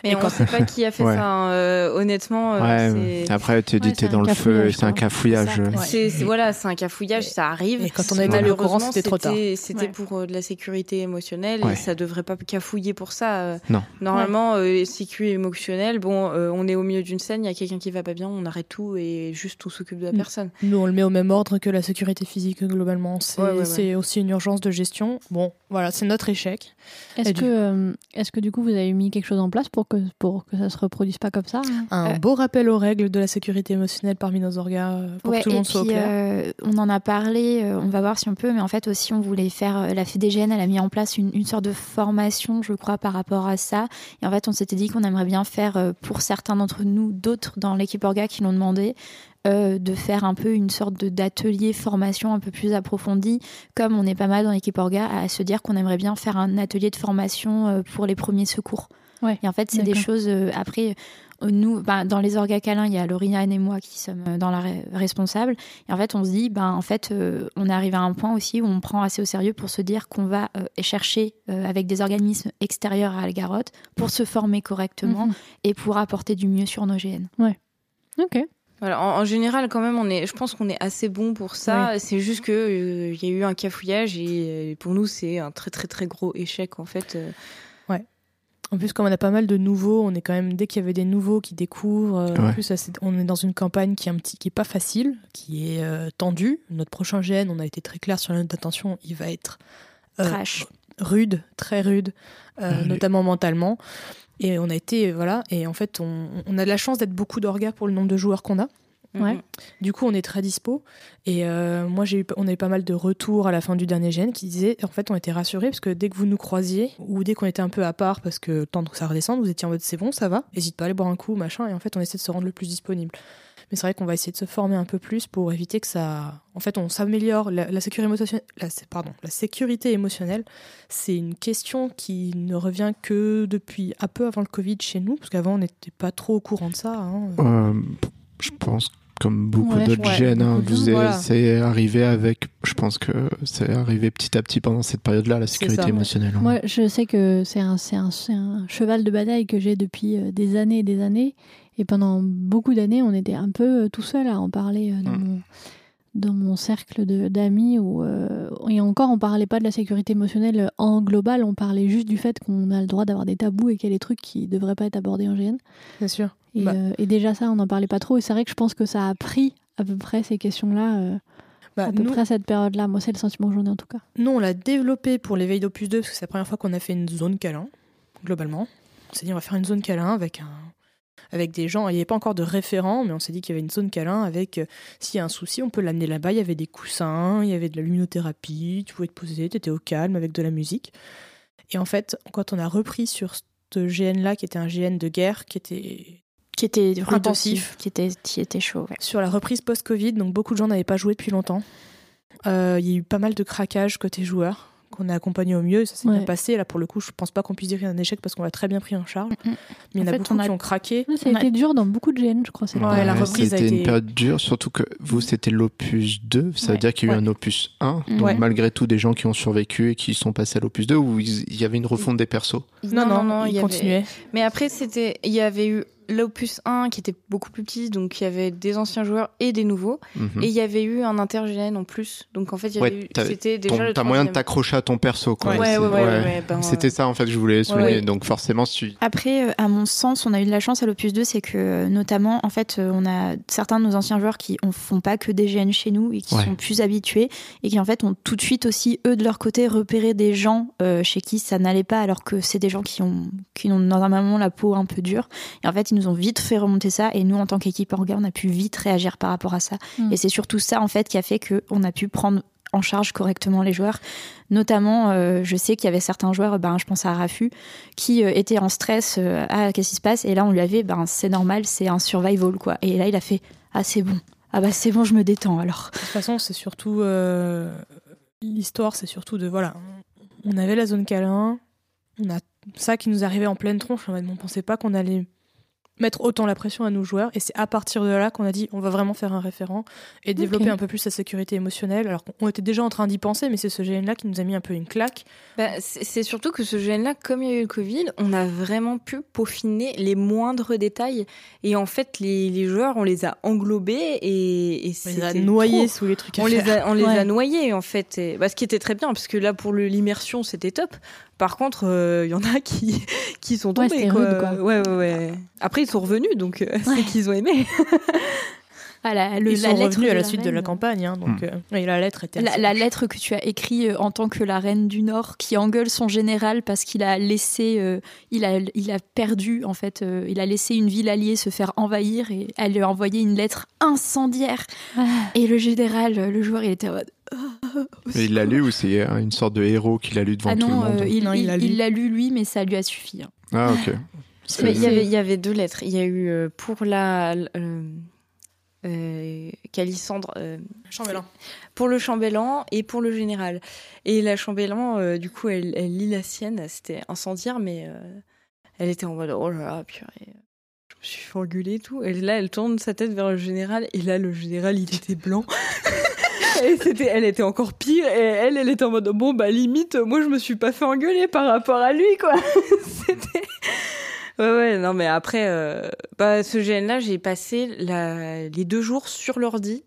Mais Et on ne sait pas qui a fait Ouais. ça. hein. Euh, honnêtement, euh, Ouais, après tu dis t'es dans le feu, c'est un cafouillage. C'est. Ouais. C'est voilà, c'est un cafouillage, ça arrive. et quand on courant, Malheureusement, c'était trop tard. C'était Ouais. pour euh, de la sécurité émotionnelle Ouais. et ça devrait pas cafouiller pour ça. euh. Non. Normalement, euh, sécu émotionnelle, bon, euh, on est au milieu d'une scène, il y a quelqu'un qui va pas bien, on arrête tout et juste on s'occupe de la Mm. personne. Nous, on le met au même ordre que la sécurité physique globalement. C'est aussi une urgence de gestion. Bon, Voilà, c'est notre échec. Est-ce que, du- euh, est-ce que du coup vous avez mis quelque chose en place pour que, pour que ça se reproduise pas comme ça hein Un Euh, beau rappel aux règles de la sécurité émotionnelle parmi nos orgas euh, pour Ouais, que tout le et monde soit au puis, clair. euh, on en a parlé, euh, on va voir si on peut, mais en fait aussi on voulait faire, euh, la FEDGN, elle a mis en place une, une sorte de formation, je crois, par rapport à ça. Et en fait, on s'était dit qu'on aimerait bien faire, euh, pour certains d'entre nous, d'autres dans l'équipe Orga qui l'ont demandé, euh, de faire un peu une sorte de- d'atelier formation un peu plus approfondi, comme on est pas mal dans l'équipe Orga, à se dire qu'on aimerait bien faire un atelier de formation euh, pour les premiers secours. Ouais, Et en fait, c'est des choses, euh, après, nous, ben, dans les orgas câlins, il y a Lauriane et moi qui sommes dans la re- responsable. Et en fait, on se dit, ben, en fait, euh, on arrive à un point aussi où on prend assez au sérieux pour se dire qu'on va euh, chercher avec des organismes extérieurs à Algarotte pour se former correctement Mhm. et pour apporter du mieux sur nos GN. Ok. Voilà, en, en général, quand même, on est, je pense qu'on est assez bon pour ça. C'est juste que euh, il y a eu un cafouillage et euh, pour nous, c'est un très très très gros échec en fait. euh. En plus, comme on a pas mal de nouveaux, on est quand même dès qu'il y avait des nouveaux qui découvrent. euh, En Ouais. plus, ça, c'est- on est dans une campagne qui est un petit, qui est pas facile, qui est euh, tendue. Notre prochain GN, on a été très clair sur la note d'attention, il va être euh, Trash. rude, très rude, euh, Allez. notamment mentalement. Et on a été voilà. Et en fait, on, on a de la chance d'être beaucoup d'orgas pour le nombre de joueurs qu'on a. Ouais. Du coup, on est très dispo. Et euh, moi, j'ai eu, on a eu pas mal de retours à la fin du dernier GN qui disaient, en fait, on était rassurés parce que dès que vous nous croisiez ou dès qu'on était un peu à part parce que le temps que ça redescende, vous étiez en mode c'est bon, ça va, n'hésite pas à aller boire un coup, machin. Et en fait, on essaie de se rendre le plus disponible. Mais c'est vrai qu'on va essayer de se former un peu plus pour éviter que ça. En fait, on s'améliore. La, la sécurité émotionnelle, la, pardon, la sécurité émotionnelle, c'est une question qui ne revient que depuis un peu avant le Covid chez nous, parce qu'avant, on n'était pas trop au courant de ça. hein. Euh, je pense comme beaucoup Ouais, d'autres ouais, gènes, hein, vous voilà. c'est arrivé avec, je pense que c'est arrivé petit à petit pendant cette période-là, la sécurité ça, ouais. émotionnelle. hein. Moi, je sais que c'est un, c'est un, c'est un cheval de bataille que j'ai depuis euh, des années et des années. Et pendant beaucoup d'années, on était un peu euh, tout seul à en parler euh, dans, Mm. mon, dans mon cercle d'amis. Euh, et encore, on parlait pas de la sécurité émotionnelle en global, on parlait juste du fait qu'on a le droit d'avoir des tabous et qu'il y a des trucs qui devraient pas être abordés en GN. C'est sûr. Et, Bah. euh, et déjà, ça, on n'en parlait pas trop. Et c'est vrai que je pense que ça a pris à peu près ces questions-là, euh, Bah, à peu nous, près à cette période-là. Moi, c'est le sentiment que j'en ai en tout cas. Nous, on l'a développé pour l'éveil d'Opus 2 parce que c'est la première fois qu'on a fait une zone câlin, globalement. On s'est dit, on va faire une zone câlin avec, un, avec des gens. Il n'y avait pas encore de référent, mais on s'est dit qu'il y avait une zone câlin avec, euh, s'il y a un souci, on peut l'amener là-bas. Il y avait des coussins, il y avait de la luminothérapie, tu pouvais te poser, tu étais au calme avec de la musique. Et en fait, quand on a repris sur ce GN-là, qui était un GN de guerre, qui était Qui était Intensif. qui était, qui était chaud. ouais. sur la reprise post-Covid, donc beaucoup de gens n'avaient pas joué depuis longtemps. Euh, Il y a eu pas mal de craquages côté joueurs qu'on a accompagné au mieux, et ça s'est Ouais. bien passé. Là, pour le coup, je pense pas qu'on puisse dire qu'il y a un échec parce qu'on l'a très bien pris en charge. Mm, mm. Mais il y en, En a fait, beaucoup on a- qui ont craqué. Ouais, ça a été dur dans beaucoup de GN, je crois. Ouais, période. la reprise a C'était été- une période dure, surtout que vous, c'était l'opus 2. Ça veut dire qu'il y a eu Ouais. un opus 1. Mm. Donc, Ouais. malgré tout, des gens qui ont survécu et qui sont passés à l'opus 2, où ils- il y avait une refonte des persos. Non, non, il il y avait- continuait. Mais après, c'était, il y avait eu l'opus 1 qui était beaucoup plus petit, donc il y avait des anciens joueurs et des nouveaux, Mhm. et il y avait eu un intergène en plus. Donc en fait, il y Ouais, avait eu, t'as- c'était déjà T'as moyen de t'accrocher à ton perso, quoi. Ouais, Ouais, ouais, ouais, ouais, ouais, ben, C'était ça, en fait, que je voulais souligner. ouais. Donc, forcément, si tu... Après, euh, à mon sens, on a eu de la chance à l'Opus 2, c'est que euh, notamment, en fait, euh, on a certains de nos anciens joueurs qui ne font pas que des GN chez nous et qui Ouais. sont plus habitués et qui en fait ont tout de suite aussi, eux de leur côté, repéré des gens euh, chez qui ça n'allait pas alors que c'est des gens qui ont, qui ont normalement la peau un peu dure. Et en fait, nous ont vite fait remonter ça et nous, en tant qu'équipe orga, on a pu vite réagir par rapport à ça. Mm. Et c'est surtout ça, en fait, qui a fait qu'on a pu prendre en charge correctement les joueurs. Notamment, euh, je sais qu'il y avait certains joueurs, ben, je pense à Rafu, qui euh, étaient en stress. euh, ah, qu'est-ce qui se passe? Et là, on lui avait, ben, c'est normal, c'est un survival, quoi. Et là, il a fait, ah, c'est bon. Ah, bah, c'est bon, je me détends alors. De toute façon, c'est surtout. euh, L'histoire, c'est surtout de. Voilà. On avait la zone câlin, on a ça qui nous arrivait en pleine tronche. En mode, on pensait pas qu'on allait mettre autant la pression à nos joueurs. Et c'est à partir de là qu'on a dit on va vraiment faire un référent et développer un peu plus la sécurité émotionnelle. Alors qu'on était déjà en train d'y penser, mais c'est ce GN-là qui nous a mis un peu une claque. Bah, c'est surtout que ce gène-là, comme il y a eu le Covid, on a vraiment pu peaufiner les moindres détails. Et en fait, les, les joueurs, on les a englobés et, et On les a noyés trop. sous les trucs à On les a, on les Ouais. a noyés en fait. Et, bah, ce qui était très bien, parce que là pour l'immersion c'était top. Par contre, euh, il y en a qui, qui sont tombés. c'était quoi. rude, quoi. Ouais, ouais, ouais. Après ils sont revenus, donc euh, c'est qu'ils ont aimé. Ah, la, le- Ils la sont lettre revenus à la suite de la campagne, hein, donc Hmm. euh, et la lettre était. La, assez la proche. lettre que tu as écrite euh, en tant que la reine du Nord qui engueule son général parce qu'il a laissé, euh, il, a, il a perdu en fait, euh, il a laissé une ville alliée se faire envahir et elle lui a envoyé une lettre incendiaire. Ah. Et le général, le joueur, il était en mode Et il l'a lu ou c'est euh, une sorte de héros qu'il a lu devant ah tout le non, monde euh, il Non, il il- l'a lu. il l'a lu lui, mais ça lui a suffi. hein. Ah ok. Il y avait, il y avait deux lettres. Il y a eu pour la euh, euh, Calissandre, euh, Chambellan. pour le chambellan et pour le général. Et la chambellan, euh, du coup, elle, elle lit la sienne. C'était incendiaire, mais euh, elle était en mode oh là là, purée. Je me suis fait engueuler et tout. Et là, elle tourne sa tête vers le général. Et là, le général, il était blanc. Et c'était, elle était encore pire. Et elle, elle était en mode bon, bah limite, moi, je me suis pas fait engueuler par rapport à lui, quoi. c'était. Ouais, ouais, non, mais après, euh, bah, ce GN-là, j'ai passé la- les deux jours sur l'ordi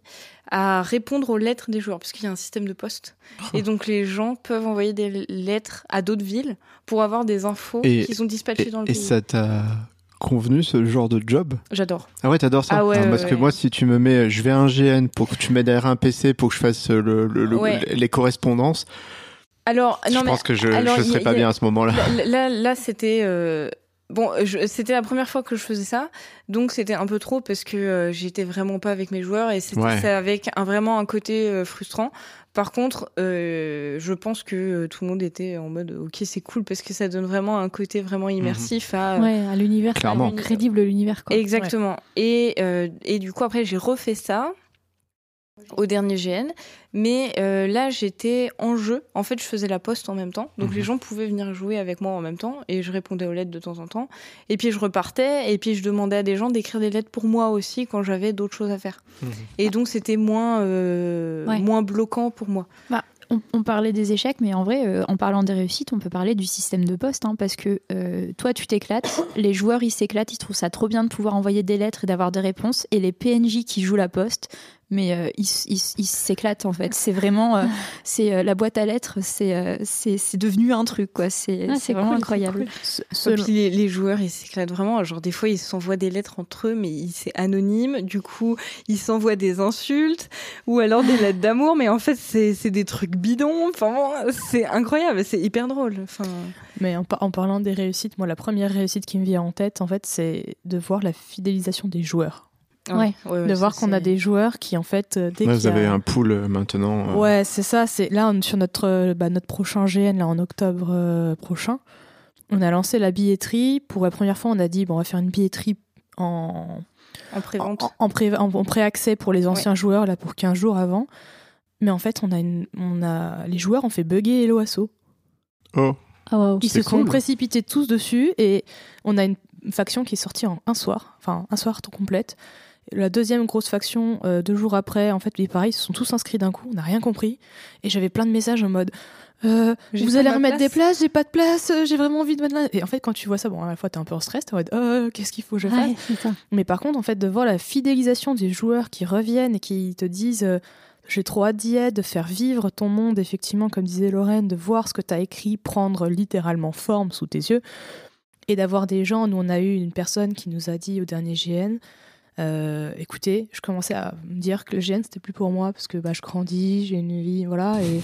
à répondre aux lettres des joueurs, parce qu'il y a un système de poste. Et donc, les gens peuvent envoyer des lettres à d'autres villes pour avoir des infos Et- qui sont dispatchées Et, dans le et pays. ça t'a convenu ce genre de job? J'adore. Ah ouais, t'adores ça? Ah ouais, Non, ouais, Parce que ouais. moi, si tu me mets, je vais à un GN pour que tu m'aides derrière un PC pour que je fasse le, le- le- Ouais. les correspondances, Alors, non, je mais pense que je, y a- serais pas y bien à ce moment-là. Là, là, là, c'était euh, bon. je- C'était la première fois que je faisais ça, donc c'était un peu trop parce que euh, j'étais vraiment pas avec mes joueurs et c'était Ouais. ça avec un vraiment un côté euh, frustrant. Par contre, euh, je pense que euh, tout le monde était en mode ok, c'est cool parce que ça donne vraiment un côté vraiment immersif à Ouais, à l'univers, Clairement. crédible l'univers quoi. Exactement. Et, euh, et du coup, après, j'ai refait ça au dernier GN. Mais euh, là, j'étais en jeu. En fait, je faisais la poste en même temps. Donc, Mhm. les gens pouvaient venir jouer avec moi en même temps. Et je répondais aux lettres de temps en temps. Et puis, je repartais. Et puis, je demandais à des gens d'écrire des lettres pour moi aussi quand j'avais d'autres choses à faire. Mhm. Et donc, c'était moins, euh, Ouais. moins bloquant pour moi. On, on parlait des échecs, mais en vrai, euh, en parlant des réussites, on peut parler du système de poste, hein, parce que euh, toi, tu t'éclates, les joueurs, ils s'éclatent, ils trouvent ça trop bien de pouvoir envoyer des lettres et d'avoir des réponses, et les PNJ qui jouent la poste, mais euh, ils s'éclatent en fait. C'est vraiment, euh, c'est euh, la boîte à lettres, c'est c'est c'est devenu un truc, quoi. C'est Ah, vraiment cool, incroyable. cool. Ce- puis les, les joueurs, ils s'éclatent vraiment. Genre, des fois, ils s'envoient des lettres entre eux, mais c'est anonyme. Du coup, ils s'envoient des insultes ou alors des lettres d'amour, mais en fait, c'est c'est des trucs bidons. Enfin, bon, c'est incroyable, c'est hyper drôle. Enfin, Mais en, en parlant des réussites, moi, la première réussite qui me vient en tête, en fait, c'est de voir la fidélisation des joueurs. Ouais. de voir qu'on a des joueurs qui, en fait, euh, dès qu'il vous a- avez un pool euh, maintenant. euh, Ouais, c'est ça. C'est là on- sur notre euh, bah, notre prochain GN là en octobre euh, prochain. On a lancé la billetterie. Pour la première fois, on a dit bon, on va faire une billetterie en en prévente. en, en pré en, en préaccès pour les anciens joueurs là pour 15 jours avant. Mais en fait, on a une on a les joueurs ont fait bugger Hello Asso. Oh, waouh. Ils se sont précipités tous dessus et on a une faction qui est sortie en un soir, enfin un soir tout complète. La deuxième grosse faction, euh, deux jours après, en fait, pareil, ils se sont tous inscrits d'un coup, on n'a rien compris. Et j'avais plein de messages en mode euh, Vous allez remettre place. des places, j'ai pas de place, euh, j'ai vraiment envie de mettre là. Et en fait, quand tu vois ça, bon, à la fois, t'es un peu en stress, t'es en mode Euh, Qu'est-ce qu'il faut que je fasse? Ouais, mais par contre, en fait, de voir la fidélisation des joueurs qui reviennent et qui te disent j'ai trop hâte d'y être, de faire vivre ton monde, effectivement, comme disait Lorraine, de voir ce que tu as écrit prendre littéralement forme sous tes yeux. Et d'avoir des gens, nous on a eu une personne qui nous a dit au dernier GN, euh, écoutez, je commençais à me dire que le GN c'était plus pour moi parce que bah, je grandis, j'ai une vie, voilà. Et,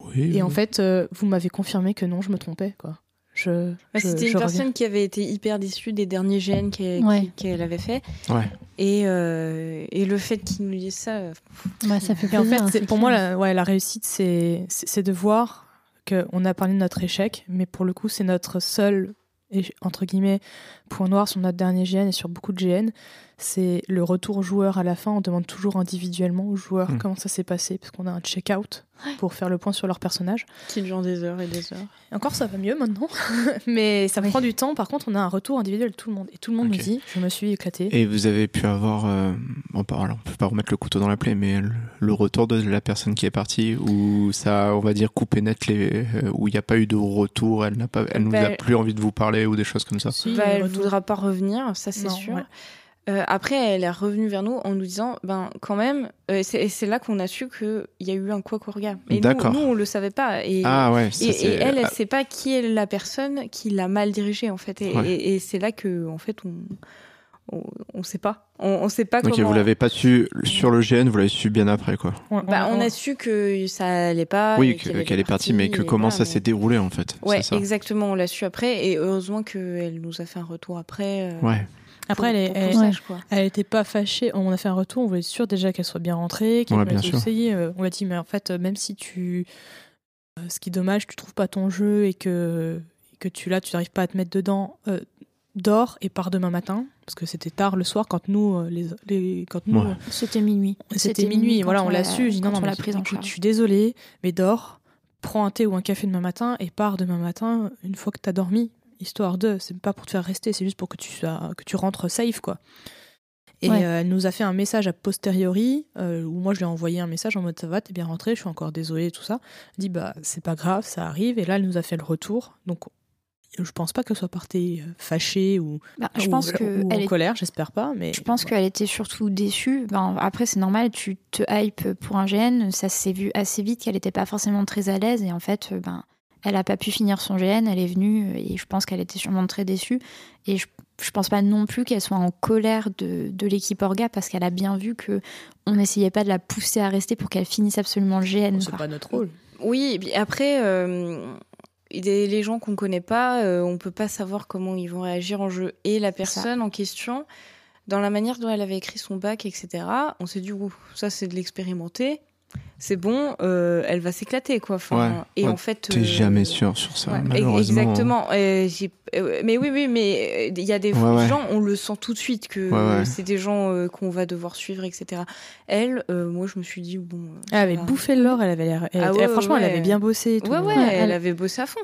oui. et en fait, euh, vous m'avez confirmé que non, je me trompais, quoi. Je, Bah, je- C'était je une reviens. personne qui avait été hyper déçue des derniers GN qu'elle Ouais. qui- qu'elle avait fait. Ouais. Et, euh, et le fait qu'il nous dise ça, ça fait Et en plaisir. fait, hein, c'est- c'est pour clair. moi, la, ouais, la réussite, c'est c'est c'est de voir qu'on a parlé de notre échec, mais pour le coup, c'est notre seul, entre guillemets, point noir sur notre dernier GN et sur beaucoup de GN. C'est le retour au joueur à la fin. On demande toujours individuellement aux joueurs Mm. comment ça s'est passé, parce qu'on a un check-out pour faire le point sur leur personnage. qui dure des heures et des heures. Et encore, ça va mieux maintenant, mais ça Oui. prend du temps. Par contre, on a un retour individuel de tout le monde. Et tout le monde Ok. nous dit Je me suis éclaté. Et vous avez pu avoir, euh, bon, on peut pas remettre le couteau dans la plaie, mais le, le retour de la personne qui est partie, où ça, a, on va dire, coupé net, les, euh, où il n'y a pas eu de retour, elle n'a pas, elle nous Bah, a plus envie de vous parler ou des choses comme ça. Si, Bah, elle retour. voudra pas revenir, ça c'est sûr. ouais. Euh, après, elle est revenue vers nous en nous disant, ben quand même, euh, c'est et c'est là qu'on a su qu'il y a eu un quoi regarde. Et nous, D'accord. nous, on le savait pas. Et, Ah ouais, ça, et, et elle, elle ah, sait pas qui est la personne qui l'a mal dirigée en fait. Et, Ouais. et- et c'est là que en fait on on, on sait pas. On, on sait pas Ok, comment. vous l'avez pas su sur le GN, vous l'avez su bien après, quoi. Bah, on a su que ça allait pas. oui, qu'elle est partie, mais que comment ça mais- s'est déroulé, en fait. Ouais, c'est ça. exactement. On l'a su après, et heureusement qu'elle nous a fait un retour après. euh, Ouais. Après, elle, pour qu'on elle, sache, quoi. elle était pas fâchée. On a fait un retour, on voulait être sûr déjà qu'elle soit bien rentrée, qu'elle Ouais, laisse sûr. essayer. Euh, On lui a dit, mais en fait, même si tu. euh, Ce qui est dommage, tu trouves pas ton jeu et que, et que tu là, tu n'arrives pas à te mettre dedans, euh, dors et pars demain matin. Parce que c'était tard le soir quand nous, les, les- quand nous Ouais. C'était minuit. c'était minuit. Voilà, on l'a l'a- su. J'ai dit non, non, on mais l'a prise en écoute, charge. je suis désolée, mais dors, prends un thé ou un café demain matin et pars demain matin une fois que tu as dormi. Histoire de, c'est pas pour te faire rester, c'est juste pour que tu sois, que tu rentres safe, quoi. Et Ouais. euh, elle nous a fait un message a posteriori euh, où moi je lui ai envoyé un message en mode ça va, t'es bien rentré, je suis encore désolée, tout ça. Elle dit bah c'est pas grave, ça arrive. Et là elle nous a fait le retour. Donc je pense pas qu'elle soit partie euh, fâchée ou, Bah, je ou- pense ou en est- colère, j'espère pas. Mais Je pense qu'elle était surtout déçue. Ben, après, c'est normal, tu te hype pour un GN. Ça s'est vu assez vite qu'elle n'était pas forcément très à l'aise. Et en fait, ben, elle n'a pas pu finir son GN. Elle est venue euh, et je pense qu'elle était sûrement très déçue. Et je, je pense pas non plus qu'elle soit en colère de, de l'équipe Orga parce qu'elle a bien vu que on n'essayait pas de la pousser à rester pour qu'elle finisse absolument le GN. c'est quoi. pas notre rôle. Oui, et puis après, euh, les, les gens qu'on connaît pas, euh, on peut pas savoir comment ils vont réagir en jeu. Et la personne en question, dans la manière dont elle avait écrit son bac, etc., on s'est dit, ouh, ça c'est de l'expérimenter. C'est bon, euh, elle va s'éclater, quoi. Enfin, Ouais, et ouais, en fait. T'es euh, jamais sûr sur ça, ouais, malheureusement. Exactement. Euh, mais oui, oui, mais il y a des Ouais, ouais. gens, on le sent tout de suite que Ouais, ouais. c'est des gens euh, qu'on va devoir suivre, etc. Elle, euh, moi, je me suis dit, bon. euh, Elle avait bouffé l'or, elle avait l'air. elle- Ah ouais, franchement, elle avait bien bossé. et tout. Ouais, ouais, elle- avait bossé à fond.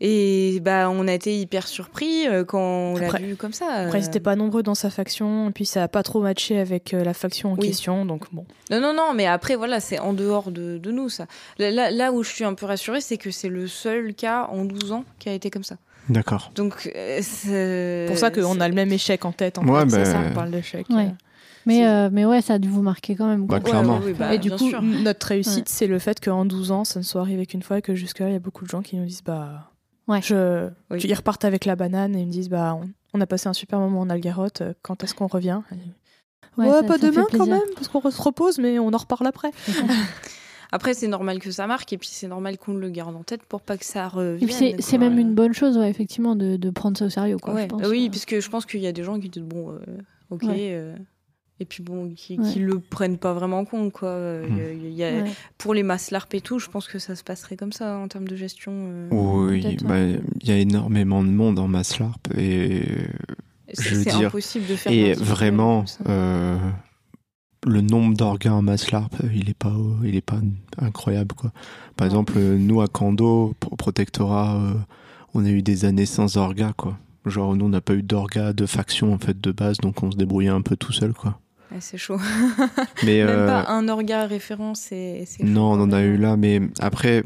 Et bah, on a été hyper surpris euh, quand on l'a vu comme ça. Après, euh. ils n'étaient pas nombreux dans sa faction, et puis ça a pas trop matché avec euh, la faction en Oui. question, donc bon. Non, non, non, mais après, voilà, c'est en dehors de, de nous, ça. Là, là, là où je suis un peu rassurée, c'est que c'est le seul cas en 12 ans qui a été comme ça. D'accord. Donc, euh, c'est C'est pour ça qu'on a le même échec en tête. En Ouais, fait, c'est bah, ça, on parle d'échec. Ouais. euh. Mais, C'est- euh, mais ouais, ça a dû vous marquer quand même. Bah, clairement. bah, et du bien coup, sûr. notre réussite, c'est le fait qu'en 12 ans, ça ne soit arrivé qu'une fois, et que jusque-là, il y a beaucoup de gens qui nous disent bah. Ouais. Je... Oui. Ils repartent avec la banane et ils me disent bah on, on a passé un super moment en Algarote, euh, quand est-ce qu'on revient Ouais, Ouais, ça- pas ça demain quand même, parce qu'on se repose, mais on en reparle après. Après, c'est normal que ça marque, et puis c'est normal qu'on le garde en tête pour pas que ça Et revienne. puis c'est- même une bonne chose, ouais, effectivement, de, de prendre ça au sérieux. Quoi, Ouais. je pense. Oui, parce que je pense qu'il y a des gens qui disent bon, euh, ok, Ouais. euh, et puis bon, qui, Ouais. qui le prennent pas vraiment en compte, quoi. Euh, il y a- il y a- Ouais. Pour les masses LARP et tout, je pense que ça se passerait comme ça en termes de gestion. euh. Oui, Peut-être, bah, il y a énormément de monde en Maslarp et, C'est je veux c'est dire, impossible de faire. et vraiment, euh, le nombre d'orgas en Maslarp, il est pas, il est pas incroyable quoi. Par exemple, euh, nous à Kando, au protectorat, euh, on a eu des années sans orgas quoi. Genre nous on n'a pas eu d'orgas de faction en fait de base, donc on se débrouillait un peu tout seul quoi. Ouais, c'est chaud. Mais Même euh, pas un orga référent, c'est. chaud Non, on en a eu là, mais après,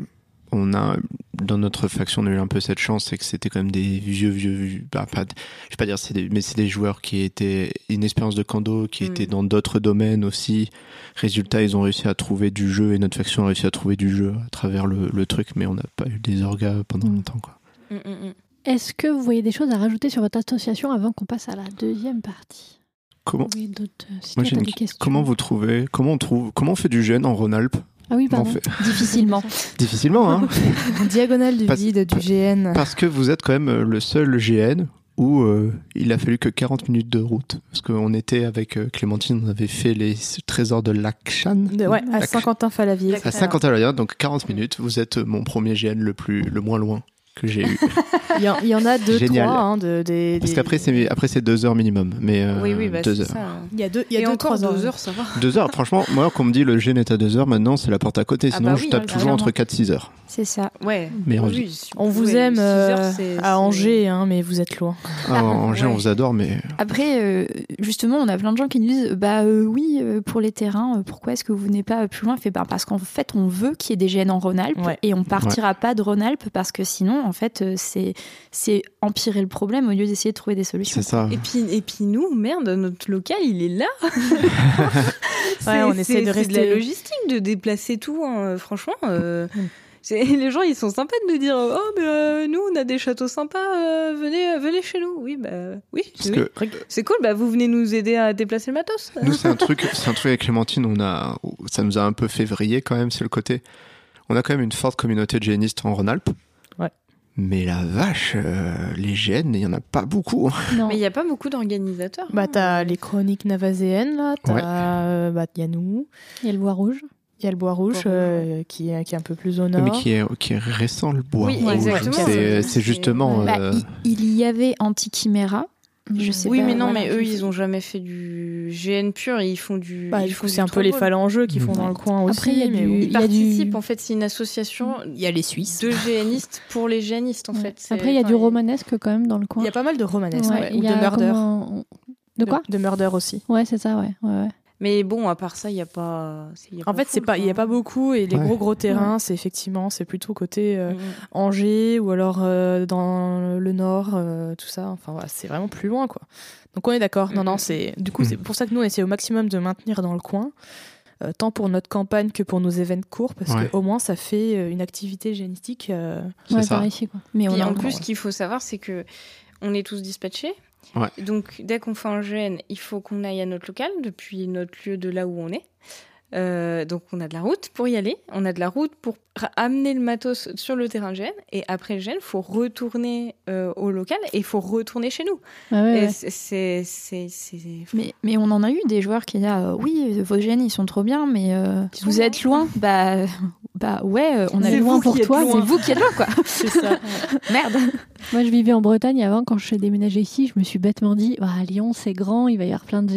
on a dans notre faction, on a eu un peu cette chance, c'est que c'était quand même des vieux, vieux, vieux- bah, pas, je vais pas dire, des, mais c'est des joueurs qui étaient une expérience de Kando, qui Mm. étaient dans d'autres domaines aussi. Résultat, ils ont réussi à trouver du jeu et notre faction a réussi à trouver du jeu à travers le, le truc, mais on n'a pas eu des orgas pendant Mm. longtemps, quoi. Mm, mm, mm. Est-ce que vous voyez des choses à rajouter sur votre association avant qu'on passe à la deuxième partie? Comment, euh, si Moi, une- comment vous trouvez, comment on trouve, comment on fait du gène en Rhône-Alpes Ah oui, pardon. fait Difficilement. Difficilement, hein En diagonale du Pas- vide, du GN. Parce que vous êtes quand même euh, le seul GN où euh, il a fallu que 40 minutes de route. Parce qu'on était avec euh, Clémentine, on avait fait les trésors de Lakshan. De- ouais, à La- Saint-Quentin-Falavier. À 50 à l'heure, donc 40 minutes. Vous êtes mon premier GN le, plus, le moins loin que j'ai eu. Il y, en- il y en a deux, Génial. trois. hein, de, des, Parce des- qu'après, c'est, après, c'est deux heures minimum. Mais euh, Oui, oui, bah, deux c'est heures. ça. Il y a deux, il y a Et deux, encore trois deux heures, ça va. Deux heures, franchement, moi, quand on me dit le GN est à deux heures, maintenant, c'est la porte à côté. Ah Sinon, bah je tape hein, toujours entre carrément. 4 6 heures. C'est ça. Ouais. Mais en Oui, On vous aime euh, heures, c'est- c'est- à Angers, hein, mais vous êtes loin. Ah, en Angers, ouais. on vous adore, mais Après, euh, justement, on a plein de gens qui nous disent bah euh, oui, pour les terrains, pourquoi est-ce que vous venez pas plus loin? Fait bah, parce qu'en fait, on veut qu'il y ait des GN en Rhône-Alpes et on partira pas de Rhône-Alpes parce que sinon, en fait, euh, c'est c'est empirer le problème au lieu d'essayer de trouver des solutions. c'est ça. Et puis, et puis nous, merde, notre local, il est là. C'est- on essaie de c'est rester- la logistique de déplacer tout. hein. Franchement, euh, C'est- Les gens, ils sont sympas de nous dire Oh, mais euh, nous, on a des châteaux sympas, euh, venez, venez chez nous. Oui, bah oui, Parce oui. que c'est cool, bah vous venez nous aider à déplacer le matos. nous, c'est un truc, c'est un truc avec Clémentine, on a, ça nous a un peu fait vriller quand même, c'est le côté. On a quand même une forte communauté de génistes en Rhône-Alpes. Mais la vache, euh, les gènes, il y en a pas beaucoup. Non. Mais il n'y a pas beaucoup d'organisateurs. Bah, hein. t'as les chroniques navazéennes, là. T'as, Ouais. euh, bah, il y a nous. Il y a le bois rouge. Il y a le bois rouge, rouge, euh, qui, est, qui est un peu plus au nord. Mais qui est, qui est récent, le bois. Oui, rouge. exactement. C'est, C'est- c'est justement. Bah, euh, il, il y avait Antichimera. Je sais Oui, pas, mais non, voilà. mais eux, ils ont jamais fait du GN pur, ils font du. Bah, du coup, c'est un peu les phalangeux qui font Mhm. dans le coin aussi. Après, il y a mais du-. Ils Il y a du- participent, en fait, c'est une association Il y a les Suisses. de géanistes pour les géanistes, en Ouais. fait. Après, il y a du romanesque quand même dans le coin. Il y a pas mal de romanesques, Ouais, ou de murder. comment- De quoi De murder aussi. Ouais, c'est ça, ouais. ouais, ouais. Mais bon, à part ça, il n'y a pas. y a En fait, c'est pas, il y a pas beaucoup et les Ouais. gros gros terrains, c'est effectivement, c'est plutôt côté euh, Mhm. Angers ou alors euh, dans le nord, euh, tout ça. Enfin, voilà, c'est vraiment plus loin, quoi. Donc on est d'accord. Non, non, Mhm. c'est du coup c'est pour ça que nous on essaie au maximum de maintenir dans le coin, euh, tant pour notre campagne que pour nos événements courts, parce Ouais. qu'au moins ça fait une activité euh, Ouais, ça. par ici, quoi. mais on a en plus, ce qu'il faut savoir, c'est que on est tous dispatchés. Donc, dès qu'on fait un GN, il faut qu'on aille à notre local depuis notre lieu de là où on est. Euh, donc, on a de la route pour y aller. On a de la route pour amener le matos sur le terrain de GN. Et après le GN, il faut retourner euh, au local et il faut retourner chez nous. Ouais, ouais, Et ouais. c'est- c'est. c'est- c'est- Mais, mais on en a eu des joueurs qui disaient euh, oui, vos gènes ils sont trop bien, mais euh, vous loin. êtes loin. Bah, bah ouais, euh, on a C'est loin pour toi, loin. c'est vous qui êtes loin quoi. c'est ça. Merde. Moi, je vivais en Bretagne avant. Quand je suis déménagé ici, je me suis bêtement dit bah, à Lyon, c'est grand, il va y avoir plein de dû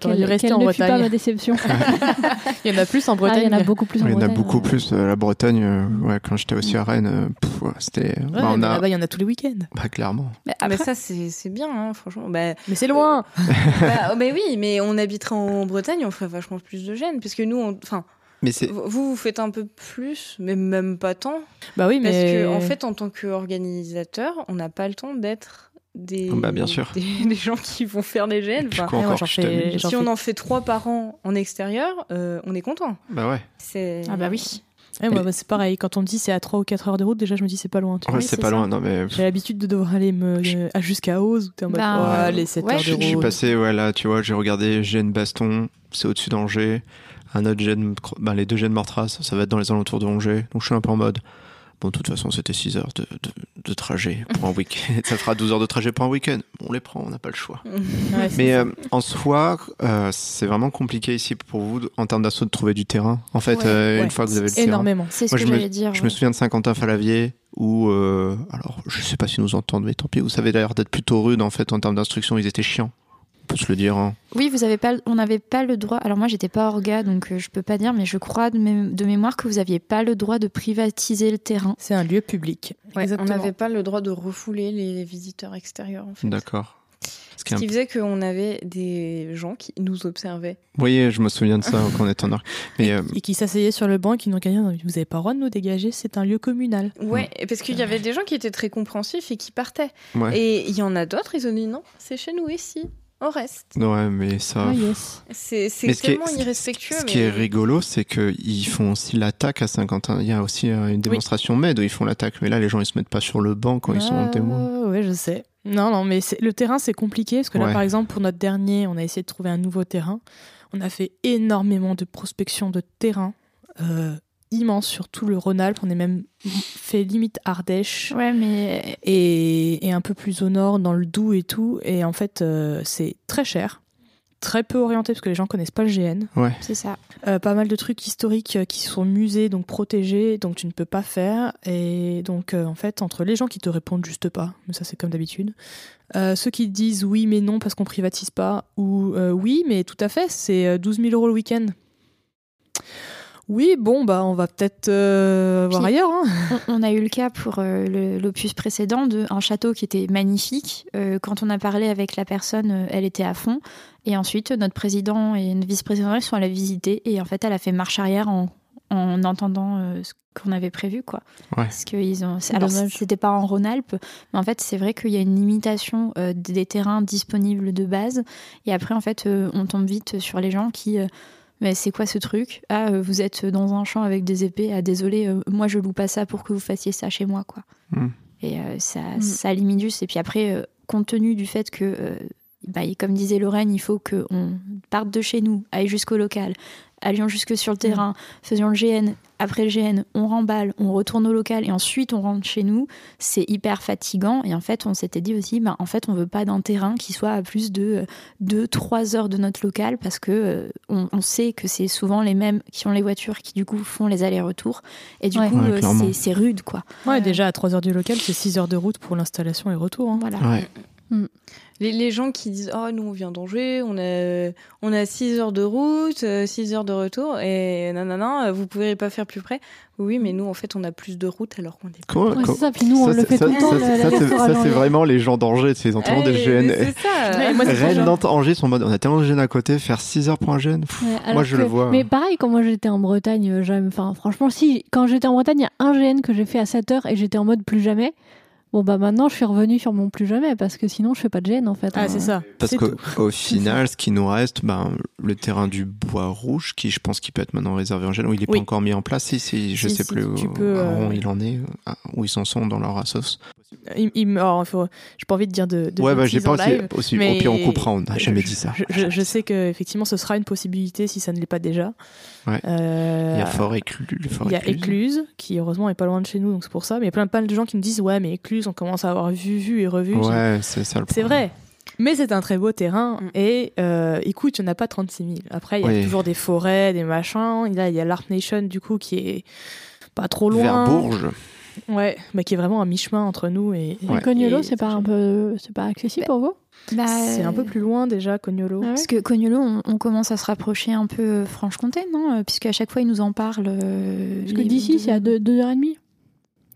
Quelle, quelle en ne fut pas Bretagne. ma déception. Il y en a plus en Ah, Bretagne. il y en a beaucoup plus en il y en a Bretagne. beaucoup plus. la Bretagne, euh, ouais, quand j'étais aussi à Rennes, euh, c'était. Ouais, bah, a. là-bas, il y en a tous les week-ends. Bah, clairement. Mais Ah, mais ça, c'est c'est bien, hein, franchement. Bah, Mais c'est loin. bah, mais oui, mais on habiterait en Bretagne, on ferait vachement plus de GN. Parce que nous, on- enfin, Mais c'est. vous, vous faites un peu plus, mais même pas tant. Bah oui, mais Parce que, en fait, en tant qu'organisateur, on n'a pas le temps d'être des, Bah, bien sûr. des, des gens qui vont faire des. Puis Enfin, encore fais- si on en fait trois par an en extérieur, euh, on est content. Bah ouais. C'est ah bah oui. Ouais, moi, bah, c'est pareil. Quand on me dit c'est à 3 ou 4 heures de route, déjà je me dis c'est pas loin. tu Ouais, vois. c'est pas ça. loin. Non, mais. J'ai l'habitude de devoir aller me, euh, à jusqu'à Ose. Où t'es en mode, Bah, oh, allez, 7 ouais, heures Je, de je suis route. passé, ouais, là, tu vois, j'ai regardé Gênes Baston, c'est au-dessus d'Angers. Un autre Gênes, ben, les deux Gênes Mortras, ça va être dans les alentours de Angers. Donc je suis un peu en mode. Bon, de toute façon, c'était 6 heures de, de, de trajet pour un week-end. ça fera 12 heures de trajet pour un week-end. On les prend, on n'a pas le choix. Ouais, Mais euh, en soi, euh, c'est vraiment compliqué ici pour vous, en termes d'assaut, de trouver du terrain. En fait, Ouais, euh, ouais, une fois que vous avez le terrain. énormément. C'est ce Moi, que j'allais dire. Je me souviens de Saint-Quentin-Falavier où, alors je sais pas si nous entendent, mais tant pis, vous savez d'ailleurs d'être plutôt rude en fait en termes d'instruction, ils étaient chiants. Se le dire. hein. Oui, vous avez pas, on n'avait pas le droit. Alors moi, j'étais pas orga, donc euh, je peux pas dire, mais je crois de, mé- de mémoire que vous aviez pas le droit de privatiser le terrain. C'est un lieu public. Ouais, on n'avait pas le droit de refouler les visiteurs extérieurs. En fait. D'accord. Ce qui Ce faisait qu'on avait des gens qui nous observaient. Vous voyez, je me souviens de ça quand on était en Arc. Mais euh, Et qui s'asseyaient sur le banc et qui nous regardaient. non, Vous avez pas le droit de nous dégager, c'est un lieu communal. Ouais, et parce qu'il y avait des gens qui étaient très compréhensifs et qui partaient. ouais. Et il y en a d'autres, ils ont dit non, c'est chez nous ici, on reste. Ouais, mais ça. Ah, yes. C'est c'est Mais ce qui est- tellement irrespectueux. Ce mais... qui est rigolo, c'est qu'ils font aussi l'attaque à Saint-Quentin. Il y a aussi euh, une démonstration MED où ils font l'attaque. Mais là, les gens, ils se mettent pas sur le banc quand ils sont en Ah, témoin. Ouais, je sais. Non, non, mais le terrain, c'est compliqué. Parce que là, Ouais. par exemple, pour notre dernier, on a essayé de trouver un nouveau terrain. On a fait énormément de prospection de terrain. euh, immense sur tout le Rhône-Alpes. On est même fait limite Ardèche. Ouais, mais et, et un peu plus au nord, dans le Doubs et tout. Et en fait, euh, c'est très cher, très peu orienté parce que les gens connaissent pas le GN. c'est ça. Euh, pas mal de trucs historiques euh, qui sont musées, donc protégés, donc tu ne peux pas faire. Et donc, euh, en fait, entre les gens qui te répondent juste pas, mais ça c'est comme d'habitude, euh, ceux qui disent oui mais non parce qu'on privatise pas, ou euh, oui mais tout à fait, c'est euh, 12 000 euros le week-end. Oui, bon, bah on va peut-être euh, voir ailleurs. hein. On, on a eu le cas pour euh, l'opus précédent de un château qui était magnifique. Euh, quand on a parlé avec la personne, euh, elle était à fond. Et ensuite, notre président et une vice-présidente sont allés visiter. Et en fait, elle a fait marche arrière en, en entendant euh, ce qu'on avait prévu, quoi. Ouais. Parce qu'ils ont. Alors, c'était pas en Rhône-Alpes, mais en fait, c'est vrai qu'il y a une limitation euh, des terrains disponibles de base. Et après, en fait, euh, on tombe vite sur les gens qui. Mais c'est quoi ce truc? Ah, euh, vous êtes dans un champ avec des épées. Ah, désolé, euh, moi je loue pas ça pour que vous fassiez ça chez moi, quoi. Hmm. Et euh, ça, Mm. ça limite juste. Et puis après, euh, compte tenu du fait que, euh, bah, comme disait Lorraine, il faut qu'on parte de chez nous, aille jusqu'au local, allions jusque sur le terrain, faisions le GN. Après le GN, on remballe, on retourne au local et ensuite on rentre chez nous. C'est hyper fatigant. Et en fait, on s'était dit aussi, bah, en fait, on veut pas d'un terrain qui soit à plus de 2-3 heures de notre local parce que euh, on, on sait que c'est souvent les mêmes qui ont les voitures qui du coup font les allers-retours. Et du Ouais. coup, Ouais, euh, c'est- c'est rude, quoi. Ouais, déjà à 3 heures du local, c'est 6 heures de route pour l'installation et retour. hein. Voilà. Ouais. Les, les gens qui disent Oh, nous on vient d'Angers, on a, on a 6 heures de route, 6 heures de retour, et nanana, vous pouvez pas faire plus près. Oui, mais nous en fait on a plus de route alors qu'on est plus Ouais, c'est ça, puis nous, on ça, le c'est- fait ça, tout le temps, ça, c'est- vraiment les gens d'Angers, c'est les entourants des GN. Rennes, Nantes, Angers sont en mode on a tellement de GN à côté, faire 6 heures pour un GN. pff, Ouais, Moi, je que- le vois. Mais pareil, quand moi j'étais en Bretagne, euh, enfin, franchement, si, quand j'étais en Bretagne, il y a un GN que j'ai fait à 7 heures et j'étais en mode plus jamais. Bon, bah maintenant, je suis revenue sur mon plus jamais parce que sinon, je fais pas de GN en fait. Ah, hein. c'est ça. Parce qu'au final, ce qui nous reste, ben, le terrain du Bois Rouge, qui je pense qu'il peut être maintenant réservé en GN, où il n'est Oui. pas encore mis en place. Si, si, je Si, sais si, plus où, peux, euh, où il en est, euh, où ils en sont dans leur assos. Il, il me- alors, il faut- j'ai pas envie de dire de. de ouais, bah, j'ai pas live, aussi- mais Au pire, on coupera, on n'a jamais je- dit ça. Je, je- je sais que effectivement, ce sera une possibilité si ça ne l'est pas déjà. Ouais. Euh, Il y a Fort Écluse. Fort Il y a Écluse, qui heureusement est pas loin de chez nous, donc c'est pour ça. Mais il y a plein, plein de gens qui me disent Ouais, mais Écluse, on commence à avoir vu, vu et revu. Ouais, c'est ça le C'est vrai. Mais c'est un très beau terrain. Mm. Et euh, écoute, il n'y en a pas 36 000. Après, il y a Oui. toujours des forêts, des machins. Là, il y a l'Arp Nation, du coup, qui est pas trop loin. Vers Bourges. Ouais, mais qui est vraiment à mi-chemin entre nous et. Et Ouais. Cognolo, c'est pas un peu, c'est pas accessible pour vous? Bah, C'est un peu plus loin déjà, Cognolo. Ah ouais? Parce que Cognolo, on, on commence à se rapprocher un peu euh, Franche-Comté, non? Puisque à chaque fois, ils nous en parlent. euh, Parce que d'ici, c'est à 2h30. Un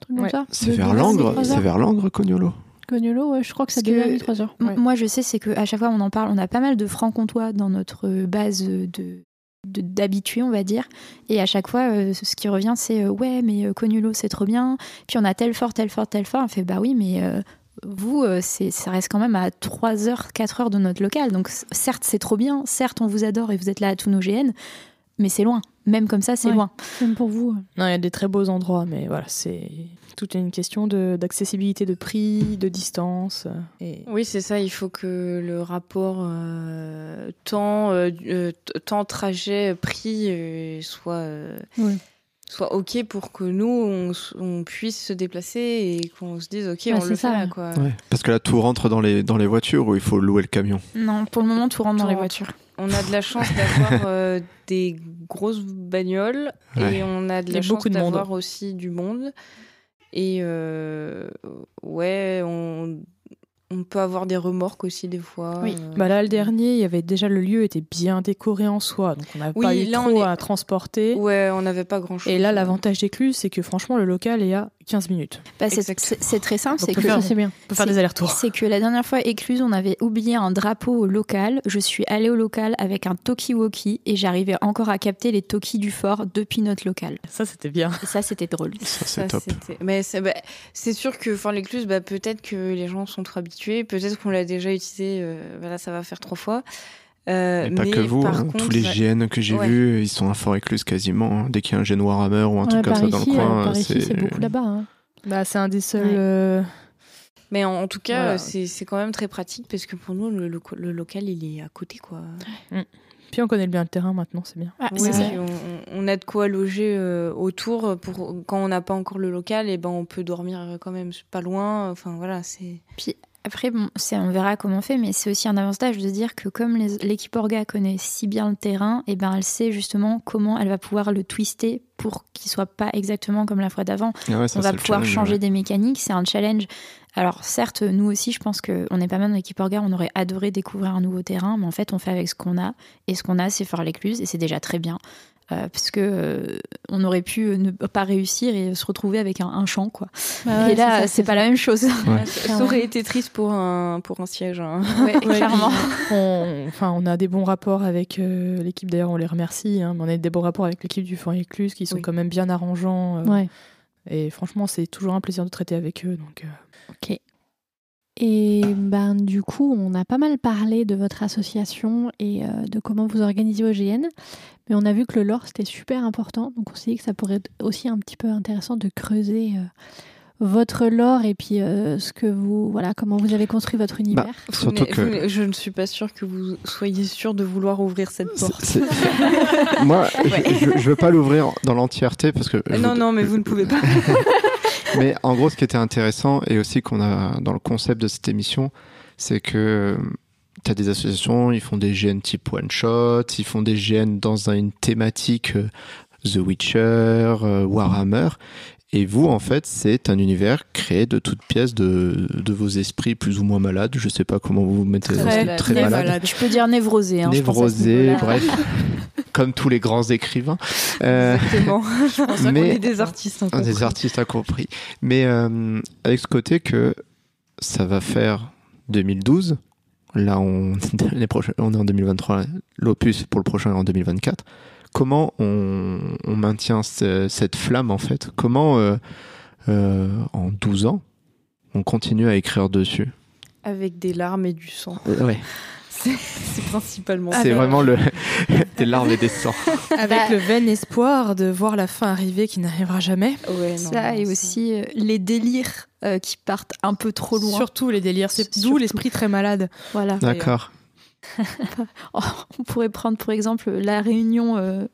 truc comme Ouais. ça. C'est vers heures, Langres, c'est heures. vers Langres, Cognolo. Cognolo, ouais, je crois que 2h30, 3h. M- Ouais. Moi, je sais, c'est qu'à chaque fois, on en parle. On a pas mal de francs-comtois dans notre base de de- d'habitués, on va dire. Et à chaque fois, euh, ce qui revient, c'est euh, ouais, mais euh, Cognolo, c'est trop bien. Puis on a tel fort, tel fort, tel fort. On fait bah oui, mais euh, vous, euh, c'est ça reste quand même à 3 heures, 4 heures de notre local. Donc certes, c'est trop bien. Certes, on vous adore et vous êtes là à tous nos GN. Mais c'est loin. Même comme ça, c'est Ouais. loin. Même pour vous. Non, il y a des très beaux endroits, mais voilà, c'est toute une question de- d'accessibilité de, prix, de distance. euh, Et... Oui, c'est ça. Il faut que le rapport euh, temps, euh, temps trajet prix euh, soit euh, Oui. soit ok pour que nous on, puisse se déplacer et qu'on se dise ok Ouais, on c'est le ça, fait là, ouais. quoi. Ouais. Parce que là, tout rentre dans les, dans les voitures ou il faut louer le camion? Non, pour le moment, tout rentre dans Tout les voitures. On a de la chance d'avoir euh, des grosses bagnoles Ouais. et on a de la chance d'avoir aussi du monde. Et euh, ouais, on, on peut avoir des remorques aussi des fois. Oui. euh. Bah là, le dernier, il y avait déjà le lieu était bien décoré en soi, donc on n'a Oui, pas eu là, on trop est- à transporter. Ouais, on n'avait pas grand chose. Et là, l'avantage d'Écluse, c'est que franchement, le local est à 15 minutes. Bah, c'est très simple. C'est que faire- Ça, c'est bien. On peut faire des allers-retours. C'est que la dernière fois, écluse, on avait oublié un drapeau au local. Je suis allée au local avec un talkie-walkie et j'arrivais encore à capter les talkies du fort depuis notre local. Ça, c'était bien. Et ça, c'était drôle. Ça, c'est top. Mais c'est bah, c'est sûr que enfin l'écluse, bah, peut-être que les gens sont trop habitués, peut-être qu'on l'a déjà utilisé. euh, voilà, ça va faire trois fois. Euh, Mais pas que vous, par hein. contre, tous les GN que j'ai Ouais. vus, ils sont à Fort Écluse quasiment. hein. Dès qu'il y a un GN Warhammer ou un Ouais, truc comme ça dans ici, le coin, c'est beaucoup là-bas. hein. Bah, c'est un des seuls. Ouais. euh, Mais en, en tout cas, Voilà. euh, c'est c'est quand même très pratique parce que pour nous, le, lo- le local, il est à côté, quoi. Puis on connaît bien le terrain maintenant, c'est bien. Ah, Oui, puis on, a de quoi loger euh, autour pour quand on n'a pas encore le local, et ben on peut dormir quand même pas loin. Enfin voilà, c'est. Après, bon, c'est- on verra comment on fait, mais c'est aussi un avantage de dire que comme l'équipe Orga connaît si bien le terrain, et ben elle sait justement comment elle va pouvoir le twister pour qu'il soit pas exactement comme la fois d'avant. Ah ouais, on va pouvoir changer ouais. des mécaniques, c'est un challenge. Alors certes, nous aussi, je pense qu'on est pas mal dans l'équipe Orga, on aurait adoré découvrir un nouveau terrain, mais en fait, on fait avec ce qu'on a, et ce qu'on a, c'est faire l'écluse, et c'est déjà très bien. Euh, parce que euh, on aurait pu euh, ne pas réussir et se retrouver avec un, un champ quoi. Bah ouais, et là c'est pas la même chose. Ouais. Ça, aurait été triste pour un pour un siège. hein. Ouais, Ouais, clairement. On, enfin, on a des bons rapports avec euh, l'équipe, d'ailleurs, on les remercie, hein, mais on a des bons rapports avec l'équipe du Fort Écluse qui sont Oui. quand même bien arrangeants. euh, Ouais. Et franchement, c'est toujours un plaisir de traiter avec eux. Donc, euh, Et ben, du coup, on a pas mal parlé de votre association et euh, de comment vous organisez OGN. Mais on a vu que le lore, c'était super important. Donc on s'est dit que ça pourrait être aussi un petit peu intéressant de creuser euh, votre lore et puis euh, ce que vous, voilà, comment vous avez construit votre univers. Vous Surtout que- je ne suis pas sûre que vous soyez sûr de vouloir ouvrir cette porte. C'est- c'est- Moi, je, je, je veux pas l'ouvrir dans l'entièreté parce que. non, non, mais vous ne pouvez pas. Mais en gros, ce qui était intéressant et aussi qu'on a dans le concept de cette émission, c'est que tu as des associations, ils font des GN type one shot, ils font des GN dans une thématique euh, The Witcher, euh, Warhammer. Et vous, en fait, c'est un univers créé de toutes pièces de, de vos esprits plus ou moins malades. Je sais pas comment vous vous mettez. Très, très très malade. malade. Je peux dire névrosé. Hein, Névrosé, bref. Comme tous les grands écrivains. Euh, Exactement. Je pense qu'on Mais- est des artistes. un des artistes a compris. Mais euh, avec ce côté que ça va faire 2012. Là, on, est en 2023. L'opus pour le prochain est en 2024. Comment on, on maintient ce- cette flamme, en fait? Comment, euh, en 12 ans, on continue à écrire dessus? Avec des larmes et du sang. Ouais, C'est principalement c'est vraiment le, des larmes et des sangs. Avec Bah- le vain espoir de voir la fin arriver qui n'arrivera jamais. Ouais, non, Ça non, et aussi euh, les délires euh, qui partent un peu trop loin. Surtout les délires. C'est d'où l'esprit très malade. Voilà. D'accord. Oh, on pourrait prendre pour exemple la réunion euh,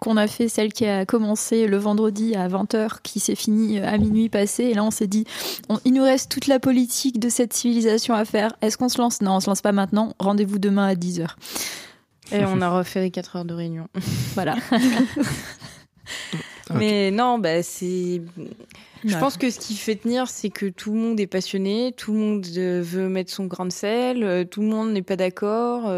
qu'on a fait, celle qui a commencé le vendredi à 20h, qui s'est finie euh, à minuit passé. Et là, on s'est dit, on- il nous reste toute la politique de cette civilisation à faire. Est-ce qu'on se lance? Non, on se lance pas maintenant. Rendez-vous demain à 10h. Et on a refait les 4 heures de réunion. Voilà. Mais non, bah c'est. Je Ouais. pense que ce qui fait tenir, c'est que tout le monde est passionné, tout le monde euh, veut mettre son grain de sel, euh, tout le monde n'est pas d'accord,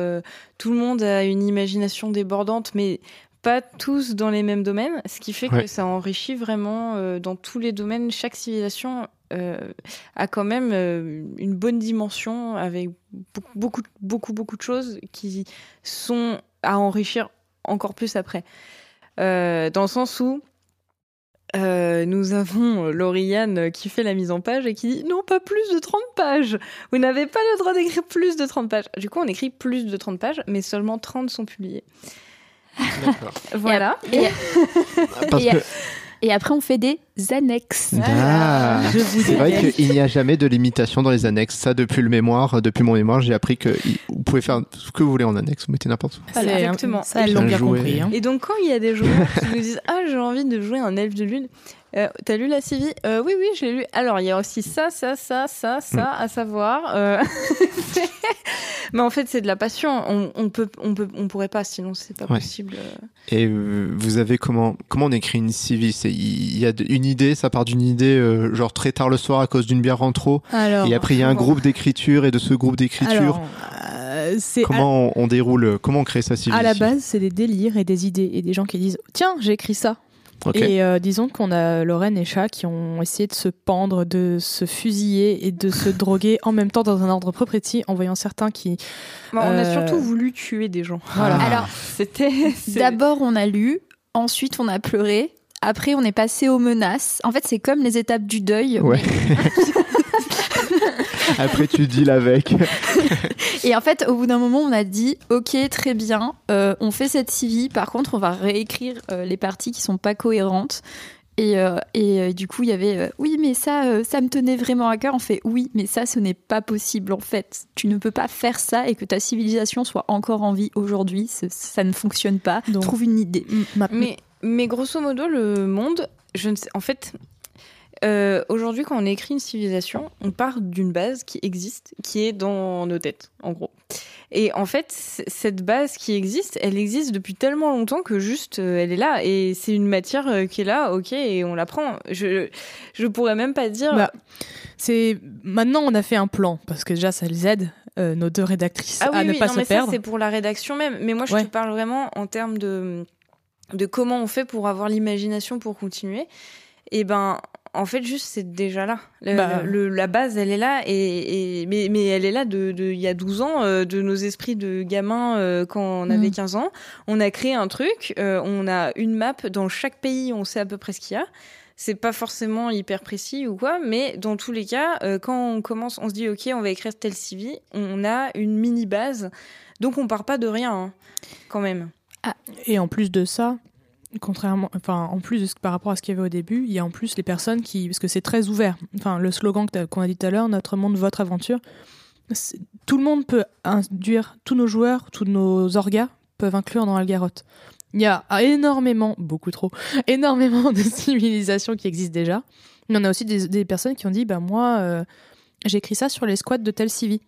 tout le monde a une imagination débordante, mais pas tous dans les mêmes domaines, ce qui fait Ouais. que ça enrichit vraiment euh, dans tous les domaines. Chaque civilisation euh, a quand même euh, une bonne dimension avec beaucoup, beaucoup, beaucoup, de choses qui sont à enrichir encore plus après. Dans le sens où euh, nous avons Lauriane qui fait la mise en page et qui dit non, pas plus de 30 pages. Vous n'avez pas le droit d'écrire plus de 30 pages. Du coup, on écrit plus de 30 pages, mais seulement 30 sont publiées. D'accord. Voilà. Et, Parce Et- que et après, on fait des annexes. Ah, Je vous c'est vrai qu'il n'y a jamais de limitation dans les annexes. Ça, depuis le mémoire, depuis mon mémoire, j'ai appris que vous pouvez faire ce que vous voulez en annexe. Vous mettez n'importe où. Exactement. Ça, elles l'ont bien compris. hein. Et donc, quand il y a des joueurs qui nous disent Ah, j'ai envie de jouer un elfe de lune, euh, t'as lu la CV Euh, Oui, oui, je l'ai lu. Alors, il y a aussi ça, ça, ça, ça, ça à savoir. Euh, Mais en fait, c'est de la passion. On, on peut, on peut, on pourrait pas, sinon c'est pas Ouais. possible. Et vous avez comment comment on écrit une CV il y a une idée, ça part d'une idée genre très tard le soir à cause d'une bière en trop. Alors, et après il y a un groupe d'écriture et de ce groupe d'écriture, à, comment on, on déroule Comment on crée sa CV à la base, c'est des délires et des idées et des gens qui disent tiens, j'ai écrit ça. Et euh, disons qu'on a Lorraine et Chat qui ont essayé de se pendre, de se fusiller et de se droguer en même temps dans un ordre précis, en voyant certains qui. On a Euh, surtout voulu tuer des gens. Voilà. Ah. Alors, C'était. D'abord, on a lu, ensuite, on a pleuré. Après, on est passé aux menaces. En fait, c'est comme les étapes du deuil. Ouais. Après tu deals avec. Et en fait, au bout d'un moment, on a dit Ok, très bien, euh, on fait cette CV. Par contre, on va réécrire euh, les parties qui sont pas cohérentes. Et, euh, et euh, du coup, il y avait euh, Oui, mais ça, euh, ça me tenait vraiment à cœur. On fait Oui, mais ça, ce n'est pas possible en fait. Tu ne peux pas faire ça et que ta civilisation soit encore en vie aujourd'hui. Ça ne fonctionne pas. Donc- Trouve une idée. Mais, mais grosso modo, le monde, je ne sais. En fait, euh, aujourd'hui, quand on écrit une civilisation, on part d'une base qui existe, qui est dans nos têtes, en gros. Et en fait, cette base qui existe, elle existe depuis tellement longtemps que juste, euh, elle est là. Et c'est une matière euh, qui est là, ok, et on la prend. Je, je pourrais même pas dire. Bah, c'est maintenant on a fait un plan parce que déjà ça les aide nos deux rédactrices Ah oui, à ne oui, pas non, se mais perdre. c'est pour la rédaction même. Mais moi, je Ouais. te parle vraiment en termes de, de comment on fait pour avoir l'imagination pour continuer. Et ben, en fait, juste, c'est déjà là. Le- Bah. le- la base, elle est là. Et, et- mais, mais elle est là de, de- il y a 12 ans, euh, de nos esprits de gamins euh, quand on avait Mm. 15 ans. On a créé un truc. euh, on a une map dans chaque pays, on sait à peu près ce qu'il y a. C'est pas forcément hyper précis ou quoi, mais dans tous les cas, quand on commence, on se dit ok, on va écrire tel CV, on a une mini base, donc on part pas de rien hein, quand même. Et en plus de ça, contrairement, enfin, en plus de ce, par rapport à ce qu'il y avait au début, il y a en plus les personnes qui, parce que c'est très ouvert. Enfin, le slogan qu'on a dit tout à l'heure, notre monde, votre aventure. Tout le monde peut induire, tous nos joueurs, tous nos orgas peuvent inclure dans Algaroth. Il y a énormément, beaucoup trop, énormément de civilisations qui existent déjà. Mais on a aussi des, des personnes qui ont dit, bah moi, euh, j'ai écrit ça sur les squats de tel civi.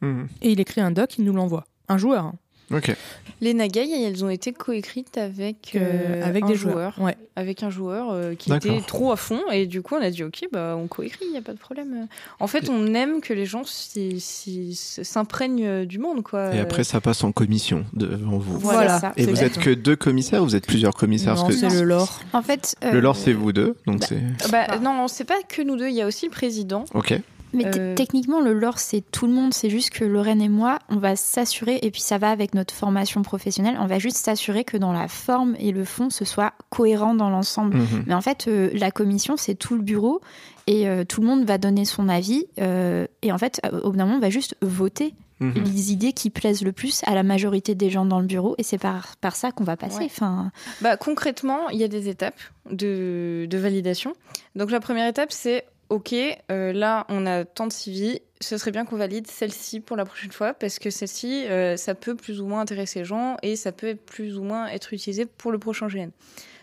Mhm. Et il écrit un doc, il nous l'envoie. Un joueur. hein. Ok. Les Nagai, elles ont été coécrites avec, Euh, euh, avec un des joueur. joueurs. Ouais. avec un joueur euh, qui était trop à fond et du coup on a dit ok bah on coécrit il y a pas de problème en fait on aime que les gens s'imprègnent euh, du monde quoi Et après, ça passe en commission devant vous. Voilà. ça. Et vous êtes que deux commissaires ou vous êtes plusieurs commissaires? Non, Parce que c'est le lore. En fait, euh, le lore, c'est vous deux. Donc bah, c'est. bah, non c'est pas que nous deux il y a aussi le président Ok. Mais Euh, techniquement, le lore, c'est tout le monde. C'est juste que Lorraine et moi, on va s'assurer, et puis ça va avec notre formation professionnelle, on va juste s'assurer que dans la forme et le fond, ce soit cohérent dans l'ensemble. Mhm. Mais en fait, euh, la commission, c'est tout le bureau, et euh, tout le monde va donner son avis. euh, et en fait, au bout d'un moment, on va juste voter Mhm. les idées qui plaisent le plus à la majorité des gens dans le bureau, et c'est par, par ça qu'on va passer. Ouais. Enfin, bah concrètement il y a des étapes de, de validation donc la première étape c'est ok euh, là on a tant de CV ce serait bien qu'on valide celle-ci pour la prochaine fois parce que celle-ci euh, ça peut plus ou moins intéresser les gens et ça peut plus ou moins être utilisé pour le prochain GN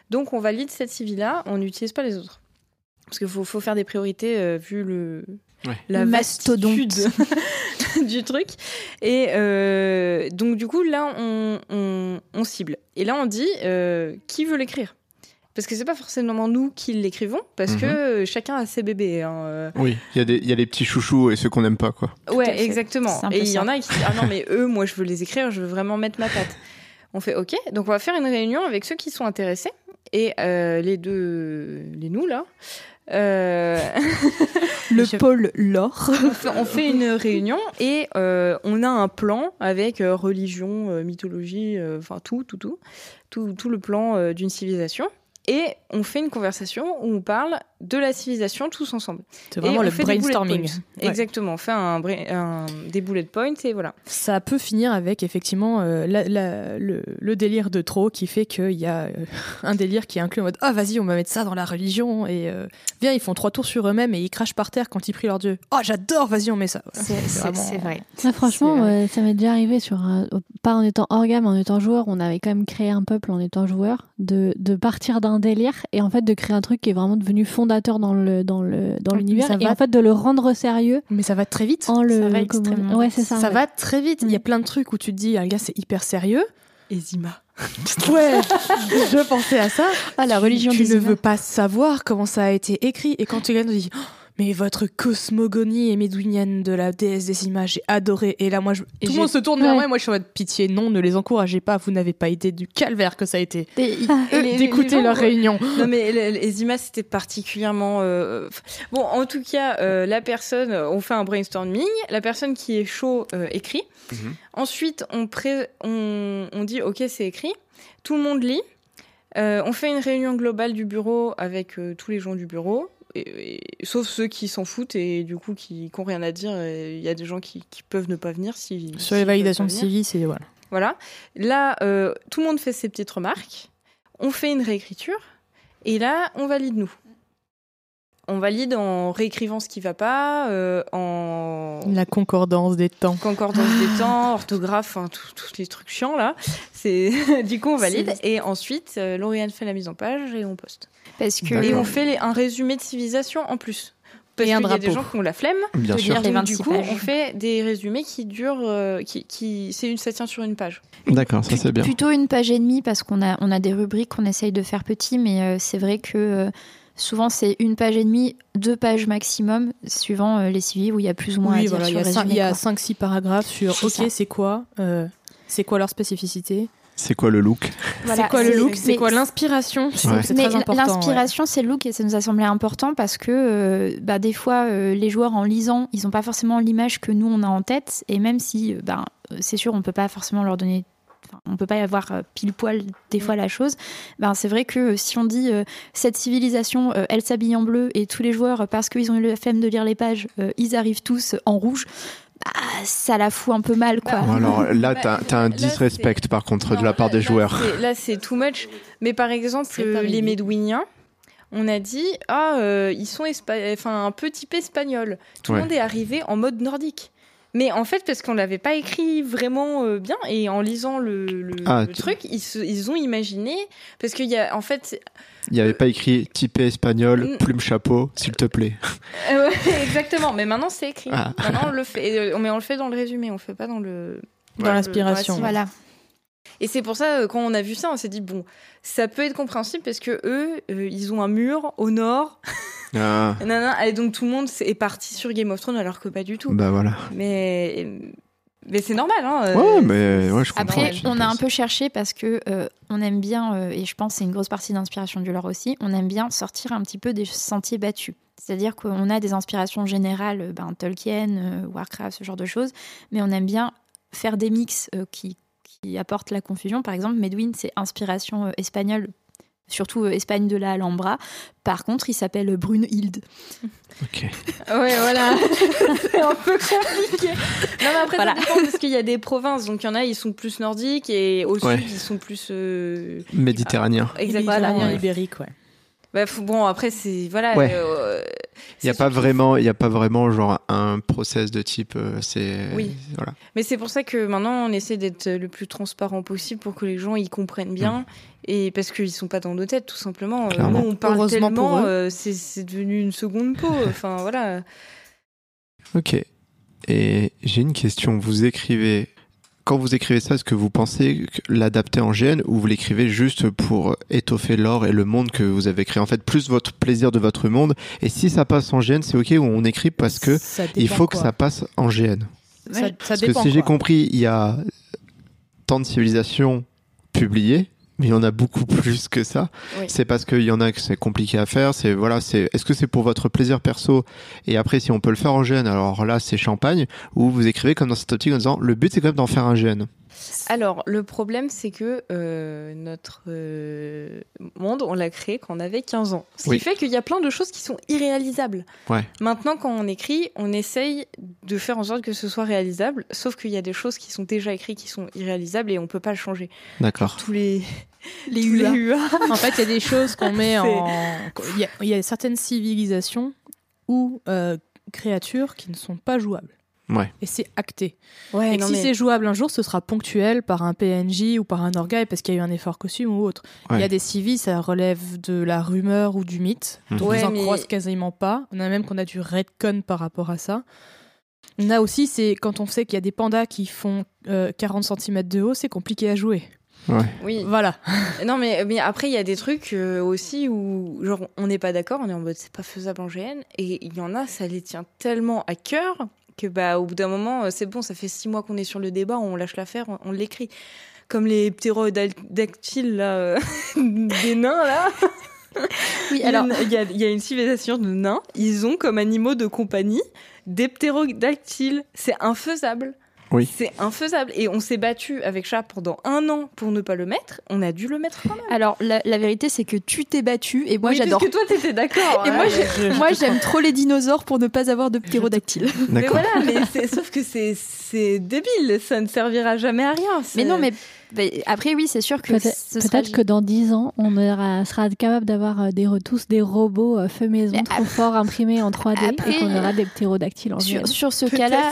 donc on valide cette CV là on n'utilise pas les autres. Parce qu'il faut, faut faire des priorités euh, vu le Ouais. la Mastodonte. du truc. Et euh, donc du coup là on, on, on cible. Et là on dit euh, qui veut l'écrire? Parce que c'est pas forcément nous qui l'écrivons parce Mhm. que euh, chacun a ses bébés hein, euh. Oui, il y, a des- il y a les petits chouchous et ceux qu'on n'aime pas, quoi. ouais exactement et il y en a qui disent ah non mais eux moi je veux les écrire je veux vraiment mettre ma patte on fait ok donc on va faire une réunion avec ceux qui sont intéressés et euh, les deux les nous là euh, Le Je- pôle lore. on, fait, une réunion et euh, on a un plan avec religion, mythologie, euh, enfin tout, tout, tout, tout, tout le plan euh, d'une civilisation. Et on fait une conversation où on parle de la civilisation tous ensemble. C'est Et vraiment on le brainstorming. Ouais. Exactement, on fait un, un- des bullet points et voilà. Ça peut finir avec effectivement euh, la- la- le, le délire de trop qui fait qu'il y a euh, un délire qui est inclus en mode Ah, vas-y, on va mettre ça dans la religion. Et euh, viens, ils font trois tours sur eux-mêmes et ils crachent par terre quand ils prient leur Dieu. Oh, j'adore, vas-y, on met ça. c'est c'est- vraiment- c'est vrai. Ah, franchement, ça m'est déjà arrivé sur un- pas en étant organe, mais en étant joueur. On avait quand même créé un peuple en étant joueur, de, de partir d'un délire et en fait de créer un truc qui est vraiment devenu fondateur dans le dans le dans Oui, l'univers ça et va. en fait de le rendre sérieux Mais ça va très vite. en le Ça va comment- extrêmement ouais c'est ça, Ça ouais. va très vite. Il y a Mm. plein de trucs où tu te dis, ah, gars, c'est hyper sérieux. Et Zima. Ouais, je pensais à ça. Ah, la religion tu ne veux pas savoir comment ça a été écrit. Et quand tu gagnes, tu dis, Oh, mais votre cosmogonie émédouinienne de la déesse des images, j'ai adoré. Et là, moi, je... tout le monde se tourne vers Ouais. moi et moi, je suis en mode pitié, non, ne les encouragez pas. Vous n'avez pas idée du calvaire que ça a été. Les- D'écouter leur réunion. Non mais les, les Zima c'était particulièrement euh, bon en tout cas euh, la personne on fait un brainstorming la personne qui est chaud euh, écrit Mhm. ensuite on, pré- on on dit ok c'est écrit tout le monde lit Euh, on fait une réunion globale du bureau avec euh, tous les gens du bureau et- et- sauf ceux qui s'en foutent et du coup qui n'ont rien à dire il y a des gens qui, qui peuvent ne pas venir si Sur les validations de. CV, c'est voilà. Voilà. Là, euh, tout le monde fait ses petites remarques. On fait une réécriture. Et là, on valide nous. On valide en réécrivant ce qui va pas, euh, en La concordance des temps. concordance des temps, orthographe, enfin, tout- tous les trucs chiants là. C'est du coup on valide et ensuite euh, Lauriane fait la mise en page et on poste. Parce que. Et on fait les- un résumé de civilisation en plus. Parce qu'il y a des gens qui ont la flemme. Bien de sûr. lire les du 26 coup, pages. on fait des résumés qui durent, euh, qui, qui, c'est une, ça tient sur une page. D'accord, ça c'est bien. Plutôt une page et demie parce qu'on a, on a des rubriques qu'on essaye de faire petit, mais euh, c'est vrai que euh, souvent c'est une page et demie, deux pages maximum, suivant euh, les CV où il y a plus ou moins à Oui, dire voilà, sur il y a quoi. 5-6 paragraphes sur C'est OK, ça. c'est quoi euh, C'est quoi leur spécificité? C'est quoi le look? Voilà, C'est quoi le look? C'est quoi l'inspiration? C'est Ouais. c'est Mais très important. l'inspiration, c'est le look et ça nous a semblé important parce que euh, bah, des fois, euh, les joueurs en lisant, ils n'ont pas forcément l'image que nous on a en tête. Et même si, ben, c'est sûr, on peut pas forcément leur donner on peut pas y avoir euh, pile poil des fois la chose. Ben c'est vrai que si on dit cette civilisation, elle s'habille en bleu et tous les joueurs parce qu'ils ont eu le flemme de lire les pages, ils arrivent tous en rouge. Bah, ça la fout un peu mal, quoi. alors là, t'as as un disrespect par contre de la part des joueurs. Là, c'est too much. Mais par exemple, les Médouiniens, on a dit ah euh, ils sont enfin un peu type espagnol. Tout le monde est arrivé en mode nordique. Mais en fait, parce qu'on l'avait pas écrit vraiment euh, bien, et en lisant le, ah, truc, ils, ont imaginé, parce qu'il y a, en fait... Il n'y avait pas écrit typé espagnol, plume chapeau, s'il te plaît. Euh, exactement, mais maintenant c'est écrit. Ah. Maintenant on le fait, mais on le fait dans le résumé, on le fait pas dans le... Dans l'inspiration. Voilà. Et c'est pour ça, euh, quand on a vu ça, on s'est dit, bon, ça peut être compréhensible parce que eux, euh, ils ont un mur au nord. Ah. et donc tout le monde est parti sur Game of Thrones alors que pas du tout. Bah voilà. Mais. Mais c'est normal, hein. Euh, ouais, mais ouais, je comprends. Après, on a un peu cherché parce que on aime bien, et je pense que c'est une grosse partie d'inspiration du lore aussi, on aime bien sortir un petit peu des sentiers battus. C'est-à-dire qu'on a des inspirations générales, ben, Tolkien, Warcraft, ce genre de choses, mais on aime bien faire des mix qui qui apporte la confusion. Par exemple, Medwin, c'est inspiration euh, espagnole, surtout euh, Espagne de la Alhambra. Par contre, il s'appelle Brunhilde. Ok. ouais, voilà. c'est un peu compliqué. Non, mais après, ça dépend parce qu'il y a des provinces. Donc, il y en a, ils sont plus nordiques et au sud, ils sont plus. Euh, Méditerranéens. exactement. Méditerranéen ibérique, ouais. Bah, bon, après, c'est. Voilà. Il n'y a pas vraiment, il y a pas vraiment genre un process de type. Euh, c'est. Oui. Voilà. Mais c'est pour ça que maintenant on essaie d'être le plus transparent possible pour que les gens y comprennent bien mm. et parce qu'ils sont pas dans nos têtes tout simplement. Euh, nous on parle tellement, euh, c'est devenu une seconde peau. enfin voilà. Ok. Et j'ai une question. Vous écrivez quand vous écrivez ça, est-ce que vous pensez l'adapter en GN ou vous l'écrivez juste pour étoffer l'or et le monde que vous avez créé? En fait, plus votre plaisir de votre monde. Et si ça passe en GN, c'est ok ou on écrit parce que il faut que ça passe en GN. Ça, parce que si j'ai compris, il y a tant de civilisations publiées mais il y en a beaucoup plus que ça. C'est parce qu'il y en a que c'est compliqué à faire. C'est voilà, c'est est-ce que c'est pour votre plaisir perso? Et après si on peut le faire en GN, alors là c'est champagne ou vous écrivez comme dans cette optique en disant le but c'est quand même d'en faire un GN. Alors, le problème, c'est que euh, notre euh, monde, on l'a créé quand on avait 15 ans. Ce qui fait qu'il y a plein de choses qui sont irréalisables. Maintenant, quand on écrit, on essaye de faire en sorte que ce soit réalisable, sauf qu'il y a des choses qui sont déjà écrites qui sont irréalisables et on peut pas le changer. D'accord. Tous les... Les UA. en fait, il y a des choses qu'on met en... Il y, a, certaines civilisations ou euh, créatures qui ne sont pas jouables. Et c'est acté. et si c'est jouable un jour, ce sera ponctuel par un PNJ ou par un orgueil parce qu'il y a eu un effort costume ou autre. Il y a des civis, ça relève de la rumeur ou du mythe. Mmh. Donc on n'en quasiment pas. On a même qu'on a du redcon par rapport à ça. On a aussi, c'est quand on sait qu'il y a des pandas qui font 40 euh, cm de haut, c'est compliqué à jouer. Oui. Voilà. non, mais, mais après, il y a des trucs euh, aussi où, genre, on n'est pas d'accord, on est en mode c'est pas faisable en GN. Et il y en a, ça les tient tellement à cœur que bah au bout d'un moment euh, c'est bon ça fait six mois qu'on est sur le débat on lâche l'affaire on, l'écrit comme les ptérodactyles là euh, des nains là oui alors il y, a, il y, a, une civilisation de nains ils ont comme animaux de compagnie des ptérodactyles c'est infaisable c'est infaisable. Et on s'est battu avec Chat pendant un an pour ne pas le mettre. On a dû le mettre quand même. Alors, la, vérité, c'est que tu t'es battu et moi j'adore. Parce que toi, t'étais d'accord. et moi, j'aime trop les dinosaures pour ne pas avoir de ptérodactyle. Mais voilà, mais sauf que c'est débile. Ça ne servira jamais à rien. Mais non, mais après, oui, c'est sûr que peut-être que dans 10 ans, on sera capable d'avoir euh, des tous des robots euh, feu maison trop forts imprimés en 3D et qu'on aura des ptérodactyles en sur, sur ce cas-là,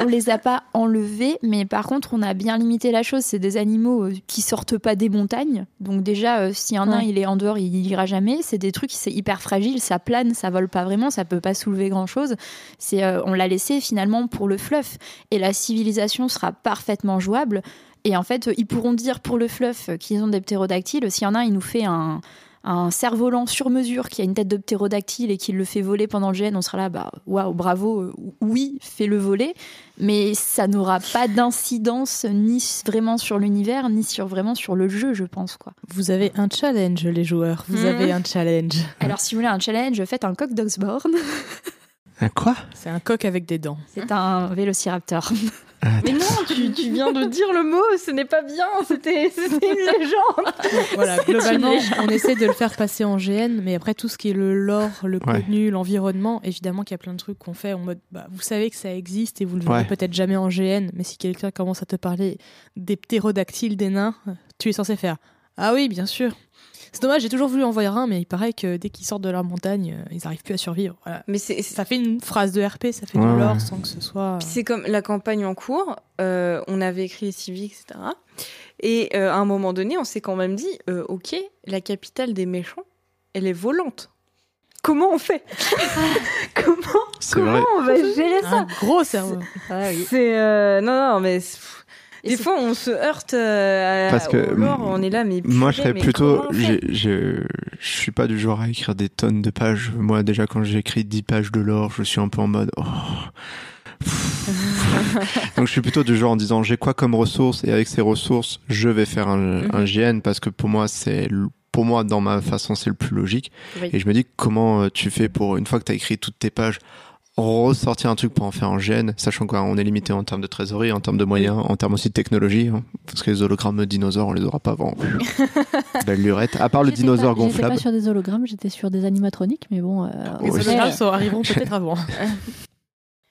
on, ne les a pas enlevés, mais par contre, on a bien limité la chose. C'est des animaux euh, qui sortent pas des montagnes, donc déjà, si un nain il est en dehors, il ira jamais. C'est des trucs, c'est hyper fragile, ça plane, ça vole pas vraiment, ça peut pas soulever grand-chose. C'est, on l'a laissé finalement pour le fluff, et la civilisation sera parfaitement jouable. Et en fait, ils pourront dire pour le fluff qu'ils ont des ptérodactyles. S'il y en a un, il nous fait un, un cerf-volant sur mesure qui a une tête de ptérodactyle et qui le fait voler pendant le GN, on sera là, bah waouh, bravo, euh, oui, fais-le voler. Mais ça n'aura pas d'incidence ni vraiment sur l'univers, ni sur vraiment sur le jeu, je pense. quoi. Vous avez un challenge, les joueurs. Vous mhm. avez un challenge. Alors, si vous voulez un challenge, faites un coq d'Oxborn. Un quoi? C'est un coq avec des dents. C'est un vélociraptor. Ah, Mais non, tu, tu viens de dire le mot, ce n'est pas bien, c'était c'était une légende. Voilà, globalement, on essaie de le faire passer en GN, mais après tout ce qui est le lore, le Ouais. contenu, l'environnement, évidemment qu'il y a plein de trucs qu'on fait en mode, bah, vous savez que ça existe et vous le verrez Ouais. peut-être jamais en GN, mais si quelqu'un commence à te parler des ptérodactyles, des nains, tu es censé faire. Ah oui, bien sûr. C'est dommage, j'ai toujours voulu en voir un, mais il paraît que dès qu'ils sortent de leur montagne, euh, ils n'arrivent plus à survivre. Voilà. Mais c'est c'est- Ça fait une phrase de RP, ça fait Ouais, du lore ouais. sans que ce soit. Puis c'est comme la campagne en cours, euh, on avait écrit les civiques, etc. Et euh, à un moment donné, on s'est quand même dit, euh, ok, la capitale des méchants, elle est volante. Comment on fait? Comment, on va gérer ça? Un gros cerveau. C'est euh, non non mais c'est- des fois on se heurte euh, à- Parce que, au on est là mais Moi, je serais plutôt. j'ai- Je suis pas du genre à écrire des tonnes de pages. Moi, déjà, quand j'écris 10 pages de lore, je suis un peu en mode. oh. Donc, je suis plutôt du genre en disant j'ai quoi comme ressources et avec ces ressources, je vais faire un, Mhm. un GN parce que pour moi, c'est. Pour moi, dans ma façon, c'est le plus logique. Oui. Et je me dis comment euh, tu fais pour, une fois que tu as écrit toutes tes pages, ressortir un truc pour en faire un GN, sachant qu'on est limité en termes de trésorerie, en termes de moyens, en termes aussi de technologie, hein, parce que les hologrammes dinosaures, on les aura pas avant. Belle lurette. À part le J'étais dinosaure pas- J'étais gonflable. pas sur des hologrammes, j'étais sur des animatroniques, mais bon. euh, Les après, hologrammes sont- arriveront peut-être avant.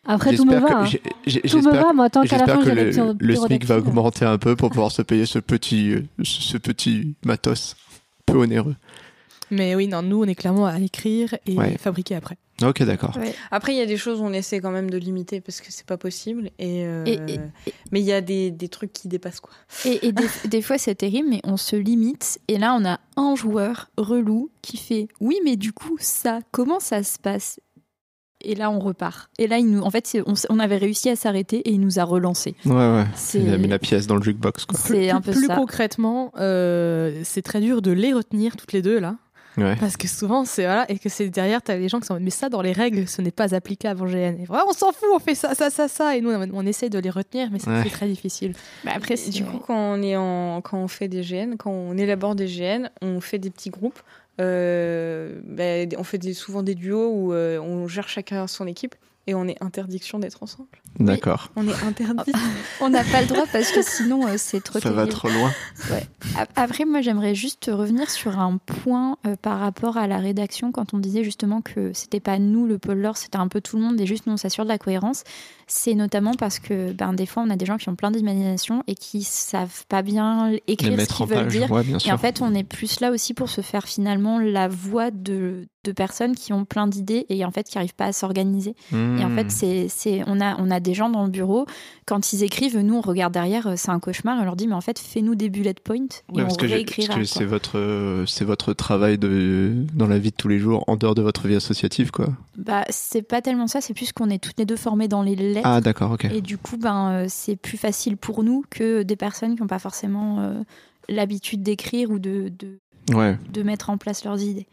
après, tout me va. que, hein. Tout me j'espère va, moi, tant qu'à la J'espère fin, que le, pyro- le SMIC va augmenter un peu pour pouvoir se payer ce petit, ce ce petit matos peu onéreux. Mais oui, non, nous, on est clairement à écrire et Ouais. fabriquer après. Ok, d'accord. Ouais. Après, il y a des choses où on essaie quand même de limiter parce que c'est pas possible. Et, euh, Et- et- Mais il y a des, des trucs qui dépassent quoi. Et, et des, des fois, c'est terrible, mais on se limite. Et là, on a un joueur relou qui fait Oui, mais du coup, ça, comment ça se passe? Et là, on repart. Et là, il nous, en fait, on, avait réussi à s'arrêter et il nous a relancé. Ouais, ouais. Il a mis la pièce dans le jukebox, quoi. C'est un peu plus ça. concrètement, euh, c'est très dur de les retenir toutes les deux là. Ouais. Parce que souvent, c'est voilà, et que c'est derrière, t'as les gens qui sont en mode, mais ça, dans les règles, ce n'est pas applicable en GN. Et on s'en fout, on fait ça, ça, ça, ça. Et nous, on, on essaie de les retenir, mais c'est Ouais. très difficile. Bah, après, du coup, quand on, est en, quand on fait des GN, quand on élabore des GN, on fait des petits groupes. Euh, ben, on fait des, souvent des duos où euh, on gère chacun son équipe et on est interdiction d'être ensemble. D'accord. On est interdit. on n'a pas le droit parce que sinon, euh, c'est trop Ça va trop loin. Ap- Après, moi, j'aimerais juste revenir sur un point euh, par rapport à la rédaction quand on disait justement que c'était pas nous le pôle lore, c'était un peu tout le monde et juste nous on s'assure de la cohérence. C'est notamment parce que ben, des fois on a des gens qui ont plein d'imagination et qui savent pas bien écrire ce mettre qu'ils en veulent page. dire. Ouais, bien Et en fait, on est plus là aussi pour se faire finalement la voix de, de personnes qui ont plein d'idées et en fait qui n'arrivent pas à s'organiser. Et en Hmm. fait, c'est, c'est, on, a, on a des gens dans le bureau, quand ils écrivent, nous on regarde derrière, euh, c'est un cauchemar, et on leur dit, mais en fait, fais-nous des bullet points et Ouais, on parce que, j'ai- réécrira. parce que quoi. c'est votre, euh, c'est votre travail de, dans la vie de tous les jours, en dehors de votre vie associative, quoi. Bah, c'est pas tellement ça, c'est plus qu'on est toutes les deux formées dans les lettres. Ah, d'accord, ok. Et du coup, ben, euh, c'est plus facile pour nous que des personnes qui n'ont pas forcément euh, l'habitude d'écrire ou de, de, Ouais. de mettre en place leurs idées.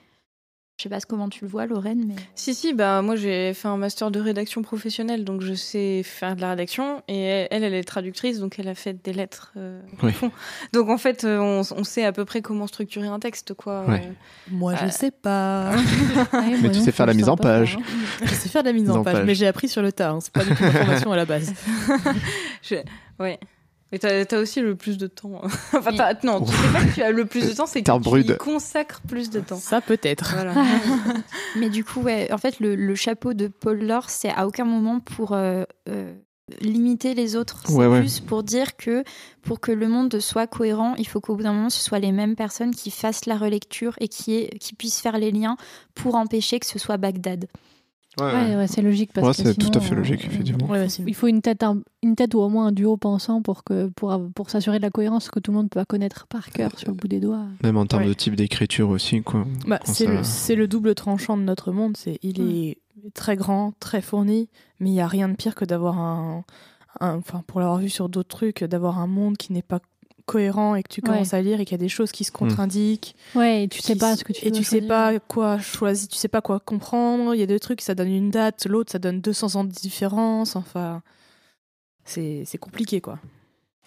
Je sais pas comment tu le vois, Lorraine, mais. Si, si, bah, moi j'ai fait un master de rédaction professionnelle, donc je sais faire de la rédaction. Et elle, elle est traductrice, donc elle a fait des lettres euh, Oui. au fond. Donc en fait, euh, on, on sait à peu près comment structurer un texte, quoi. Ouais. Euh, Moi, je Euh. sais pas. Ouais, Mais moi tu sais faire la mise en pas page. hein. je sais faire de la mise en En page, page. mais j'ai appris sur le tas. hein. C'est pas du tout ma formation à la base. je- Ouais. Et t'as as aussi le plus de temps. enfin, non, tu sais pas que tu as le plus de temps, c'est que tu y consacres plus de temps. Ça, peut-être. Voilà. Mais du coup, ouais, en fait, le, le chapeau de Paul Lore, c'est à aucun moment pour euh, euh, limiter les autres. C'est Ouais, ouais. plus pour dire que pour que le monde soit cohérent, il faut qu'au bout d'un moment, ce soit les mêmes personnes qui fassent la relecture et qui, aient- qui puissent faire les liens pour empêcher que ce soit Bagdad. Ouais, ouais, c'est logique. Parce Ouais, que c'est tout à fait euh, logique, effectivement. Ouais, ouais, c'est- Il faut une tête, un- une tête ou au moins un duo pensant pour, que, pour, pour s'assurer de la cohérence que tout le monde peut connaître par cœur sur le bout des doigts. Même en termes Ouais. de type d'écriture aussi, quoi. Bah, c'est ça- le, c'est le double tranchant de notre monde. C'est il est très grand, très fourni, mais il y a rien de pire que d'avoir un, un- enfin pour l'avoir vu sur d'autres trucs, d'avoir un monde qui n'est pas cohérent et que tu Ouais. commences à lire et qu'il y a des choses qui se contre-indiquent. Ouais, et tu sais qui pas ce que tu et tu sais pas quoi choisir, tu sais pas quoi comprendre. Il y a des trucs ça donne une date, l'autre ça donne 200 ans de différence. Enfin, c'est c'est compliqué quoi.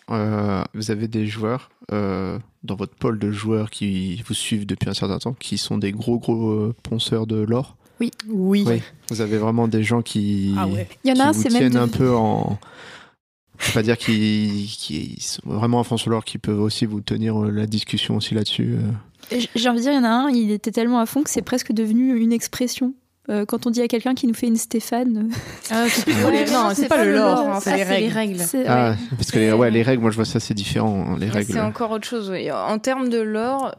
Euh, vous avez des joueurs euh, dans votre pôle de joueurs qui vous suivent depuis un certain temps, qui sont des gros gros euh, ponceurs de l'or. Oui. Oui. Vous avez vraiment des gens qui, Ah ouais. Il y en qui a vous c'est même tiennent un peu en. Je pas dire qu'ils qu'ils sont vraiment à fond sur l'or, qui peuvent aussi vous tenir euh, la discussion aussi là-dessus. euh. J'ai envie de dire, il y en a un, il était tellement à fond que c'est presque devenu une expression. Euh, quand on dit à quelqu'un qui nous fait une Stéphane, Ah, c'est plus- Ouais, non, c'est pas le lore, hein, ça, c'est les règles. Ah, ouais. parce que les, ouais, les règles, moi je vois ça, c'est différent. hein, Les Ouais, règles. C'est encore autre chose. oui. En termes de lore,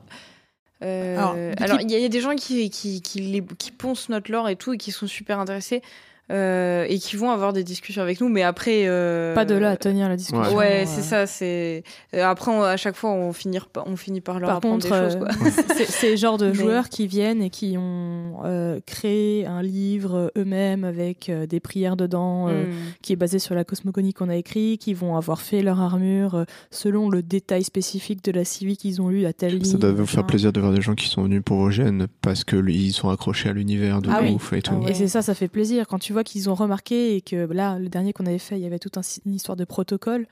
euh, Alors, il y, a- il y a des gens qui, qui, qui, les- qui poncent notre lore et tout et qui sont super intéressés euh, et qui vont avoir des discussions avec nous, mais après. euh, Pas de là à tenir la discussion. Ouais, euh. c'est ça. C'est après on- à chaque fois on finit par- on finit par leur Par apprendre contre, des choses. euh, c'est genre de Mais- joueurs qui viennent et qui ont euh, créé un livre eux-mêmes avec euh, des prières dedans, euh, Mm. qui est basé sur la cosmogonie qu'on a écrit, qui vont avoir fait leur armure selon le détail spécifique de la civile qu'ils ont lu à telle ligne. Ça doit vous faire plaisir de voir des gens qui sont venus pour Eugène parce que ils sont accrochés à l'univers de Ah oui. ouf et tout. Et ouais. c'est ça, ça fait plaisir. Quand tu vois qu'ils ont remarqué et que là, le dernier qu'on avait fait, il y avait toute un- une histoire de protocole.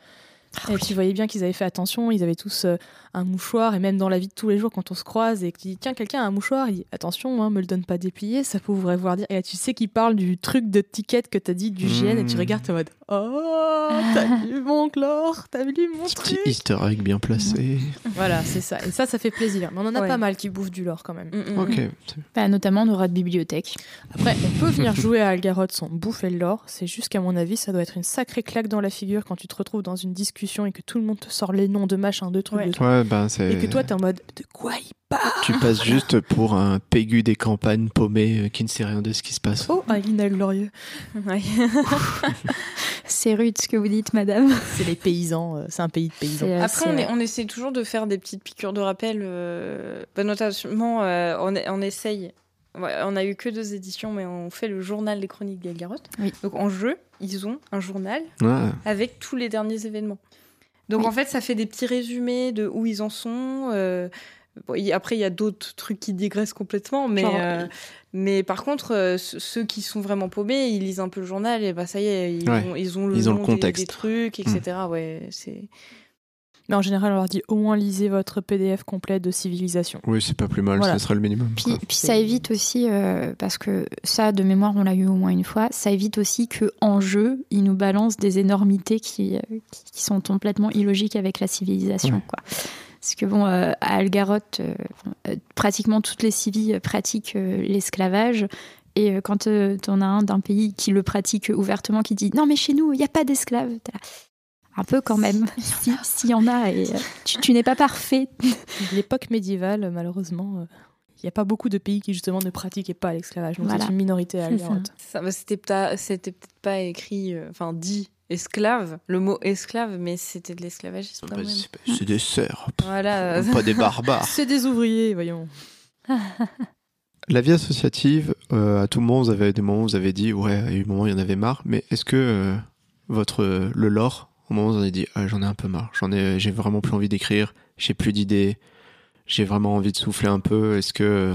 Ah et tu voyais bien qu'ils avaient fait attention, ils avaient tous euh, un mouchoir, et même dans la vie de tous les jours, quand on se croise et que tu dis tiens, quelqu'un a un mouchoir, il dit attention, hein, me le donne pas déplié, ça pourrait vouloir dire. Et là, tu sais qu'il parle du truc de ticket que t'as dit du GN, et tu Mm. regardes, t'es en mode oh, t'as lu mon chlore, t'as lu mon Ce petit truc. easter egg bien placé. Voilà, c'est ça. Et ça, ça fait plaisir. Mais on en a Ouais. pas mal qui bouffent du lore quand même. Mm, mm, Ok. mm. Bah, notamment nos rats de bibliothèque. Après, on peut venir jouer à Algaroth sans bouffer le lore. C'est juste qu'à mon avis, ça doit être une sacrée claque dans la figure quand tu te retrouves dans une discussion et que tout le monde te sort les noms de machin, de trucs, Ouais. de trucs. Ouais, ben. Et que toi, t'es en mode de quoi il parle? Tu passes juste pour un pégu des campagnes paumé euh, qui ne sait rien de ce qui se passe. Oh, Alina Glorieux. Ouais. C'est rude ce que vous dites, madame. C'est les paysans, euh, c'est un pays de paysans. Euh, Après, on, est- on essaie toujours de faire des petites piqûres de rappel. euh, bah, notamment, euh, on, on essaye. ouais, on a eu que deux éditions, mais on fait le journal des chroniques d'Elgaroth. Oui. Donc en jeu, ils ont un journal Ouais. avec tous les derniers événements. Donc Oui. en fait, ça fait des petits résumés de où ils en sont. euh, bon, y- après, il y a d'autres trucs qui digressent complètement, mais, Genre, euh, mais par contre, euh, ce- ceux qui sont vraiment paumés, ils lisent un peu le journal et bah ça y est, ils, Ouais. ont, ils ont le Ils ont le nom des- contexte. des, trucs, etc. Ouais, c'est Mais en général, on leur dit au moins lisez votre PDF complet de civilisation. Oui, c'est pas plus mal, Voilà. ça sera le minimum. Puis, quoi. puis ça évite aussi, euh, parce que ça, de mémoire, on l'a eu au moins une fois, ça évite aussi que en jeu, ils nous balancent des énormités qui, euh, qui, sont complètement illogiques avec la civilisation. Ouais. Quoi. Parce que bon, euh, à Algaroth, euh, euh, pratiquement toutes les civils pratiquent euh, l'esclavage. Et euh, quand euh, t'en as un d'un pays qui le pratique ouvertement, qui dit non mais chez nous il n'y a pas d'esclaves, un peu quand même, si- s'il y en a, et euh, tu, tu n'es pas parfait. L'époque médiévale, malheureusement, euh, il n'y a pas beaucoup de pays qui justement ne pratiquaient pas l'esclavage. Donc Voilà. c'est une minorité. Ça, bah, c'était peut-être c'était peut-être pas écrit, euh, enfin dit esclave, le mot esclave, mais c'était de l'esclavagisme quand Bah, même. c'est c'est des sœurs, Voilà. pas des barbares. C'est des ouvriers, voyons. La vie associative, euh, à tout moment, vous avez des moments où vous avez dit, ouais, à un moment, il y en avait marre, mais est-ce que euh, votre, euh, le lore, au moment où vous en avez dit, ah, j'en ai un peu marre, j'en ai, j'ai vraiment plus envie d'écrire, j'ai plus d'idées, j'ai vraiment envie de souffler un peu, est-ce que euh,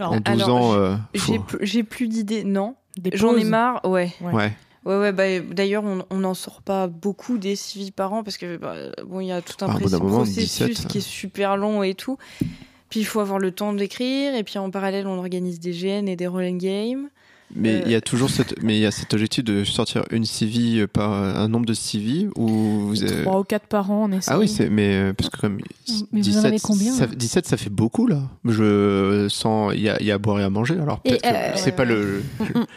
en, en 12 alors, ans, euh, J'ai faut- plus- j'ai plus d'idées, non. Des J'en ai marre, ouais. ouais, Ouais, ouais, bah, d'ailleurs, on on n'en sort pas beaucoup des civils par an parce que, bah, bon, il y a tout un Ah, d'un processus moment, processus 17, qui est super long et tout. Puis il faut avoir le temps d'écrire, et puis en parallèle, on organise des GN et des roll and mais Euh, il y a toujours cette, mais il y a cet objectif de sortir une CV par un nombre de CV ou vous avez- Trois ou quatre par an, on essaie. Ah oui, c'est mais euh, parce que comme Mais vous en avez combien, ça, là 17 ça fait beaucoup là. Je sens il y a, il y a à boire et à manger alors peut-être euh, c'est pas le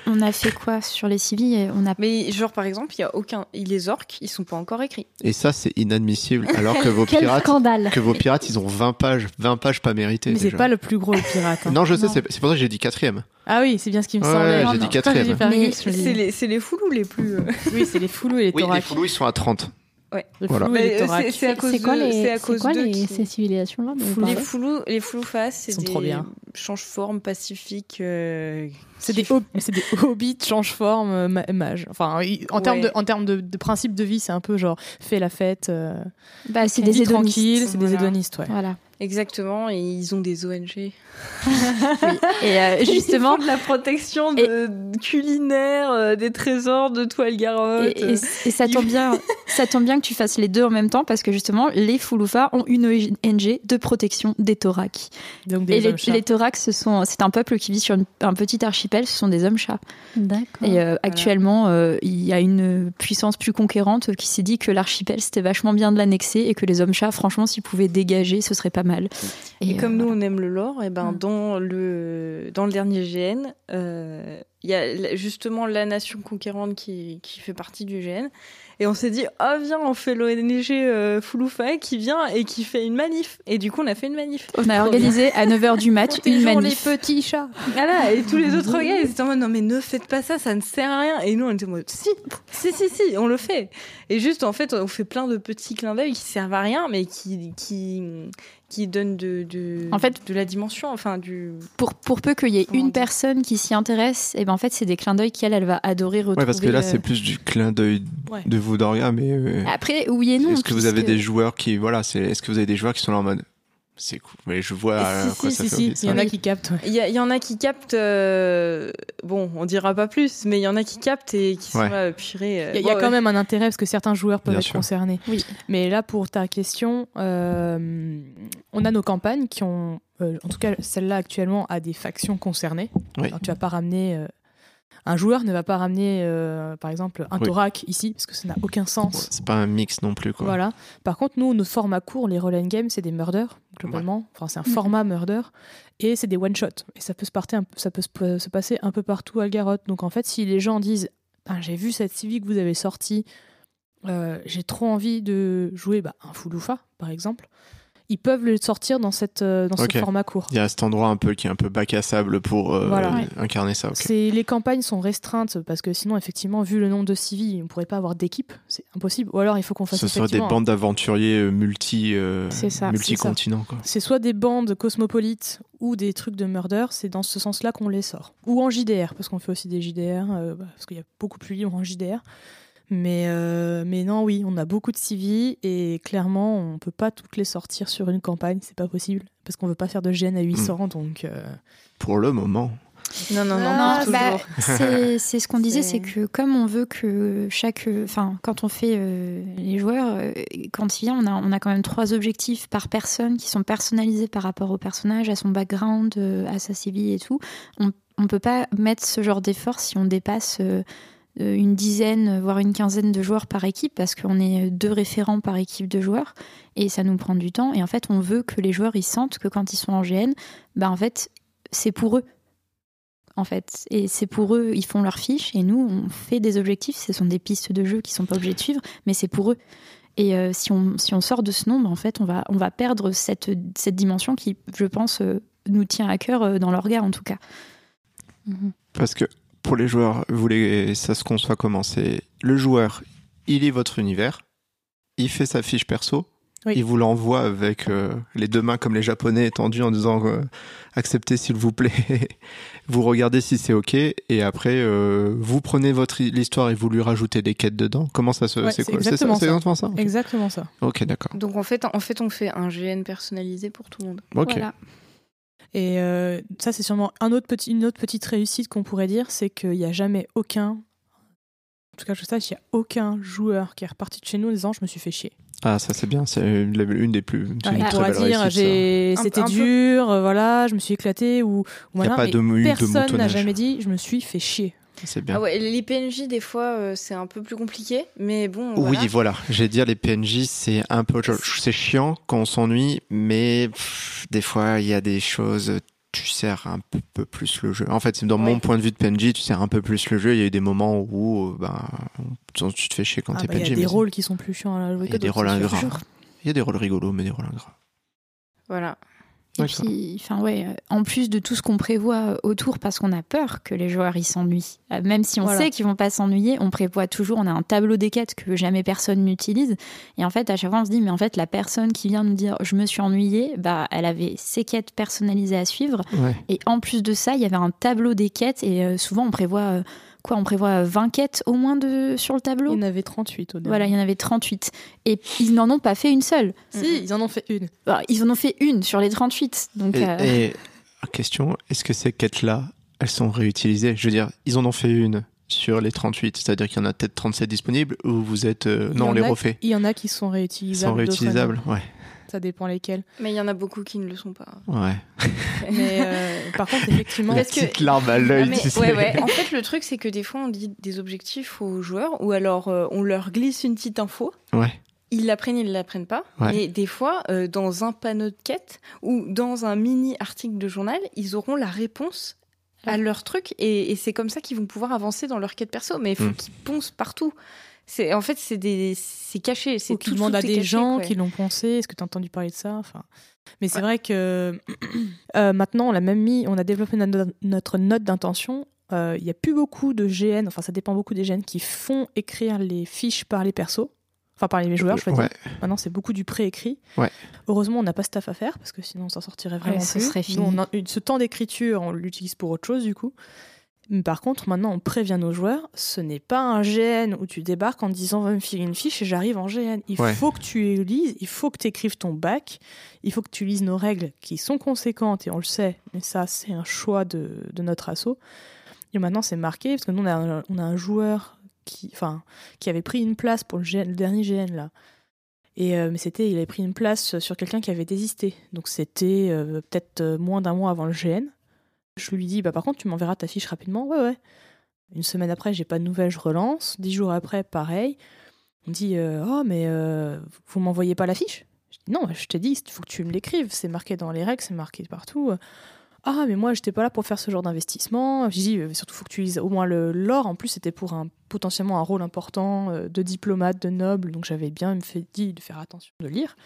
On, a fait quoi sur les civils On a Mais genre, par exemple, il y a aucun. Les orques, ils sont pas encore écrits. et ça c'est inadmissible alors que vos pirates scandale que vos pirates ils ont 20 pages 20 pages pas méritées Mais c'est pas le plus gros le pirate. hein. Non, je sais, Non. c'est c'est pour ça que j'ai dit quatrième. Ah oui, c'est bien ce qui me Ouais, semblait. ouais, j'ai non. dit quatrième. Putain, j'ai pas Mais regardé sur les- C'est les, c'est les foulous les plus. euh, Oui, c'est les foulous et les Oui, les thoracs. foulous ils sont à 30. Les Voilà. thoracs. c'est- à cause C'est quoi les, quoi les qui- ces civilisations-là dont vous Les parlez foulous, les foulous face, c'est Ils sont des trop bien. change-formes pacifiques. euh, C'est des, hob- des hobbits change-forme euh, ma- mages. Enfin, en termes, de, en termes de, de principe de vie, c'est un peu genre fais la fête. euh, bah, c'est des hédonistes. c'est des Voilà. hédonistes, ouais. Voilà. Exactement, et ils ont des ONG. Et euh, justement, de la protection de, culinaire, euh, des trésors de toile garotte. Et, et- et ça tombe bien, ça tombe bien que tu fasses les deux en même temps parce que justement, les Fouloufas ont une ONG de protection des thoracs. Donc des Et les, les ce sont, c'est un peuple qui vit sur une- un petit archipel. Ce sont des hommes chats. D'accord. Et euh, actuellement, euh, il y a une puissance plus conquérante qui s'est dit que l'archipel c'était vachement bien de l'annexer et que les hommes chats, franchement, s'ils pouvaient dégager, ce serait pas mal. Et, comme euh, nous, on aime le lore, et ben Mm. dans le dans le dernier GN, il y a justement la nation conquérante qui, qui fait partie du GN. Et on s'est dit, ah viens, on fait l'ONG euh, Fouloufa qui vient et qui fait une manif. Et du coup, on a fait une manif. on a organisé à 9h du match une manif. les petits chats. Voilà, et tous les autres gars, ils étaient en mode, non mais ne faites pas ça, ça ne sert à rien. Et nous, on était en mode, si, si, si, si, on le fait. Et juste, en fait, on fait plein de petits clins d'œil qui servent à rien, mais qui, qui, qui donnent de, de, En fait- de la dimension, enfin, du... Pour, pour peu qu'il y ait Comment une dire personne qui s'y intéresse, et ben en fait, c'est des clins d'œil qu'elle, elle va adorer retrouver. Ouais, parce que là, euh, c'est plus du clin d'œil Ouais. de vous d'Oria, mais. euh, Après, oui et non. Est-ce que vous avez puisque- des joueurs qui. Voilà, c'est. Est-ce que vous avez des joueurs qui sont là en mode. C'est cool, mais je vois à si, quoi si, ça si, fait si, envie, il y en a qui captent. ouais. Il y, en a qui captent, euh, bon, on dira pas plus, mais il y en a qui captent et qui sont Ouais. là, purée. euh, Il y a, y quand même un intérêt parce que certains joueurs peuvent Bien être sûr. concernés. Oui. Mais là, pour ta question, euh, on a nos campagnes qui ont, euh, en tout cas celle-là actuellement, a des factions concernées. Oui. Alors, tu vas pas ramener. Un joueur ne va pas ramener, euh, par exemple, un Oui. Thorac ici, parce que ça n'a aucun Ouais, sens. C'est pas un mix non plus, quoi. Voilà. Par contre, nous, nos formats courts, les roll and game, c'est des murders, globalement. Enfin, c'est un format murder. Et c'est des one-shots. Et ça peut, se, parter un- ça peut se, se passer un peu partout à Garotte. Donc, en fait, si les gens disent Ah, J'ai vu cette civique que vous avez sortie, euh, j'ai trop envie de jouer bah, un Fouloufa, par exemple, ils peuvent le sortir dans, cette, euh, dans ce format court. Il y a cet endroit un peu qui est un peu bac à sable pour euh, Voilà. Incarner ça. ok. C'est- Les campagnes sont restreintes parce que sinon, effectivement, vu le nombre de civils, on ne pourrait pas avoir d'équipe. C'est impossible. Ou alors, il faut qu'on fasse Ce serait des bandes d'aventuriers euh, multi, euh, multi-continents. quoi. C'est soit des bandes cosmopolites ou des trucs de murder, c'est dans ce sens-là qu'on les sort. Ou en JDR, parce qu'on fait aussi des JDR, euh, parce qu'il y a beaucoup plus libre en JDR. Mais, euh, mais non, oui, on a beaucoup de civils et clairement, on peut pas toutes les sortir sur une campagne, c'est pas possible, parce qu'on veut pas faire de GN à 800, donc... euh, Pour le moment. Non, non, non, Ah, pour bah, c'est c'est ce qu'on disait, C'est- c'est que comme on veut que chaque, enfin, quand on fait euh, les joueurs, euh, quand il vient, on a, on a quand même trois objectifs par personne qui sont personnalisés par rapport au personnage, à son background, euh, à sa civile et tout. On, on peut pas mettre ce genre d'effort si on dépasse une dizaine, voire une quinzaine de joueurs par équipe, parce qu'on est deux référents par équipe de joueurs, et ça nous prend du temps. Et en fait, on veut que les joueurs ils sentent que quand ils sont en GN, bah en fait, c'est pour eux en fait. Et c'est pour eux, ils font leurs fiches et nous, on fait des objectifs. Ce sont des pistes de jeu qui sont pas obligés de suivre, mais c'est pour eux. Et euh, si, on, si on sort de ce nombre, en fait, on va, on va perdre cette, cette dimension qui, je pense, euh, nous tient à cœur euh, dans l'orga en tout cas. Parce que pour les joueurs, vous voulez, ça se conçoit comment? C'est le joueur, il lit votre univers, il fait sa fiche perso, Oui. il vous l'envoie avec euh, les deux mains comme les japonais étendues en disant euh, acceptez s'il vous plaît, vous regardez si c'est ok, et après euh, vous prenez votre l'histoire et vous lui rajoutez des quêtes dedans. Comment ça se Ouais, c'est quoi? Ça exactement ça. exactement ça Ok, Exactement ça. Ok, d'accord. Donc en fait, en fait, on fait un GN personnalisé pour tout le monde. Ok. Voilà. Et euh, ça, c'est sûrement un autre petit, une autre petite réussite qu'on pourrait dire, c'est qu'il n'y a jamais aucun, en tout cas je sache, il n'y a aucun joueur qui est reparti de chez nous en disant je me suis fait chier. Ah, ça c'est bien, c'est une, une des plus. c'est Ouais, une il très belle dire c'était peu- dur, euh, voilà, je me suis éclaté ou, ou Il n'y a voilà, pas mais de, personne n'a jamais dit je me suis fait chier. C'est bien. Ah ouais, les PNJ, des fois, euh, c'est un peu plus compliqué, mais bon. Oui, voilà. J'ai dire les PNJ, c'est un peu, c'est chiant quand on s'ennuie, mais pff, des fois il y a des choses. Tu sers un peu- peu plus le jeu. En fait, dans mon point de vue de PNJ, tu sers un peu plus le jeu. Il y a eu des moments où, euh, ben, tu te fais chier quand Ah t'es bah, Il PNJ. y a des mais rôles qui sont plus chiants à jouer Il y a des rôles ingrats. Il y a des rôles rigolos, mais des rôles ingrats. Voilà. Et D'accord. puis, enfin ouais, euh, en plus de tout ce qu'on prévoit euh, autour, parce qu'on a peur que les joueurs ils s'ennuient. Euh, Même si on Voilà. sait qu'ils vont pas s'ennuyer, on prévoit toujours. On a un tableau des quêtes que jamais personne n'utilise. Et en fait, à chaque fois, on se dit, mais en fait, la personne qui vient nous dire, je me suis ennuyée, bah, elle avait ses quêtes personnalisées à suivre. Ouais. Et en plus de ça, il y avait un tableau des quêtes. Et euh, souvent, on prévoit euh, quoi On prévoit 20 quêtes au moins de sur le tableau? Il y en avait 38 au début. Voilà, il y en avait 38. Et ils n'en ont pas fait une seule. Si, ils en ont fait une. Alors, ils en ont fait une sur les 38. Donc, Et, euh, et, question, est-ce que ces quêtes-là, elles sont réutilisées? Je veux dire, ils en ont fait une sur les 38, c'est-à-dire qu'il y en a peut-être 37 disponibles, ou vous êtes... euh, non, on les refait? Il y en a qui sont Ils réutilisables. sont réutilisables, ouais. Ça dépend lesquels. Mais il y en a beaucoup qui ne le sont pas. Ouais. Mais euh, par contre, effectivement, La Parce que- petite larme à Ah, l'œil. tu sais. ouais, ouais. En fait, le truc, c'est que des fois, on dit des objectifs aux joueurs, ou alors euh, on leur glisse une petite info. Ouais. Ils l'apprennent, ils l'apprennent pas. Ouais. Mais des fois, euh, dans un panneau de quête ou dans un mini article de journal, ils auront la réponse à leur truc et, et c'est comme ça qu'ils vont pouvoir avancer dans leur quête perso. Mais il faut Mm. qu'ils poncent partout. C'est en fait c'est des c'est caché. C'est tout, demandent tout à des caché, gens quoi. qui l'ont pensé. Est-ce que tu as entendu parler de ça enfin, Mais c'est vrai que euh, maintenant, on a même mis, on a développé notre, notre note d'intention. Euh, Il y a plus beaucoup de GN, enfin ça dépend beaucoup des GN qui font écrire les fiches par les persos, enfin par les joueurs, je veux Ouais. dire. Maintenant, c'est beaucoup du préécrit. Ouais. Heureusement, on n'a pas ce taf à faire parce que sinon, on s'en sortirait vraiment ce plus. serait Nous, fini. on a- ce temps d'écriture, on l'utilise pour autre chose du coup. Par contre, maintenant, on prévient nos joueurs, ce n'est pas un GN où tu débarques en disant va me filer une fiche et j'arrive en GN. Il Ouais. faut que tu lises, il faut que tu écrives ton bac, il faut que tu lises nos règles qui sont conséquentes et on le sait, mais ça, c'est un choix de, de notre assaut. Et maintenant, c'est marqué parce que nous, on a un, on a un joueur qui, enfin, qui avait pris une place pour le, GN, le dernier GN là. Et euh, mais c'était, il avait pris une place sur quelqu'un qui avait désisté. Donc c'était euh, peut-être euh, moins d'un mois avant le GN. Je lui dis, bah par contre, tu m'enverras ta fiche rapidement. Ouais, ouais. Une semaine après, j'ai pas de nouvelles, je relance. Dix jours après, pareil. On me dit, euh, oh mais euh, vous m'envoyez pas la fiche? Je dis, Non, je t'ai dit, il faut que tu me l'écrives. C'est marqué dans les règles, c'est marqué partout. Ah mais moi, j'étais pas là pour faire ce genre d'investissement. J'ai dit, euh, surtout, faut que tu lises au moins l'or. En plus, c'était pour un potentiellement un rôle important euh, de diplomate, de noble. Donc j'avais bien fait dit de faire attention de lire.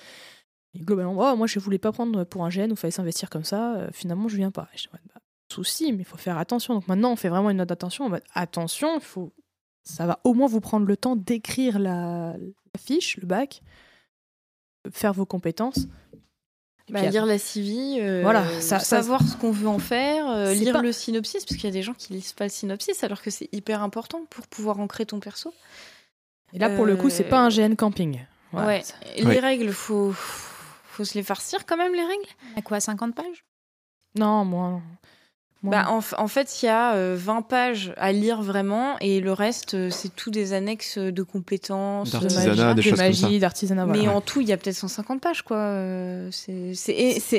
Et globalement, oh, moi je voulais pas prendre pour un GN où il fallait s'investir comme ça. Finalement, je viens pas. Je dis, bah, souci, mais il faut faire attention. Donc maintenant, on fait vraiment une note d'attention. en mode, attention, faut, ça va au moins vous prendre le temps d'écrire la, la fiche, le bac, faire vos compétences. Bah, puis, lire la CV, euh, Voilà, ça- ça- savoir ce qu'on veut en faire, euh, lire pas- le synopsis, parce qu'il y a des gens qui lisent pas le synopsis, alors que c'est hyper important pour pouvoir ancrer ton perso. Et là, pour le coup, c'est Euh, pas un GN camping. Voilà. Ouais, Et Ouais. les règles, faut faut se les farcir quand même les règles? À quoi 50 pages? Non, moi. Bah, en, fait, il y a euh, 20 pages à lire vraiment, et le reste, euh, c'est tout des annexes de compétences. de D'artisanat, magie, de ça. d'artisanat. Mais en tout, il y a peut-être 150 pages, quoi. Euh, C'est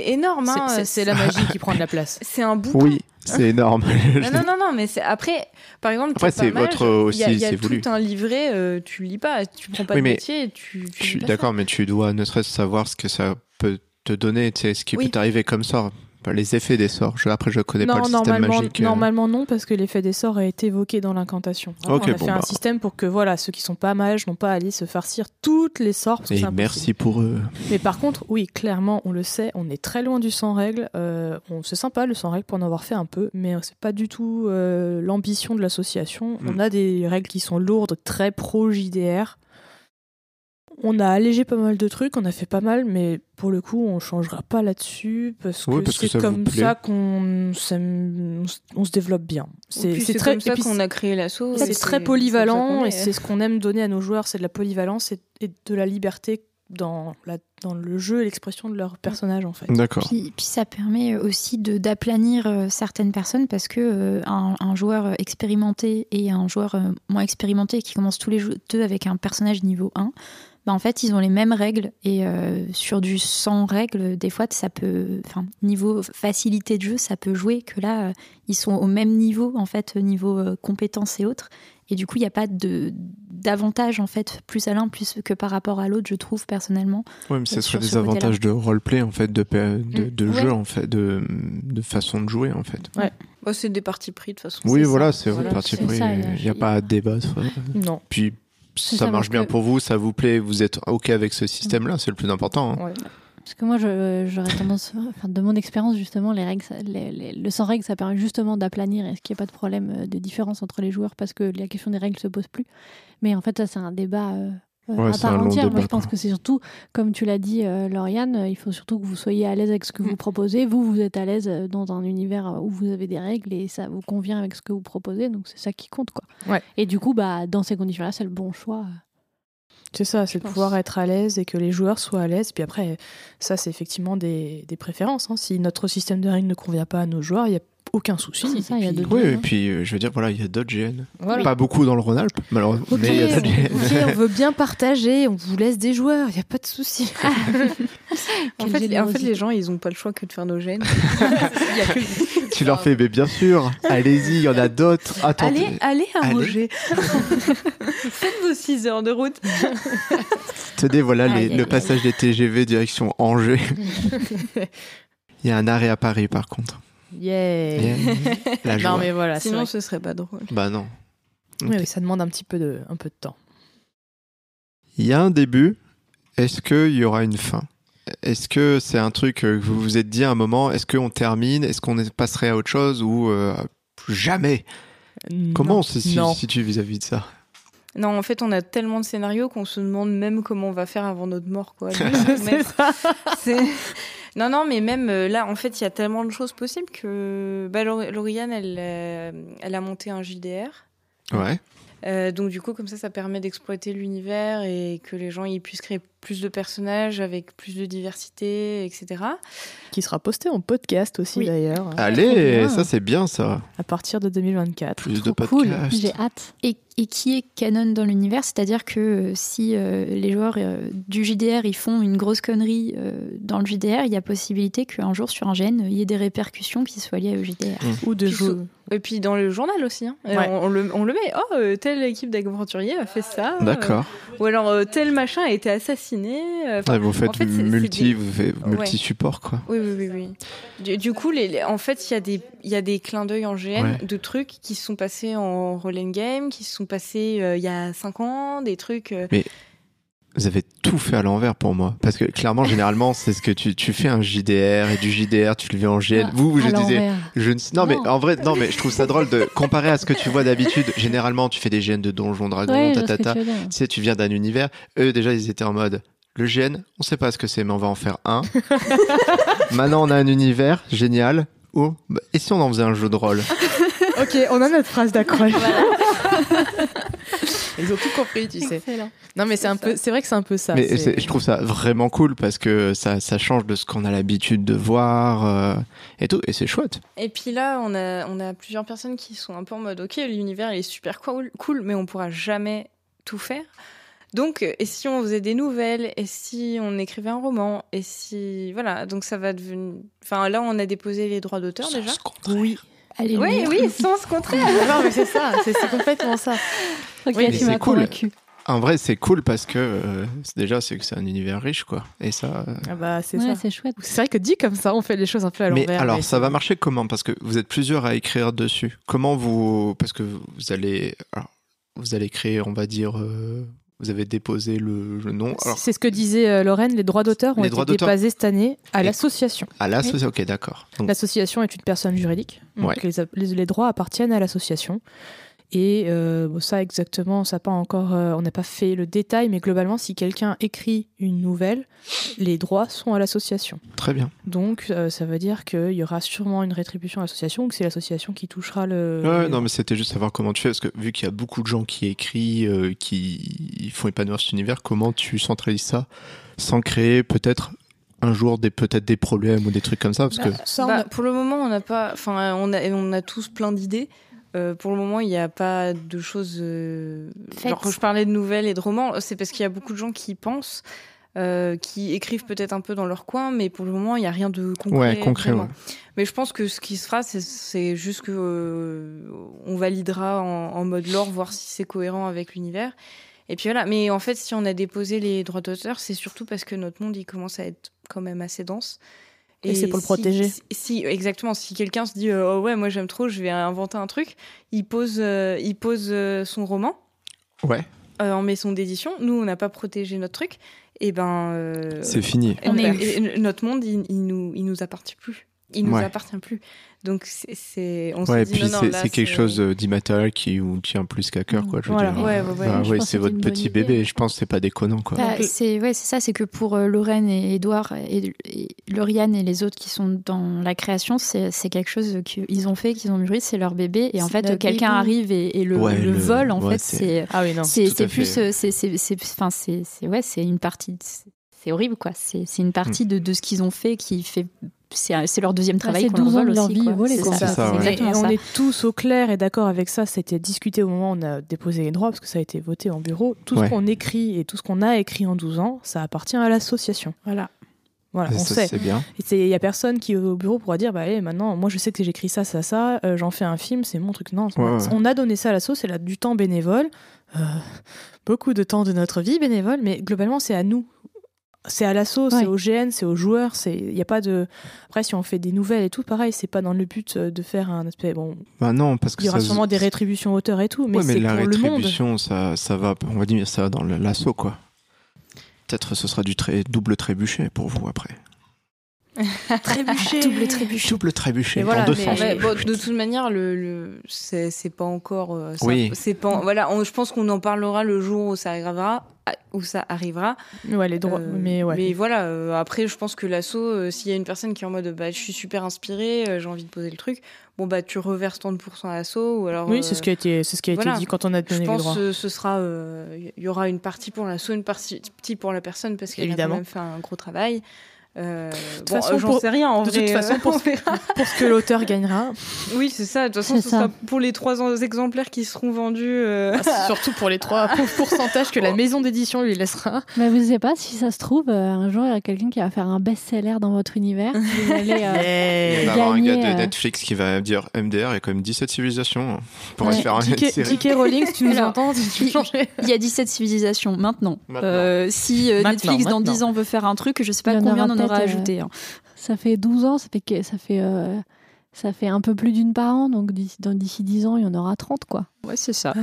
énorme. C'est- hein. c'est- la magie qui prend de la place. C'est un bouquin. Oui, c'est énorme. Non, non, non, non, mais après, par exemple, Après, c'est votre aussi, il y a, il y a c'est tout voulu. un livret, euh, tu lis pas, tu prends pas Oui, le mais métier, tu. tu Je suis d'accord, mais tu dois ne serait-ce savoir ce que ça peut te donner, tu sais, ce qui Oui. peut t'arriver comme sort. Les effets des sorts. Je- après, je connais pas Non, le système magique. euh. normalement non, parce que l'effet des sorts a été évoqué dans l'incantation. On a bon, fait un bah. système pour que voilà, ceux qui sont pas mages n'ont pas à aller se farcir toutes les sorts. parce que Et impossible. merci pour eux. Mais par contre, oui, clairement, on le sait, on est très loin du sans règle. Euh, on c'est sympa le sans règle pour en avoir fait un peu, mais c'est pas du tout euh, l'ambition de l'association. Mm. On a des règles qui sont lourdes, très pro JDR. On a allégé pas mal de trucs, on a fait pas mal, mais pour le coup, on changera pas là-dessus parce que Oui, c'est comme ça qu'on on se- développe bien. C'est très comme ça qu'on a créé l'assaut. c'est très polyvalent et est. c'est ce qu'on aime donner à nos joueurs, c'est de la polyvalence et, et de la liberté dans, la, dans le jeu et l'expression de leur personnage en fait. D'accord. Puis, puis ça permet aussi de d'aplanir euh, certaines personnes parce que euh, un, un joueur expérimenté et un joueur euh, moins expérimenté qui commence tous les deux avec un personnage niveau 1, bah en fait ils ont les mêmes règles et euh, sur du sans règles des fois ça peut enfin niveau facilité de jeu ça peut jouer que là euh, ils sont au même niveau en fait niveau euh, compétences et autres et du coup il n'y a pas de d'avantage en fait plus à l'un plus que par rapport à l'autre je trouve personnellement Oui, mais ce sur serait des avantages de roleplay, en fait, de, Mm. de Ouais. jeu, en fait, de, de façon de jouer, en fait. Bah, c'est des parties pris de toute façon. Oui, voilà, ça. c'est Voilà, parti c'est- pris. ça, Il il y a- n'y a pas à débattre. Non. Puis, ça ça, marche bien que- pour vous, ça vous plaît, vous êtes OK avec ce système-là, c'est le plus important. hein. Ouais. Parce que moi, j'aurais tendance, enfin, de mon expérience, justement, les règles, ça- les- les- le sans règles, ça permet justement d'aplanir et ce qu'il n'y ait pas de problème euh, de différence entre les joueurs parce que la question des règles se pose plus. Mais en fait, ça, c'est un débat euh, euh, Ouais, à part entière. Moi, je pense que c'est surtout, comme tu l'as dit, euh, Lauriane, euh, il faut surtout que vous soyez à l'aise avec ce que Mm. vous proposez. Vous, vous êtes à l'aise euh, dans un univers où vous avez des règles et ça vous convient avec ce que vous proposez. Donc, c'est ça qui compte, quoi. Ouais. Et du coup, bah, dans ces conditions-là, c'est le bon choix. C'est ça, c'est de pouvoir être à l'aise et que les joueurs soient à l'aise. Puis après, ça, c'est effectivement des, des préférences. hein. Si notre système de règles ne convient pas à nos joueurs, il n'y a aucun souci. C'est ça, il y a puis- d'autres Oui, GN, et puis euh, je veux dire, voilà, il y a d'autres GN. Voilà. Pas beaucoup dans le Rhône-Alpes, malheureusement, Ok, mais il y a d'autres GN. ok, on veut bien partager, on vous laisse des joueurs, il n'y a pas de souci. En fait, en fait, générosité. les gens, ils ont pas le choix que de faire nos gènes. Tu leur fais, mais bien sûr, allez-y, il y en a d'autres. Attendez. Allez, allez à Allez. Angers. Faites vos 6 heures de route. Tenez, voilà les- le passage des TGV direction Angers. Il y a un arrêt à Paris, par contre. Yeah. Et, la joie. Non mais voilà, Sinon, ce serait pas drôle. Bah non. oui, oui, ça demande un petit peu de, un peu de temps. Il y a un début. Est-ce qu'il y aura une fin? Est-ce que c'est un truc que vous vous êtes dit à un moment Est-ce qu'on termine? Est-ce qu'on passerait à autre chose ou euh, jamais? Comment on se situe vis-à-vis de ça? Non, en fait, on a tellement de scénarios qu'on se demande même comment on va faire avant notre mort, quoi. C'est ça. Non, non, mais même euh, là, en fait, il y a tellement de choses possibles que bah, Laur- Lauriane, elle, euh, elle a monté un JDR. Ouais. Euh, donc du coup, comme ça, ça permet d'exploiter l'univers et que les gens ils puissent créer plus de personnages avec plus de diversité, etc. Qui sera posté en podcast aussi Oui. d'ailleurs, Allez, ça c'est bien ça. à partir de 2024. Plus de cool, podcasts. j'ai hâte. Et, et qui est canon dans l'univers, c'est-à-dire que euh, si euh, les joueurs euh, du JDR ils font une grosse connerie euh, dans le JDR, il y a possibilité qu'un jour sur un GN il y ait des répercussions qui soient liées au JDR. Ou de jouer. Et puis dans le journal aussi, hein. Ouais. on, on le, on le met. Oh, euh, telle équipe d'aventuriers a fait ça. D'accord. Euh, ou alors euh, tel machin a été assassiné. Enfin, Ouais, vous faites en fait, multi, des- vous faites Ouais. multi-support quoi. Oui, oui, oui, oui. Du, du coup, les, les- en fait, il y, a des- il y a des clins d'œil en GN Ouais. de trucs qui se sont passés en roll and game, qui se sont passés euh, il y a 5 ans, des trucs. euh, Vous avez tout fait à l'envers pour moi. Parce que clairement, généralement, c'est ce que tu, tu fais un JDR et du JDR, tu le fais en GN. Ah, vous, je à disais, je ne non, mais Non. en vrai, non, mais je trouve ça drôle de comparer à ce que tu vois d'habitude. Généralement, tu fais des GN de Donjons Dragons, Ouais, je tatata. tu. Tu sais, tu viens d'un univers. Eux, déjà, ils étaient en mode. Le GN, on sait pas ce que c'est, mais on va en faire un. Maintenant, on a un univers génial. Oh, bah, et si on en faisait un jeu de rôle? Ok, on a notre phrase d'accroche. Ils ont tout compris, tu sais. Excellent. Non, mais c'est un peu, c'est vrai que c'est un peu ça. Mais c'est- c'est- je trouve ça vraiment cool parce que ça, ça change de ce qu'on a l'habitude de voir euh, et tout. Et c'est chouette. Et puis là, on a, on a plusieurs personnes qui sont un peu en mode Ok, l'univers il est super cool, cool mais on pourra jamais tout faire. Donc, et si on faisait des nouvelles? Et si on écrivait un roman? Et si. Voilà, donc ça va devenir. Enfin, là, on a déposé les droits d'auteur déjà. Oui. Allez, Oui, oui, sans se contraire. non, mais c'est ça, c'est complètement ça. Ok, Oui, mais tu c'est m'as cool. convaincu. En vrai, c'est cool parce que euh, c'est- déjà, c'est que c'est un univers riche, quoi. Et ça. euh, Ah bah, c'est Ouais, ça. c'est chouette. C'est vrai que dit comme ça, on fait les choses un peu à Mais l'envers. alors, mais ça c'est- va marcher comment? Parce que vous êtes plusieurs à écrire dessus. Comment vous. Parce que vous allez. alors, vous allez créer, on va dire. euh, vous avez déposé le, le nom. C'est ce que disait euh, Lorraine, les droits d'auteur ont Les été déposés cette année à l'association. à l'association. Ok, d'accord. L'association est une personne juridique, donc Ouais. les, les- les droits appartiennent à l'association. Et euh, bon, ça exactement, ça pas encore, euh, on n'a pas fait le détail, mais globalement, si quelqu'un écrit une nouvelle, les droits sont à l'association. très bien. Donc euh, ça veut dire qu'il y aura sûrement une rétribution à l'association, ou que c'est l'association qui touchera le. Ouais, le- non, mais c'était juste savoir comment tu fais, parce que vu qu'il y a beaucoup de gens qui écrivent, euh, qui font épanouir cet univers, comment tu centralises ça sans créer peut-être un jour des peut-être des problèmes ou des trucs comme ça, parce que Bah, ça, on Bah, a- Pour le moment, on n'a pas. Enfin, on a, on a tous plein d'idées. Euh, pour le moment, il n'y a pas de choses. euh, quand je parlais de nouvelles et de romans, c'est parce qu'il y a beaucoup de gens qui y pensent, euh, qui écrivent peut-être un peu dans leur coin, mais pour le moment, il n'y a rien de concret. ouais, concret. vraiment. ouais. Mais je pense que ce qui se fera, c'est- juste que euh, on validera en, en mode lore, voir si c'est cohérent avec l'univers. Et puis voilà. Mais en fait, si on a déposé les droits d'auteur, c'est surtout parce que notre monde, il commence à être quand même assez dense. Et c'est pour le si- protéger. Si, si- exactement. Si quelqu'un se dit, euh, oh ouais, moi j'aime trop, je vais inventer un truc, il pose, euh, il pose euh, son roman Ouais, euh, en maison d'édition. Nous, on n'a pas protégé notre truc. Et ben. euh, c'est fini. On ben, est- notre monde, il, il nous, il nous appartient plus. Il nous Ouais. appartient plus. Donc c'est, on Ouais, et dit puis non, non, c'est quelque chose euh, d'immatériel qui vous tient plus qu'à cœur, quoi. Je veux Voilà. dire. Ouais, ouais, ouais. Bah ouais, c'est votre petit bébé. idée. Je pense que c'est pas déconnant, quoi. Bah, c'est ouais, c'est ça, c'est que pour euh, Lorraine et Edouard et, et Lauriane et les autres qui sont dans la création, c'est quelque chose qu'ils ont fait, qu'ils ont mûri, c'est leur bébé. Et en fait, quelqu'un arrive et, et le, Ouais, le le- vol, en ouais, fait, c'est- c'est Ah plus, c'est c'est c'est enfin c'est c'est ouais, c'est une partie, c'est- horrible quoi. C'est une Mm. partie de, de ce qu'ils ont fait qui fait c'est leur deuxième travail. c'est qu'on leur 12 ans vole de leur aussi, on est tous au clair et d'accord avec ça. C'était discuté au moment où on a déposé les droits, parce que ça a été voté en bureau. Tout Ouais. ce qu'on écrit et tout ce qu'on a écrit en 12 ans, ça appartient à l'association. Voilà. Voilà, Et on ça, sait. C'est bien. Il n'y a personne qui au bureau pourra dire bah allez, maintenant, moi je sais que j'écris ça, ça, ça, euh, j'en fais un film, c'est mon truc. Non, Ouais, ouais. on a donné ça à l'asso, c'est là du temps bénévole, euh, beaucoup de temps de notre vie bénévole, mais globalement c'est à nous. C'est à l'asso, c'est au GN, c'est aux joueurs, c'est il y a pas de après si on fait des nouvelles et tout pareil, c'est pas dans le but euh, de faire un aspect bon, Bah non, parce que il y aura ça. sûrement des rétributions auteurs et tout, mais, Ouais, mais c'est la pour le monde. rétribution, ça, ça va, on va dire ça va dans l'assaut, quoi. Peut-être ce sera du très double trébuchet pour vous après. Trébucher. Double trébuchet. Double trébuchet Mais voilà, en deux mais- sens. Ouais, bon, de toute manière, le, le c'est pas encore. euh, ça- Oui. C'est pas. Voilà, on- je pense qu'on en parlera le jour où ça arrivera, où ça arrivera. Ouais, les droits, Euh, mais ouais. Mais voilà. euh, après, je pense que l'assaut, euh, s'il y a une personne qui est en mode, bah, je suis super inspirée, j'ai envie de poser le truc. Bon bah, tu reverses 30% à l'assaut ou alors. oui, c'est ce qui a été c'est ce qui a voilà. été dit quand on a Je donné les pense droits. que ce sera, il y aura une partie pour l'assaut, une partie pour la personne parce qu'elle a quand même fait un gros travail. Euh, toute bon, façon, euh, j'en pour- sais rien en de vrai. toute façon, euh, pour-. Pour ce que l'auteur gagnera, Oui, c'est ça. De toute façon, C'est ce ça. sera pour les trois exemplaires qui seront vendus. euh, Ah, surtout pour les trois pourcentages que la maison d'édition lui laissera. Mais vous savez pas, si ça se trouve, euh, un jour, il y a quelqu'un qui va faire un best-seller dans votre univers. Vous allez, euh, Il va y avoir un gars de Netflix qui va dire MDR, il y a quand même 17 civilisations. Pour Ouais. faire une J.K. série. J.K. Rowling, si tu nous entends, tu. Il y a 17 civilisations maintenant. Maintenant. Euh, si euh, Maintenant, Netflix dans maintenant. 10 ans veut faire un truc, je sais pas combien on en aura euh, ajouté. hein. ça fait 12 ans, ça fait, que, ça fait, euh, ça fait un peu plus d'une par an, donc d'ici dans- d'ici 10 ans, il y en aura 30, quoi. Ouais, c'est ça.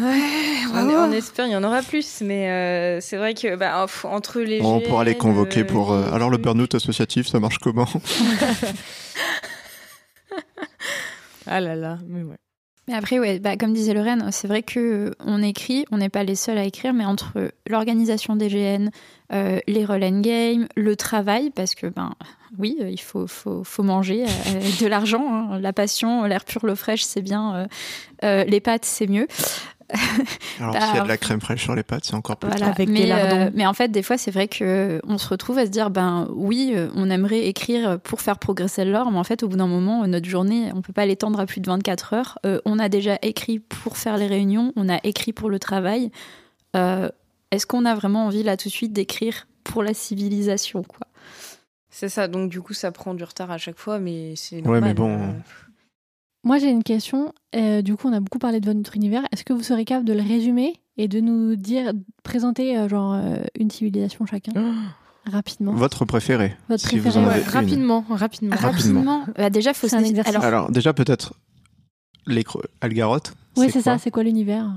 on, on espère, il y en aura plus, mais euh, c'est vrai que bah, entre les. On pourra les convoquer euh, pour. euh, alors le burn-out associatif, ça marche comment? Ah là là, mais ouais. Mais après, ouais, bah, comme disait Lorraine, c'est vrai que euh, on écrit, on n'est pas les seuls à écrire, mais entre l'organisation des GN, euh, les roll and game, le travail, parce que ben oui, euh, il faut, manger de l'argent, hein. la passion, l'air pur, l'eau fraîche, c'est bien, les pâtes, c'est mieux. Alors Bah, s'il y a de la crème fraîche sur les pâtes, c'est encore plus. Voilà. Avec mais, des lardons. euh, mais en fait, des fois, c'est vrai que euh, on se retrouve à se dire, ben oui, euh, on aimerait écrire pour faire progresser le lore, mais en fait, au bout d'un moment, notre journée, on peut pas l'étendre à plus de 24 heures. Euh, on a déjà écrit pour faire les réunions, on a écrit pour le travail. Euh, Est-ce qu'on a vraiment envie là tout de suite d'écrire pour la civilisation, quoi? C'est ça, donc du coup, ça prend du retard à chaque fois, mais c'est Ouais, mais bon. Moi, j'ai une question. Euh, du coup, on a beaucoup parlé de votre univers. Est-ce que vous serez capable de le résumer et de nous dire, présenter euh, genre euh, une civilisation chacun rapidement? Votre préféré. Votre si vous préféré, en ouais, avez Ouais, une. rapidement, rapidement. Rapidement. Bah, déjà, faut C'est se un exercice. Alors, Alors déjà peut-être les Algaroth. Oui, c'est ça. C'est quoi l'univers?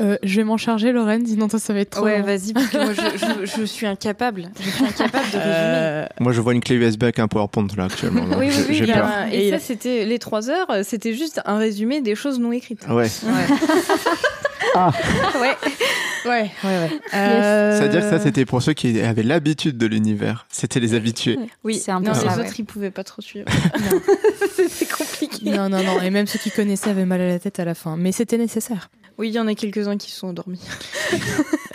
Euh, je vais m'en charger, Lorraine, sinon toi, ça va être trop. Ouais, vas-y, parce que moi, je, je- je suis incapable. Je suis incapable de résumer. Euh, Moi je vois une clé USB avec un PowerPoint là actuellement. oui, oui, j'ai- oui. Peur. un- Et ça, c'était les trois heures, c'était juste un résumé des choses non écrites. Ouais. Ouais. ouais, ouais, ouais. Euh, C'est-à-dire que ça c'était pour ceux qui avaient l'habitude de l'univers. C'était les habitués. Oui, C'est un peu non, ça, les ouais. autres, ils pouvaient pas trop suivre. C'était compliqué. Non, non, non. Et même ceux qui connaissaient avaient mal à la tête à la fin. Mais c'était nécessaire. Oui, il y en a quelques-uns qui sont endormis.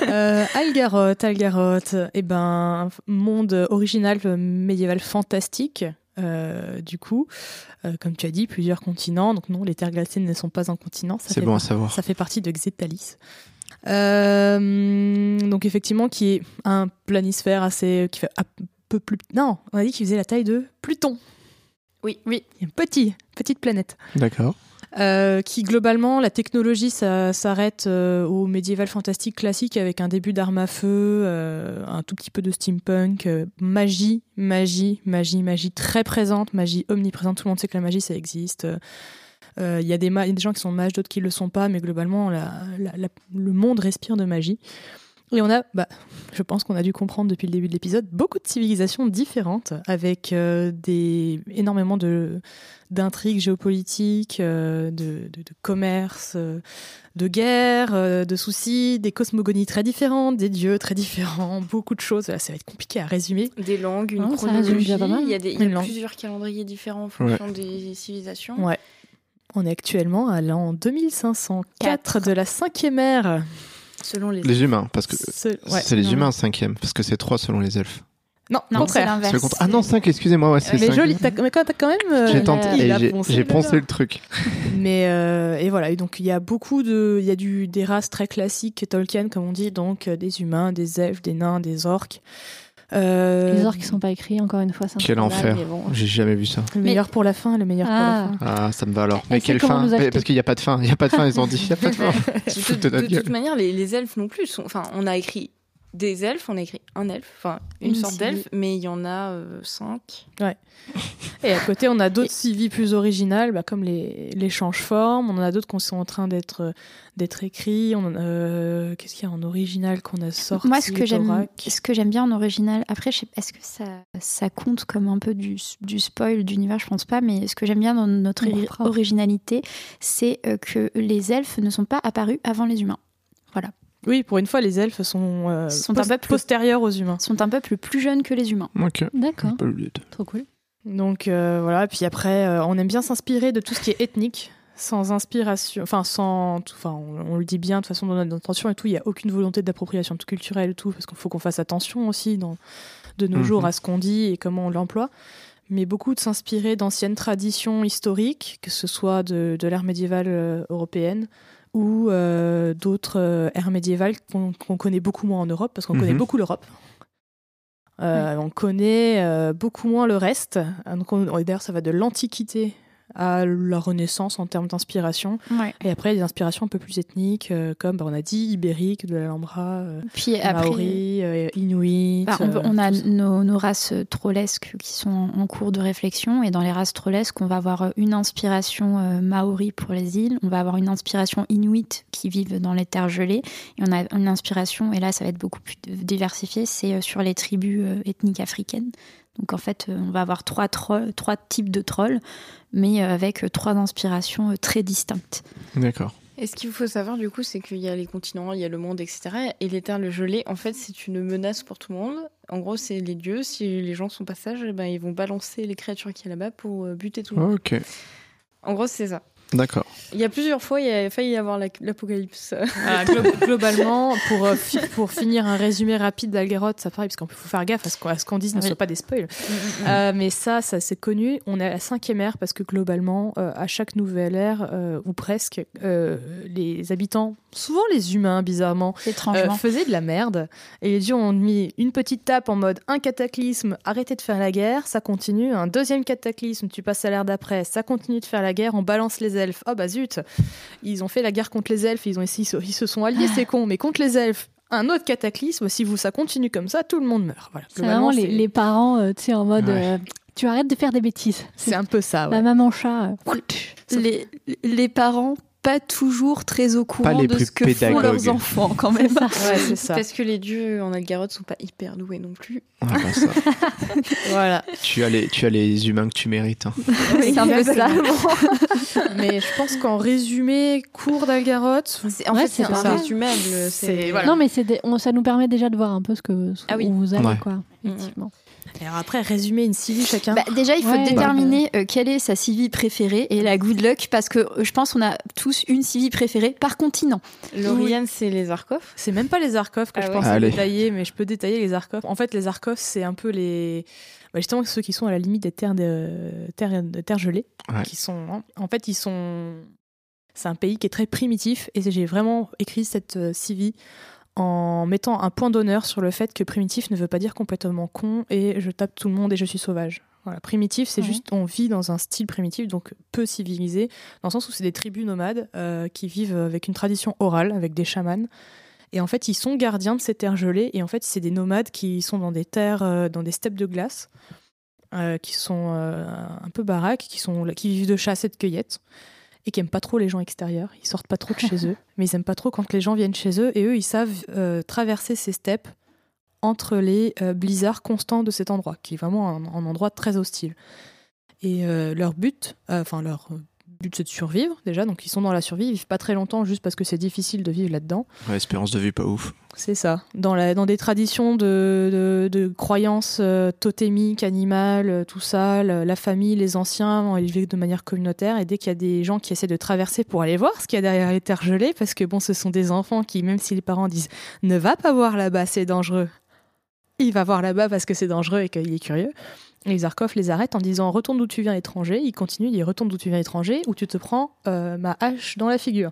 Euh, Algaroth, Algaroth, eh ben, monde original euh, médiéval fantastique. euh, du coup, euh, comme tu as dit, plusieurs continents. Donc non, les terres glacées ne sont pas un continent. ça C'est fait bon à savoir. Ça fait partie de Xetalis. Euh, donc effectivement, qui est un planisphère assez qui fait un peu plus. Non, on a dit qu'il faisait la taille de Pluton. Oui. oui, une petite planète. D'accord. Euh, qui globalement, la technologie ça s'arrête euh, au médiéval fantastique classique avec un début d'armes à feu, euh, un tout petit peu de steampunk, magie, magie, magie, magie très présente, magie omniprésente. Tout le monde sait que la magie ça existe. Il y, a des ma- il y a des gens qui sont mages, d'autres qui le sont pas, mais globalement, la- la- la- le monde respire de magie. Et on a, bah, je pense qu'on a dû comprendre depuis le début de l'épisode, beaucoup de civilisations différentes, avec euh, des, énormément de, d'intrigues géopolitiques, euh, de, de, de commerce, euh, de guerre, euh, de soucis, des cosmogonies très différentes, des dieux très différents, beaucoup de choses. Là, ça va être compliqué à résumer. Des langues, une Non, résume chronologie. Il y a, des, y a plusieurs calendriers différents en fonction des civilisations. Ouais. On est actuellement à l'an 2504 de la cinquième ère. Selon les. Les humains, parce que ouais, c'est les non. humains cinquième, parce que c'est trois selon les elfes. Non, Non, c'est l'inverse. Ah non, 5, excusez-moi, ouais, c'est Mais 5. joli, t'as- mais quand, même. euh, J'ai tenté, j'ai- poncé j'ai le truc. Mais euh, et voilà, et donc il y a beaucoup de, il y a du des races très classiques Tolkien comme on dit, donc euh, des humains, des elfes, des nains, des orques. Euh, Les orques qui sont pas écrits, encore une fois, c'est un Quel enfer. bon. J'ai jamais vu ça. Le meilleur pour la fin, le meilleur Ah. pour la fin. Ah, ça me va alors. Elle Mais quelle fin. Mais Parce qu'il n'y a pas de fin. Il n'y a pas de fin, ils ont dit. Il n'y a pas de fin. De, toute manière, les, les elfes non plus sont. Enfin, on a écrit des elfes, on a écrit un elfe, enfin une, Une sorte d'elfe, mais il y en a euh, cinq. Et à côté, on a d'autres civis plus originales, bah, comme les, les change-formes. On en a d'autres qui sont en train d'être d'être écrits. On euh, Qu'est-ce qu'il y a en original qu'on a sorti Moi, ce que j'aime, ce que j'aime bien en original, après, je sais- est-ce que ça, ça compte comme un peu du, du spoil d'univers? Je pense pas, mais ce que j'aime bien dans notre originalité, c'est euh, que les elfes ne sont pas apparus avant les humains. Oui, pour une fois, les elfes sont, euh, Sont un post- peu plus- postérieurs aux humains. Sont un peuple plus jeune que les humains. Ok. D'accord, trop cool. Donc euh, voilà, puis après, euh, on aime bien s'inspirer de tout ce qui est ethnique, sans inspiration, enfin sans, enfin on, on le dit bien de toute façon dans notre intention et tout, il n'y a aucune volonté d'appropriation culturelle et tout, parce qu'il faut qu'on fasse attention aussi dans, de nos Mhm. jours à ce qu'on dit et comment on l'emploie. Mais beaucoup de s'inspirer d'anciennes traditions historiques, que ce soit de, de l'ère médiévale euh, européenne ou euh, d'autres euh, ères médiévales qu'on connaît beaucoup moins en Europe, parce qu'on Mhm. connaît beaucoup l'Europe. Euh, On connaît euh, beaucoup moins le reste. Euh, D'ailleurs, ça va de l'Antiquité à la Renaissance en termes d'inspiration. Ouais. Et après, des inspirations un peu plus ethniques, euh, comme bah, on a dit, ibérique, de l'Alhambra, euh, Puis après, Maori, euh, Inuit. Bah, on, euh, on a nos, nos races trollesques qui sont en, en cours de réflexion. Et dans les races trollesques, on va avoir une inspiration maori pour les îles. On va avoir une inspiration inuit qui vivent dans les terres gelées. Et on a une inspiration, et là, ça va être beaucoup plus diversifié, c'est sur les tribus ethniques africaines. Donc en fait, euh, on va avoir trois, trolls- trois types de trolls, mais euh, avec euh, trois inspirations très distinctes. D'accord. Et ce qu'il faut savoir du coup, c'est qu'il y a les continents, il y a le monde, etc. Et les terres gelées, en fait, c'est une menace pour tout le monde. En gros, c'est les dieux. Si les gens sont pas sages, eh ben, ils vont balancer les créatures qui est là-bas pour buter tout le monde. Ok. En gros, c'est ça. D'accord. Il y a plusieurs fois, il y a failli y avoir la- l'apocalypse. Voilà, glo- globalement, pour, euh, fi- pour finir un résumé rapide d'Algaroth, ça pareil, parce qu'il faut faire gaffe à ce qu'on qu'on dise, ne Oui. soit pas des spoils. Euh, mais ça, ça c'est connu. On est à la cinquième ère parce que globalement, euh, à chaque nouvelle ère, euh, ou presque, euh, les habitants, souvent les humains, bizarrement, euh, faisaient de la merde. Et les dieux ont mis une petite tape en mode un cataclysme, arrêtez de faire la guerre, ça continue. Un deuxième cataclysme, tu passes à l'ère d'après, ça continue de faire la guerre, on balance les elfes. Oh bah zut, ils ont fait la guerre contre les elfes, ils, ont, ils, se- ils se sont alliés, c'est con, mais contre les elfes. Un autre cataclysme, si vous ça continue comme ça, tout le monde meurt. Voilà. C'est vraiment les, les parents, euh, tu sais, en mode Ouais. euh, tu arrêtes de faire des bêtises. C'est un peu ça. La ouais. maman chat. euh, les, les parents pas toujours très au courant les de plus ce que font pédagogues. leurs enfants quand même. Ouais, c'est ça. Parce que les dieux en Algaroth sont pas hyper doués non plus. Ah, ça. Voilà. tu, as les, tu as les humains que tu mérites. hein. c'est un peu ça. Mais je pense qu'en résumé, cours d'Algaroth, C'est- En Ouais, fait, c'est c'est ça. irrésumable. C'est- C'est voilà. Non, mais c'est des- on- ça nous permet déjà de voir un peu ce que ce Ah oui. où vous allez, Ouais. quoi. Effectivement. Et alors après, résumer une civile chacun. Bah, déjà, il faut Ouais. déterminer euh, quelle est sa civile préférée et la good luck parce que euh, je pense qu'on a tous une civile préférée par continent. Lauriane, c'est les Arkoff. C'est même pas les Arkoff que Ah je ouais. pensais Allez. détailler, mais je peux détailler les Arkoff. En fait, les Arkoff, c'est un peu les. bah, justement, ceux qui sont à la limite des terres, de... terres, de terres gelées. Ouais. Qui sont... En fait, ils sont. C'est un pays qui est très primitif et j'ai vraiment écrit cette euh, civie en mettant un point d'honneur sur le fait que primitif ne veut pas dire complètement con et je tape tout le monde et je suis sauvage. Voilà, primitif, c'est juste on vit dans un style primitif, donc peu civilisé, dans le sens où c'est des tribus nomades euh, qui vivent avec une tradition orale, avec des chamans. Et en fait, ils sont gardiens de ces terres gelées. Et en fait, c'est des nomades qui sont dans des terres, euh, dans des steppes de glace, euh, qui sont un peu baraques, qui, sont, qui vivent de chasse et de cueillette, et qui aiment pas trop les gens extérieurs. Ils sortent pas trop de chez eux, mais ils aiment pas trop quand les gens viennent chez eux. Et eux, ils savent euh, traverser ces steppes entre les euh, blizzards constants de cet endroit, qui est vraiment un, un endroit très hostile. Et euh, leur but, enfin leur but, c'est de survivre déjà. Donc ils sont dans la survie, ils vivent pas très longtemps juste parce que c'est difficile de vivre là-dedans. Ouais, espérance de vie pas ouf. C'est ça. Dans, la, dans des traditions de, de, de croyances euh, totémiques, animales, euh, tout ça, la famille, les anciens ont élevé de manière communautaire. Et dès qu'il y a des gens qui essaient de traverser pour aller voir ce qu'il y a derrière les terres gelées, parce que bon, ce sont des enfants qui, même si les parents disent ne va pas voir là-bas, c'est dangereux. il va voir là-bas parce que c'est dangereux et qu'il est curieux. Et les Zarkov les arrêtent en disant retourne d'où tu viens étranger. Il continue, il dit retourne d'où tu viens étranger ou tu te prends euh, ma hache dans la figure.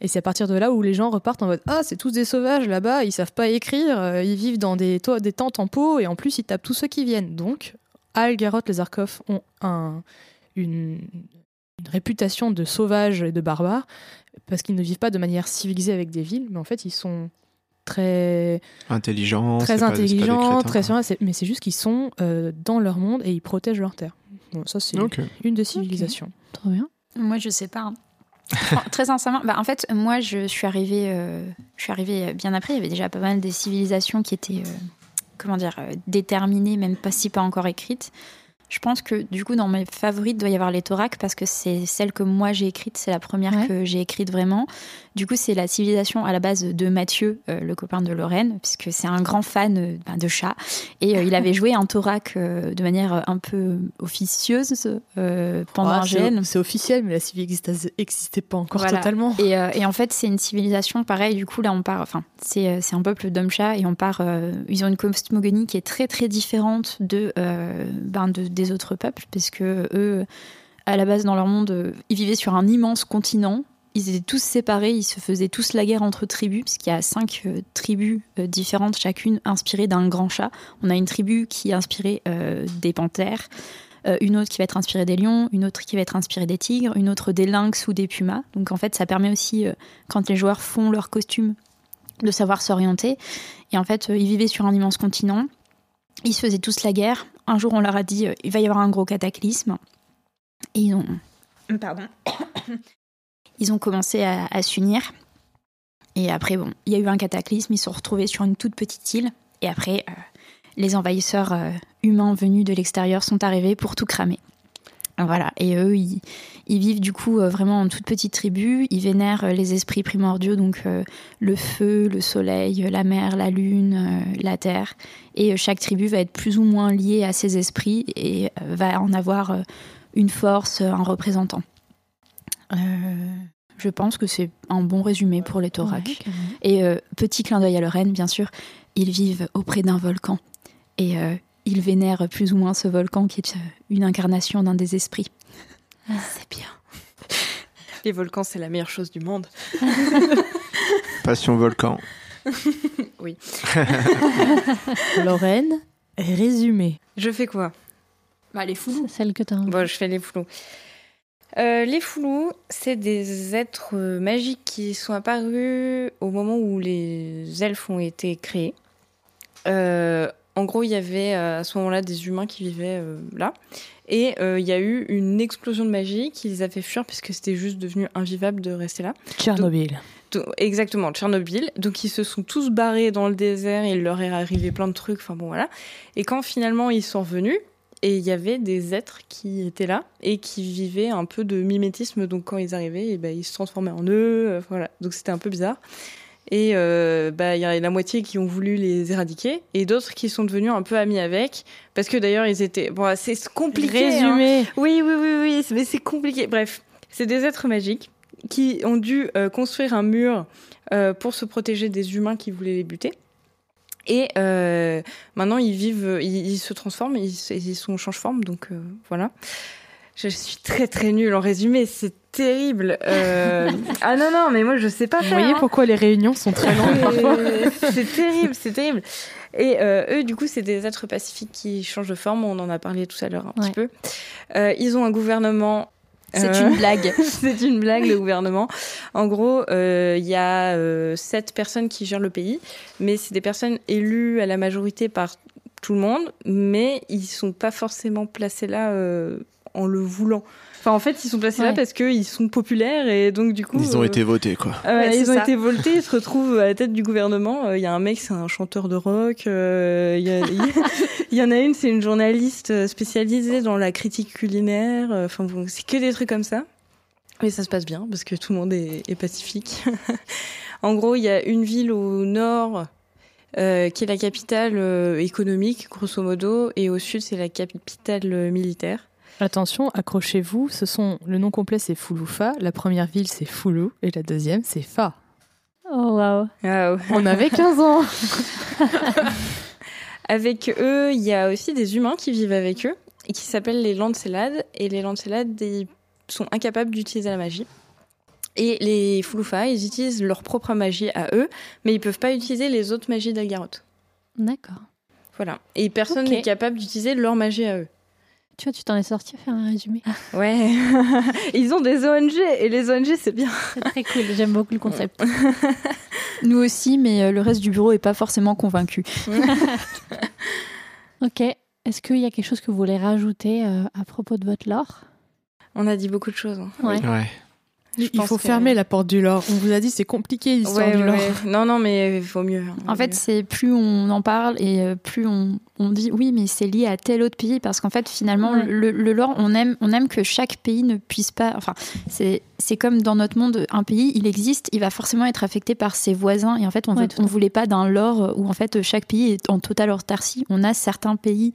Et c'est à partir de là où les gens repartent en mode Ah, c'est tous des sauvages là-bas, ils savent pas écrire, euh, ils vivent dans des, des tentes en peau et en plus ils tapent tous ceux qui viennent. Donc, Al, Garrot, les Zarkov ont un, une réputation de sauvages et de barbares parce qu'ils ne vivent pas de manière civilisée avec des villes, mais en fait ils sont très Intelligent. très intelligents, très mais c'est juste qu'ils sont euh, dans leur monde et ils protègent leur terre. Bon, ça c'est une des civilisations. Trop bien. Moi, je sais pas. hein. Très sincèrement, bah, en fait, moi, je suis arrivée, euh, je suis arrivée bien après. Il y avait déjà pas mal des civilisations qui étaient, euh, comment dire, euh, déterminées, même pas si pas encore écrites. Je pense que du coup, dans mes favorites, doit y avoir les Thoracs parce que c'est celle que moi j'ai écrite, c'est la première Ouais. que j'ai écrite vraiment. Du coup, c'est la civilisation à la base de Mathieu, euh, le copain de Lorraine, puisque c'est un grand fan euh, ben, de chats. Et euh, il avait joué un Thorac euh, de manière un peu officieuse pendant Ah, un GN. c'est officiel, mais la civilisation n'existait pas encore Voilà. totalement. Et, et en fait, c'est une civilisation pareil. Du coup, là, on part. Enfin, c'est un peuple d'hommes chats et on part. ils ont une cosmogonie qui est très très différente de, ben, de des autres peuples, parce que eux, à la base, dans leur monde, ils vivaient sur un immense continent. Ils étaient tous séparés, ils se faisaient tous la guerre entre tribus, puisqu'il y a cinq euh, tribus euh, différentes, chacune inspirée d'un grand chat. On a une tribu qui est inspirée euh, des panthères, une autre qui va être inspirée des lions, une autre qui va être inspirée des tigres, une autre des lynx ou des pumas. Donc en fait, ça permet aussi, quand les joueurs font leur costume, de savoir s'orienter. Et en fait, ils vivaient sur un immense continent. Ils se faisaient tous la guerre. Un jour, on leur a dit, euh, il va y avoir un gros cataclysme. Et ils ont... Pardon. Ils ont commencé à, à s'unir. Et après, bon, il y a eu un cataclysme. Ils se sont retrouvés sur une toute petite île. Et après, euh, les envahisseurs euh, humains venus de l'extérieur sont arrivés pour tout cramer. Voilà, et eux, ils, ils vivent du coup euh, vraiment en toute petite tribu. Ils vénèrent euh, les esprits primordiaux, donc euh, le feu, le soleil, la mer, la lune, euh, la terre. Et chaque tribu va être plus ou moins liée à ces esprits et va en avoir une force, un représentant. Euh, je pense que c'est un bon résumé pour les Thoracs. Ouais. Et euh, petit clin d'œil à Lorraine, bien sûr, ils vivent auprès d'un volcan. Et euh, ils vénèrent plus ou moins ce volcan qui est euh, une incarnation d'un des esprits. C'est bien. Les volcans, c'est la meilleure chose du monde. Passion volcan. Lorraine, résumé. Je fais quoi? Bah, les fous. C'est celle que t'as. Bon, je fais les foulous. Euh, les foulous, c'est des êtres euh, magiques qui sont apparus au moment où les elfes ont été créés. Euh, en gros, il y avait euh, à ce moment-là des humains qui vivaient euh, là. Et euh, il y a eu une explosion de magie qui les a fait fuir puisque c'était juste devenu invivable de rester là. Tchernobyl. Donc, Exactement, Tchernobyl. Donc ils se sont tous barrés dans le désert et il leur est arrivé plein de trucs. Enfin bon, voilà. Et quand finalement ils sont revenus, et il y avait des êtres qui étaient là et qui vivaient un peu de mimétisme. Donc quand ils arrivaient, et ben, ils se transformaient en eux. euh, voilà. Donc c'était un peu bizarre. Et euh, bah, il y a la moitié qui ont voulu les éradiquer et d'autres qui sont devenus un peu amis avec. Parce que d'ailleurs, ils étaient. Bon, c'est compliqué. hein. Résumé. Oui, oui, oui, oui, mais c'est compliqué. Bref, c'est des êtres magiques qui ont dû euh, construire un mur euh, pour se protéger des humains qui voulaient les buter. Et euh, maintenant, ils vivent, ils, ils se transforment, ils, ils sont change forme, donc voilà. Je suis très très nulle en résumé, c'est terrible. Euh, ah non non, mais moi je sais pas Vous voyez hein. pourquoi les réunions sont très longues C'est- C'est terrible, c'est terrible. Et euh, eux, du coup, c'est des êtres pacifiques qui changent de forme. On en a parlé tout à l'heure un Ouais. petit peu. Euh, ils ont un gouvernement. C'est euh, une blague. c'est une blague, le gouvernement. En gros, euh, il y a euh, sept personnes qui gèrent le pays, mais c'est des personnes élues à la majorité par tout le monde, mais ils sont pas forcément placés là en le voulant. Enfin, en fait, ils sont placés là parce qu'ils sont populaires et donc du coup. Ils ont euh, été votés, quoi. euh, Ouais, ils ont ça. été votés, ils se retrouvent à la tête du gouvernement. Euh, Il y a un mec, c'est un chanteur de rock. euh, Il y, en a une, c'est une journaliste spécialisée dans la critique culinaire. Enfin, bon, c'est que des trucs comme ça. Mais ça se passe bien parce que tout le monde est, est pacifique. en gros, il y a une ville au nord euh, qui est la capitale euh, économique, grosso modo, et au sud, c'est la capitale euh, militaire. Attention, accrochez-vous, ce sont le nom complet c'est Fouloufa, la première ville c'est Foulou et la deuxième c'est Fa. Oh waouh. Ouais. On avait 15 ans. Avec eux, il y a aussi des humains qui vivent avec eux et qui s'appellent les Lancelades. Et les Lancelades, ils sont incapables d'utiliser la magie. Et les Fulufa, ils utilisent leur propre magie à eux, mais ils peuvent pas utiliser les autres magies d'Algaroth. D'accord. Voilà. Et personne n'est capable d'utiliser leur magie à eux. Tu vois, tu t'en es sorti à faire un résumé. Ouais. ils ont des ONG et les ONG, c'est bien. C'est très cool, j'aime beaucoup le concept. Nous aussi, mais euh, le reste du bureau est pas forcément convaincu. Ok. Est-ce qu'il y a quelque chose que vous voulez rajouter euh, à propos de votre lore? On a dit beaucoup de choses. hein. Ouais. Ouais. Je Il faut que- fermer la porte du lore. On vous a dit c'est compliqué l'histoire Ouais, du lore. ouais. Non, non, mais il vaut mieux. hein. En fait, c'est plus on en parle et euh, plus on, on dit oui, mais c'est lié à tel autre pays parce qu'en fait, finalement, Ouais. le, le lore, on aime, on aime que chaque pays ne puisse pas. Enfin, c'est c'est comme dans notre monde, un pays, il existe, il va forcément être affecté par ses voisins et en fait, on Ouais, veut- tout à on fait. voulait pas d'un lore où en fait chaque pays est en totale autarcie. On a certains pays,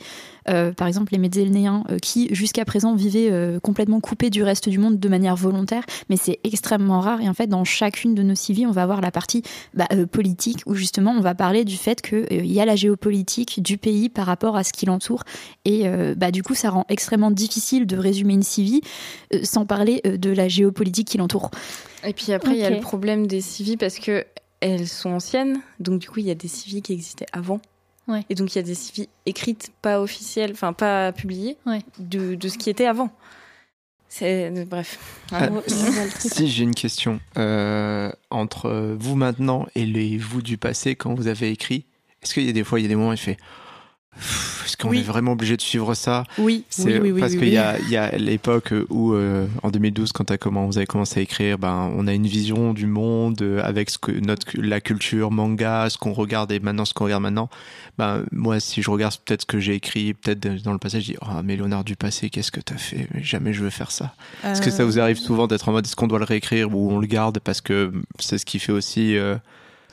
euh, par exemple les Méditerranéens, euh, qui jusqu'à présent vivaient euh, complètement coupés du reste du monde de manière volontaire, mais c'est extrêmement rare. Et en fait, dans chacune de nos civis, on va avoir la partie bah, euh, politique où justement on va parler du fait qu'il y a la géopolitique du pays par rapport à ce qui l'entoure. Et euh, bah, du coup, ça rend extrêmement difficile de résumer une civie euh, sans parler euh, de la géopolitique qui l'entoure. Et puis après, il y a le problème des civis parce que elles sont anciennes. Donc, du coup, il y a des civis qui existaient avant. Ouais. Et donc, il y a des civis écrites, pas officielles, enfin, pas publiées, Ouais. de, de ce qui était avant. C'est. Bref. Ah. Si j'ai une question euh, entre vous maintenant et les vous du passé quand vous avez écrit, est-ce qu'il y a des fois il y a des moments où il fait est-ce qu'on Oui. est vraiment obligé de suivre ça? Oui, C'est oui, oui, parce qu'il y a, il y a l'époque où, euh, en 2012, quand comment, vous avez commencé à écrire, ben, on a une vision du monde euh, avec ce que notre la culture manga, ce qu'on regarde et maintenant ce qu'on regarde maintenant. Ben, moi, si je regarde peut-être ce que j'ai écrit, peut-être dans le passé, je dis, oh, mais Léonard du passé, qu'est-ce que t'as fait? Mais Jamais je veux faire ça. Est-ce que ça Euh, vous arrive souvent d'être en mode, est-ce qu'on doit le réécrire ou on le garde parce que c'est ce qui fait aussi. euh,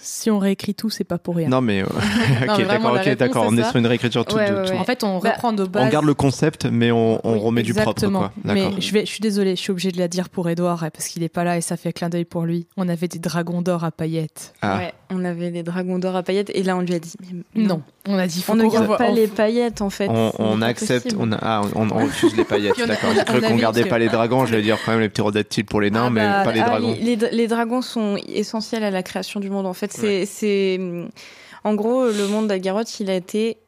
Si on réécrit tout, c'est pas pour rien. Non, mais euh, ok, d'accord. On est sur une réécriture toute. Ouais, de- ouais, tout-. En fait, on Bah, reprend nos bases. On garde le concept, mais on, on Oui, remet du propre, quoi. D'accord. Mais je, vais, je suis désolée, je suis obligée de la dire pour Edouard, parce qu'il est pas là et ça fait clin d'œil pour lui. On avait des dragons d'or à paillettes. Ah. Ouais, on avait les dragons d'or à paillettes et là, on lui a dit mais Non, on a dit faut On ne garde pas on- les paillettes, en fait. On, accepte, on, a- ah, on, on refuse les paillettes, d'accord. on a- J'ai cru qu'on gardait pas les dragons, j'allais dire quand même les ptérodactyles pour les nains, Ah mais bah, pas les Ah, dragons. les, les- les dragons sont essentiels à la création du monde. En fait, c'est, c'est, en gros, le monde d'Algaroth, il a été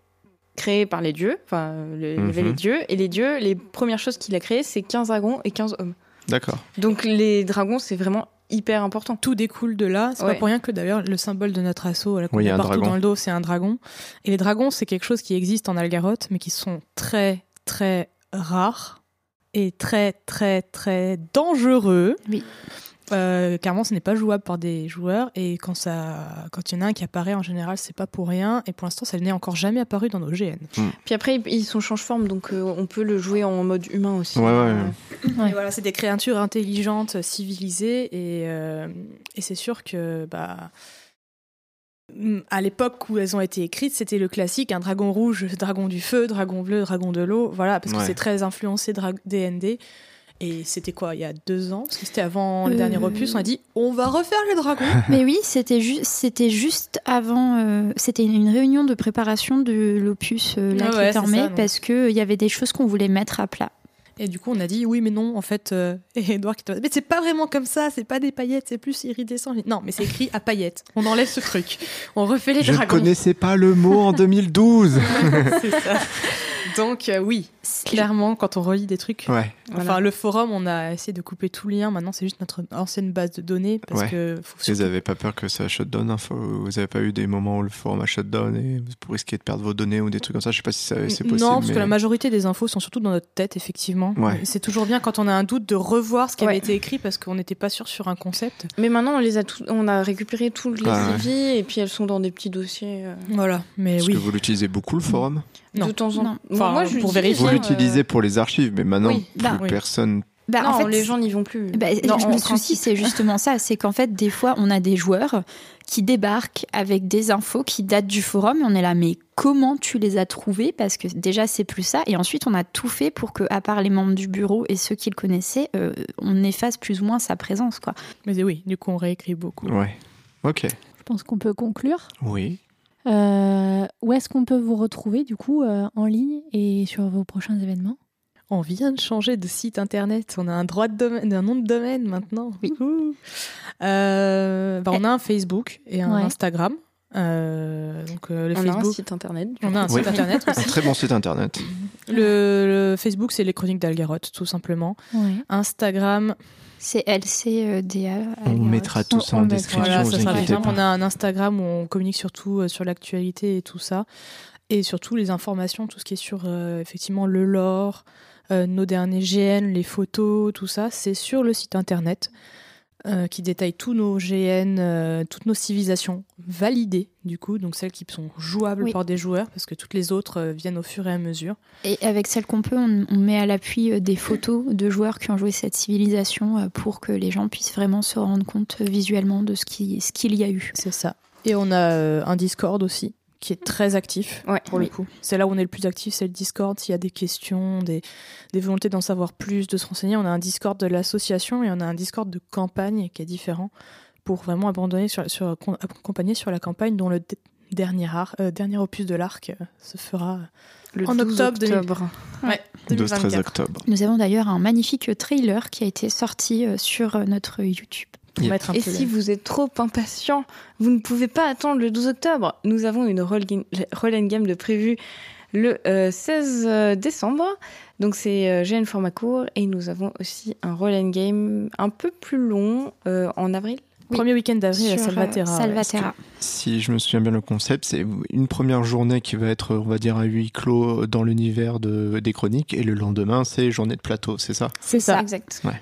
créé par les dieux. Enfin, le- il y avait Mhm. les dieux. Et les dieux, les premières choses qu'il a créées, c'est 15 dragons et 15 hommes. D'accord. Donc, les dragons, c'est vraiment hyper important. Tout découle de là. C'est Ouais. pas pour rien que d'ailleurs le symbole de notre assaut, là, qu'on Oui, partout dragon. dans le dos, c'est un dragon. Et les dragons, c'est quelque chose qui existe en Algaroth, mais qui sont très, très rares et très, très, très dangereux. Oui. Euh, clairement, ce n'est pas jouable par des joueurs. Et quand ça, quand il y en a un qui apparaît, en général, c'est pas pour rien. Et pour l'instant, ça n'est encore jamais apparu dans nos GN. Puis après, ils- sont change-forme, donc euh, on peut le jouer en mode humain aussi. Ouais, ouais. Euh, Ouais. Et voilà, c'est des créatures intelligentes, civilisées, et, euh, et c'est sûr que bah, à l'époque où elles ont été écrites, c'était le classique un dragon rouge, dragon du feu, dragon bleu, dragon de l'eau, voilà, parce que c'est très influencé dra- DND. Et c'était quoi, il y a deux ans? Parce que c'était avant le Euh, dernier opus, on a dit on va refaire les dragons. Mais oui, c'était juste, c'était juste avant. euh, c'était une réunion de préparation de l'opus euh, La Ah ouais, Armée ça, parce que il y avait des choses qu'on voulait mettre à plat. Et du coup, on a dit oui, mais non, en fait, euh, et Edouard qui était mais c'est pas vraiment comme ça, c'est pas des paillettes, c'est plus iridescent. Non, mais c'est écrit à paillettes. On enlève ce truc. On refait les Je ne dragons. connaissais pas le mot en 2012. C'est ça. Donc euh, oui, clairement, quand on relit des trucs, ouais. enfin le forum, on a essayé de couper tout lien. Maintenant, c'est juste notre ancienne base de données parce Ouais. que faut Vous surtout- avez pas peur que ça shutdown hein, Vous avez pas eu des moments où le forum a shutdown et vous risquez de perdre vos données ou des trucs comme ça Je sais pas si c'est possible. non, parce mais- que la majorité des infos sont surtout dans notre tête, effectivement. Ouais. C'est toujours bien quand on a un doute de revoir ce qui avait été écrit parce qu'on n'était pas sûr sur un concept. Mais maintenant, on les a tout- on a récupéré tous les Ah ouais. CV et puis elles sont dans des petits dossiers. euh, Voilà, mais Est-ce oui. que vous l'utilisez beaucoup le forum? Non. De temps en temps. Enfin, moi, je pour vérifier. Hein, l'utilisez pour les archives, mais maintenant oui. plus Bah, oui. personne. Bah, non, en fait, les gens n'y vont plus. Bah, Non, le souci, c'est justement ça. C'est qu'en fait, des fois, on a des joueurs qui débarquent avec des infos qui datent du forum et on est là, mais comment tu les as trouvées Parce que déjà, c'est plus ça. Et ensuite, on a tout fait pour que, à part les membres du bureau et ceux qui le connaissaient, euh, on efface plus ou moins sa présence. Quoi. Mais oui, du coup, on réécrit beaucoup. Ouais. Ok. Je pense qu'on peut conclure. Oui. Euh, où est-ce qu'on peut vous retrouver du coup euh, en ligne et sur vos prochains événements? On vient de changer de site internet. On a un droit de domaine, un nom de domaine maintenant. Oui. Euh, bah, on a un Facebook et un Ouais. Instagram. Euh, donc euh, le On a un Facebook. site internet. On a un Oui. site internet Un très bon site internet. Le, le Facebook, c'est les chroniques d'Algarotte, tout simplement. Ouais. Instagram, C'est LCDA. On mettra tout ça On- en description, voilà, vous ça sera inquiétez bien. pas. On a un Instagram où on communique surtout euh, sur l'actualité et tout ça. Et surtout les informations, tout ce qui est sur euh, effectivement le lore, euh, nos derniers GN, les photos, tout ça, c'est sur le site internet euh, qui détaille tous nos GN, euh, toutes nos civilisations validées, du coup, donc celles qui sont jouables Oui. par des joueurs, parce que toutes les autres euh, viennent au fur et à mesure. Et avec celle qu'on peut, on, on met à l'appui des photos de joueurs qui ont joué cette civilisation pour que les gens puissent vraiment se rendre compte visuellement de ce qui- ce qu'il y a eu. C'est ça. Et on a un Discord aussi qui est très actif Ouais. pour le coup. C'est là où on est le plus actif, c'est le Discord. S'il y a des questions, des, des volontés d'en savoir plus, de se renseigner, on a un Discord de l'association et on a un Discord de campagne qui est différent pour vraiment abandonner sur, sur, accompagner sur la campagne dont le d- dernier, ar- euh, dernier opus de l'arc euh, se fera Le En 12 octobre octobre. ouais, 12-13 2024. octobre. Nous avons d'ailleurs un magnifique trailer qui a été sorti euh, sur euh, notre YouTube. Pour Yep. mettre un Et peu si vous êtes trop impatient, vous ne pouvez pas attendre le 12 octobre. Nous avons une roll, game- roll and game de prévu le euh, 16 décembre. Donc c'est euh, GN format court. Et nous avons aussi un roll and game un peu plus long euh, en avril. Oui. Premier week-end d'avril à euh, Salvatera. Si je me souviens bien le concept, c'est une première journée qui va être, on va dire, à huis clos dans l'univers de, des chroniques, et le lendemain, c'est journée de plateau, c'est ça C'est ça. Exact. Ouais,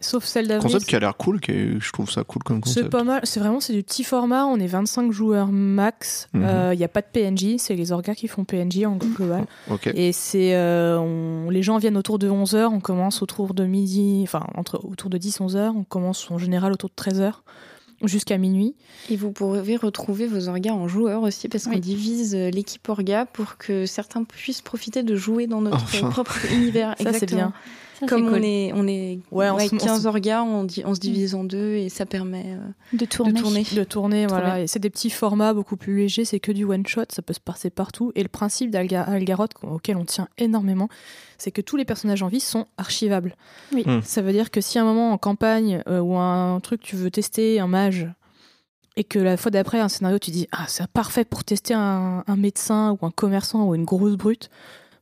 sauf celle d'avril. Concept qui a l'air cool, qui est- je trouve ça cool comme C'est concept. pas mal, c'est vraiment c'est du petit format, on est 25 joueurs max, il Mhm. n'y a pas de PNJ, c'est les orgas qui font PNJ en global. Ok. Et c'est euh, on- les gens viennent autour de 11h, on commence autour de midi, enfin entre autour de 10-11h, on commence en général autour de 13h jusqu'à minuit. Et vous pourrez retrouver vos orgas en joueurs aussi, parce qu'on Oui. divise euh, l'équipe orga pour que certains puissent profiter de jouer dans notre Enfin. propre univers. Ça, c'est bien. Ça, Comme on, cool. est, on est Ouais, on ouais, se- on 15 se- orgas, on, on se divise en deux et ça permet euh, De tourner. de tourner. De tourner, Trop voilà. Et c'est des petits formats beaucoup plus légers, c'est que du one shot, ça peut se passer partout. Et le principe d'Algaroth, auquel on tient énormément, c'est que tous les personnages en vie sont archivables. Oui. Hmm. Ça veut dire que si à un moment en campagne euh, ou un truc tu veux tester un mage et que la fois d'après un scénario tu dis ah c'est parfait pour tester un, un médecin ou un commerçant ou une grosse brute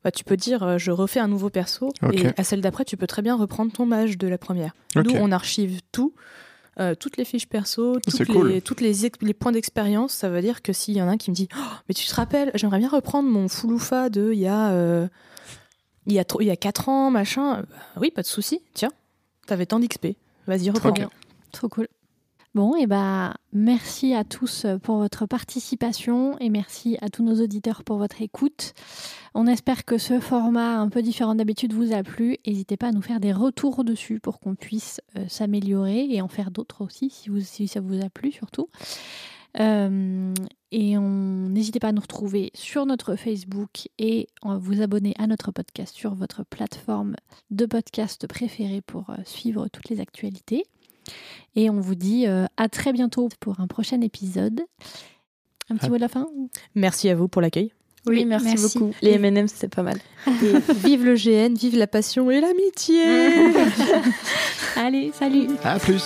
bah, tu peux dire euh, je refais un nouveau perso et à celle d'après tu peux très bien reprendre ton mage de la première nous on archive tout euh, toutes les fiches perso, toutes les, cool. toutes les, ex- les points d'expérience, ça veut dire que s'il y en a un qui me dit Oh, mais tu te rappelles, j'aimerais bien reprendre mon Fouloufa de il y a euh, il y a il y a 4 ans, machin. Bah oui, pas de souci. Tiens, t'avais tant d'XP. Vas-y, reprends. Ok. Trop cool. Bon, et bah, merci à tous pour votre participation et merci à tous nos auditeurs pour votre écoute. On espère que ce format un peu différent d'habitude vous a plu. N'hésitez pas à nous faire des retours dessus pour qu'on puisse euh, s'améliorer et en faire d'autres aussi si, ça vous a plu surtout. Euh, et n'hésitez pas à nous retrouver sur notre Facebook et à vous abonner à notre podcast sur votre plateforme de podcast préférée pour euh, suivre toutes les actualités. Et on vous dit euh, à très bientôt pour un prochain épisode. Un petit Ah. mot de la fin Merci à vous pour l'accueil. Oui, Oui, merci, merci. beaucoup. Les M&M, c'était pas mal. Et vive le GN, vive la passion et l'amitié. Allez, salut À plus